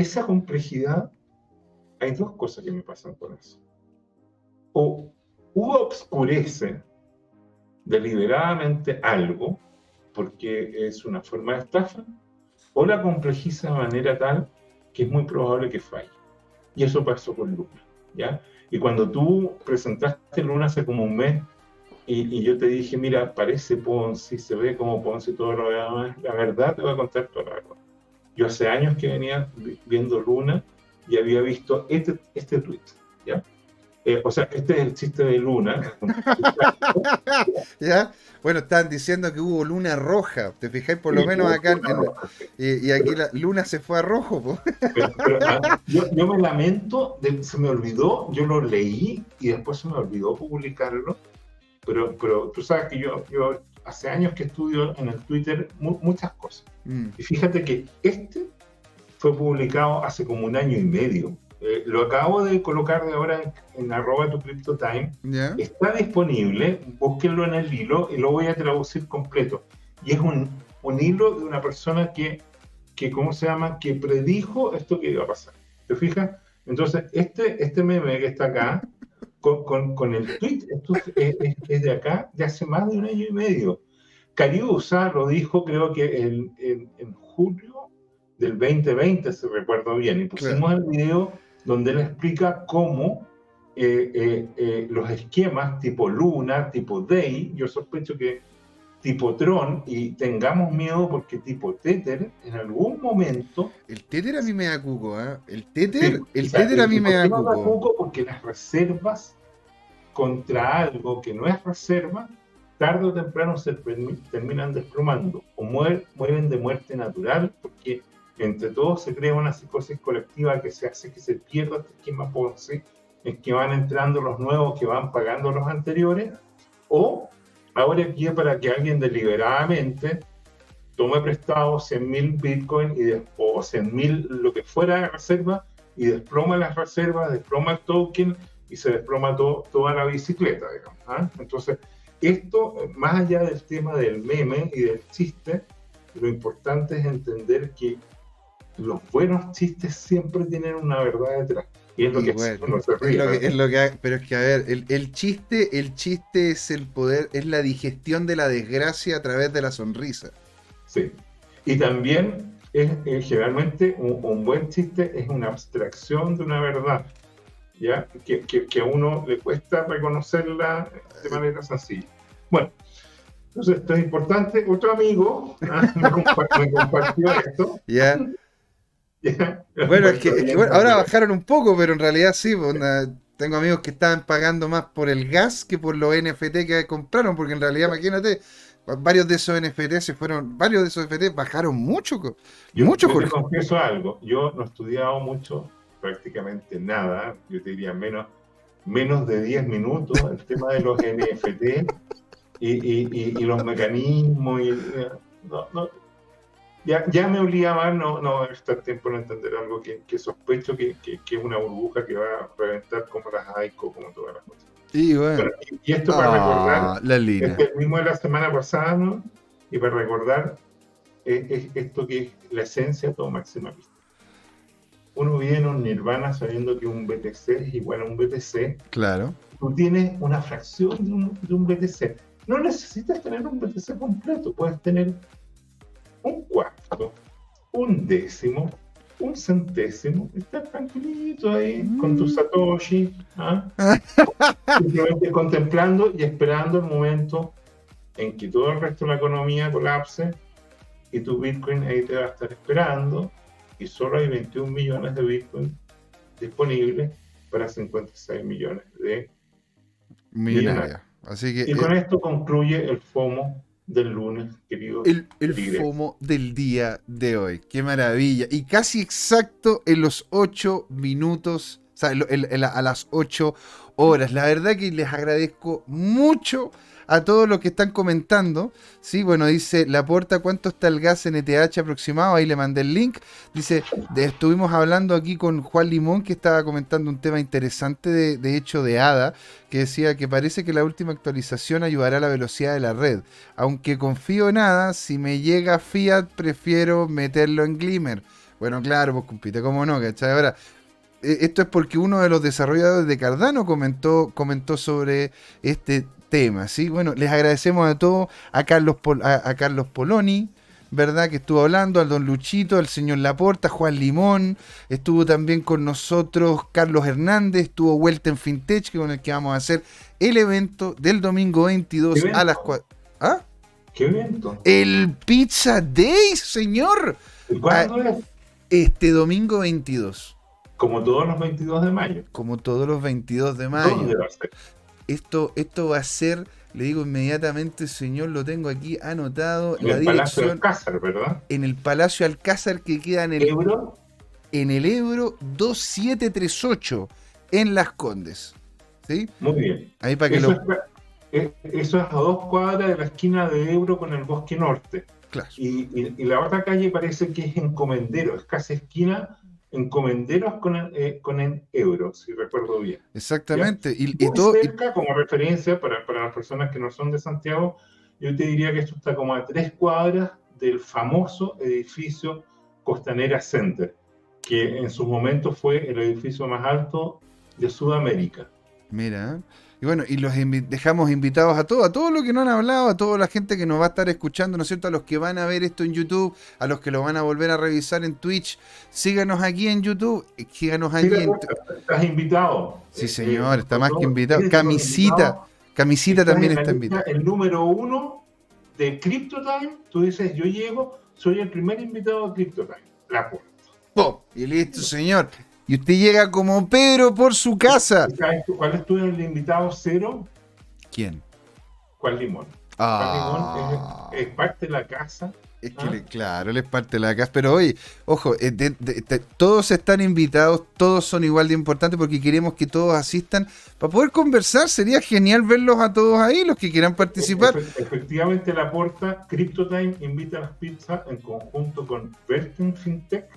esa complejidad hay dos cosas que me pasan con eso. O uno obscurece deliberadamente algo, porque es una forma de estafa, o la complejiza de manera tal que es muy probable que falle. Y eso pasó con Luna, ¿ya? Y cuando tú presentaste Luna hace como un mes, y, yo te dije, mira, parece Ponzi, se ve como Ponzi todo lo demás, la verdad te voy a contar toda la verdad. Yo hace años que venía viendo Luna y había visto este, este tweet, ¿ya? Eh, o sea, este es el chiste de Luna. ¿Ya? Bueno, están diciendo que hubo luna roja. ¿Te fijáis? Por lo menos acá. y, aquí la luna se fue a rojo. Ah, yo, me lamento, se me olvidó, yo lo leí y después se me olvidó publicarlo. Pero, pero tú sabes que yo, yo hace años que estudio en el Twitter muchas cosas. Mm. Y fíjate que este fue publicado hace como un año y medio. Eh, lo acabo de colocar de ahora en, arroba tu CryptoTime. Está disponible, búsquenlo en el hilo y lo voy a traducir completo. Y es un, un hilo de una persona que, que, ¿cómo se llama? Que predijo esto que iba a pasar. ¿Te fijas? Entonces, este, este meme que está acá, con, con, con el tweet, esto es, es, de acá, de hace más de un año y medio. Cariusa lo dijo, creo que en, en, julio del 2020, si recuerdo bien, y pusimos el video donde él explica cómo eh, eh, eh, los esquemas tipo Luna, tipo Day, yo sospecho que tipo Tron, y tengamos miedo porque tipo Tether, en algún momento... El Tether a mí me da cuco, ¿eh? El Tether, el tether a mí me da cuco. Porque las reservas contra algo que no es reserva, tarde o temprano se terminan desplomando o mueren de muerte natural porque entre todos se crea una psicosis colectiva que se hace que se pierda este esquema Ponzi, en que van entrando los nuevos que van pagando los anteriores, o ahora aquí para que alguien deliberadamente tome prestado 100 mil bitcoin y o 100 mil lo que fuera de reserva y desploma las reservas, desploma el token y se desploma toda la bicicleta. ¿ah? Entonces, esto, más allá del tema del meme y del chiste, lo importante es entender que los buenos chistes siempre tienen una verdad detrás. Y es lo que ríe. Es lo que, pero es que, a ver, el, chiste, el chiste es el poder, es la digestión de la desgracia a través de la sonrisa. Sí. Y también es, generalmente un, buen chiste es una abstracción de una verdad, ¿ya? Que, que, a uno le cuesta reconocerla de manera sencilla. Bueno, entonces esto es importante. Otro amigo ¿ah? me, compartió, esto. Ya. bueno, es que, ahora bajaron un poco, pero en realidad sí. Pues, tengo amigos que estaban pagando más por el gas que por los NFT que compraron, porque en realidad, imagínate, varios de esos NFT se fueron, varios de esos NFT bajaron mucho. Yo, mucho, yo te confieso algo, yo no he estudiado mucho, prácticamente nada, yo te diría menos, menos de 10 minutos el tema de los NFT y, los mecanismos. Y, no, no, ya, ya me obligaba no, no estar tiempo en entender algo que, sospecho que, es una burbuja que va a reventar como las AICO, como todas las cosas. Y, bueno. y, esto para ah, recordar, la este el mismo de la semana pasada, ¿no? Y para recordar es, esto que es la esencia de todo maximalista. Uno vive en un nirvana sabiendo que un BTC es igual a un BTC. Claro. Tú tienes una fracción de un, de un BTC. No necesitas tener un BTC completo, puedes tener un cuarto, un décimo, un centésimo, estás tranquilito ahí con tu mm. Satoshi, ¿ah? simplemente contemplando y esperando el momento en que todo el resto de la economía colapse y tu Bitcoin ahí te va a estar esperando y solo hay 21 millones de Bitcoin disponibles para 56 millones de millonarios. Así que, y con eh, esto concluye el FOMO del lunes, querido. El, FOMO del día de hoy. Qué maravilla. Y casi exacto en los 8 minutos, o sea, a las 8 horas. La verdad que les agradezco mucho a todos los que están comentando. Sí, bueno, dice la puerta, ¿cuánto está el gas en ETH aproximado? Ahí le mandé el link. Dice, estuvimos hablando aquí con Juan Limón, que estaba comentando un tema interesante de, de hecho de ADA, que decía que parece que la última actualización ayudará a la velocidad de la red. Aunque confío en ADA, si me llega Fiat, prefiero meterlo en Glimmer. Bueno, claro, pues compite, ¿cómo no? ¿Cachai? Ahora, eh, esto es porque uno de los desarrolladores de Cardano comentó, comentó sobre este tema, ¿sí? Bueno, les agradecemos a todos, a Carlos, a, Carlos Poloni, ¿verdad? Que estuvo hablando, al don Luchito, al señor Laporta, Juan Limón, estuvo también con nosotros Carlos Hernández, estuvo Welten Fintech, con el que vamos a hacer el evento del domingo 22 a las 4. ¿Ah? ¿Qué evento? El Pizza Day, señor. cuándo ah, es? Este domingo 22. Como todos los 22 de mayo. Como todos los 22 de mayo. Esto, esto va a ser, le digo inmediatamente, señor, lo tengo aquí anotado. En el Palacio Alcázar, ¿verdad? En el Palacio Alcázar que queda en el Ebro. En el Ebro 2738, en Las Condes. ¿Sí? Muy bien. Ahí para que eso, lo... es, eso es a dos cuadras de la esquina de Ebro con el Bosque Norte. Claro. Y, y, la otra calle parece que es encomendero, es casi esquina encomenderos con, eh, con el euro, si recuerdo bien. Exactamente. Y, todo, cerca, como referencia para, para, las personas que no son de Santiago, yo te diría que esto está como a tres cuadras del famoso edificio Costanera Center, que en su momento fue el edificio más alto de Sudamérica. Mira, y bueno, y los dejamos invitados a todos, a todos los que no han hablado, a toda la gente que nos va a estar escuchando, ¿no es cierto? A los que van a ver esto en YouTube, a los que lo van a volver a revisar en Twitch. Síganos aquí en YouTube, eh, síganos allí. en... Estás invitado. Sí, eh, señor, está más que invitado. Camisita, camisita también está invitado. El número uno de CryptoTime, tú dices, yo llego, soy el primer invitado de CryptoTime. La puerta. ¡Pum! Y listo, señor y usted llega como Pedro por su casa. ¿Cuál es tu invitado cero? ¿Quién? ¿Cuál limón? Ah. es, parte de la casa. Es que, ¿Ah? claro, él es parte de la casa. Pero oye, ojo, eh, todos están invitados, todos son igual de importantes porque queremos que todos asistan para poder conversar. Sería genial verlos a todos ahí, los que quieran participar. efectivamente, la porta CryptoTime invita a las pizzas en conjunto con Verten FinTech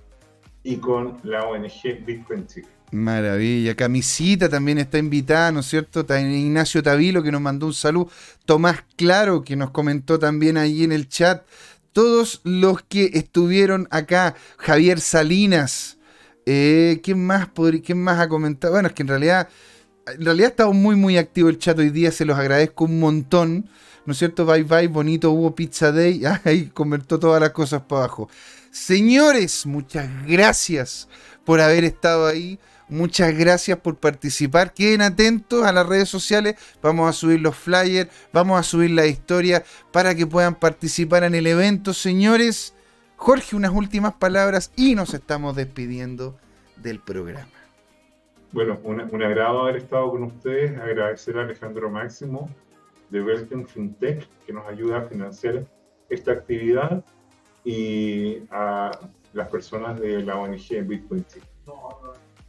y con la ONG Bitcoin Chile. Maravilla. Camisita también está invitada, ¿no es cierto? Ignacio Tavilo que nos mandó un saludo. Tomás Claro que nos comentó también ahí en el chat. Todos los que estuvieron acá. Javier Salinas. Eh, ¿quién, más ¿Quién más ha comentado? Bueno, es que en realidad, en realidad ha estado muy, muy activo el chat hoy día. Se los agradezco un montón. ¿No es cierto? Bye bye, bonito, hubo Pizza Day. Ahí convertó todas las cosas para abajo. Señores, muchas gracias por haber estado ahí. Muchas gracias por participar. Queden atentos a las redes sociales. Vamos a subir los flyers, vamos a subir la historia para que puedan participar en el evento, señores. Jorge, unas últimas palabras y nos estamos despidiendo del programa. Bueno, un, agrado haber estado con ustedes. Agradecer a Alejandro Máximo de Belten FinTech que nos ayuda a financiar esta actividad y a las personas de la ONG Bitcoin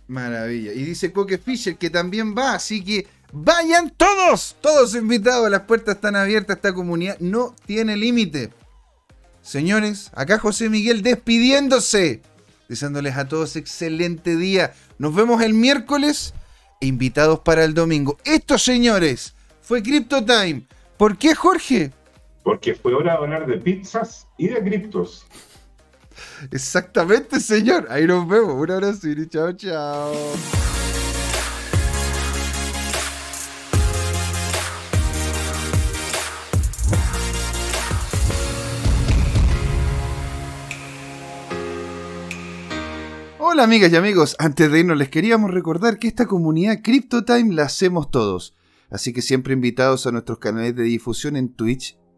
Maravilla. Y dice Coque Fisher que también va, así que vayan todos, todos invitados. Las puertas están abiertas, esta comunidad no tiene límite. Señores, acá José Miguel despidiéndose, deseándoles a todos excelente día. Nos vemos el miércoles e invitados para el domingo. Estos señores, fue Crypto Time. ¿Por qué, Jorge? Porque fue hora de hablar de pizzas y de criptos. Exactamente, señor. Ahí nos vemos. Un abrazo y chao, chao. Hola amigas y amigos, antes de irnos les queríamos recordar que esta comunidad CryptoTime la hacemos todos, así que siempre invitados a nuestros canales de difusión en Twitch,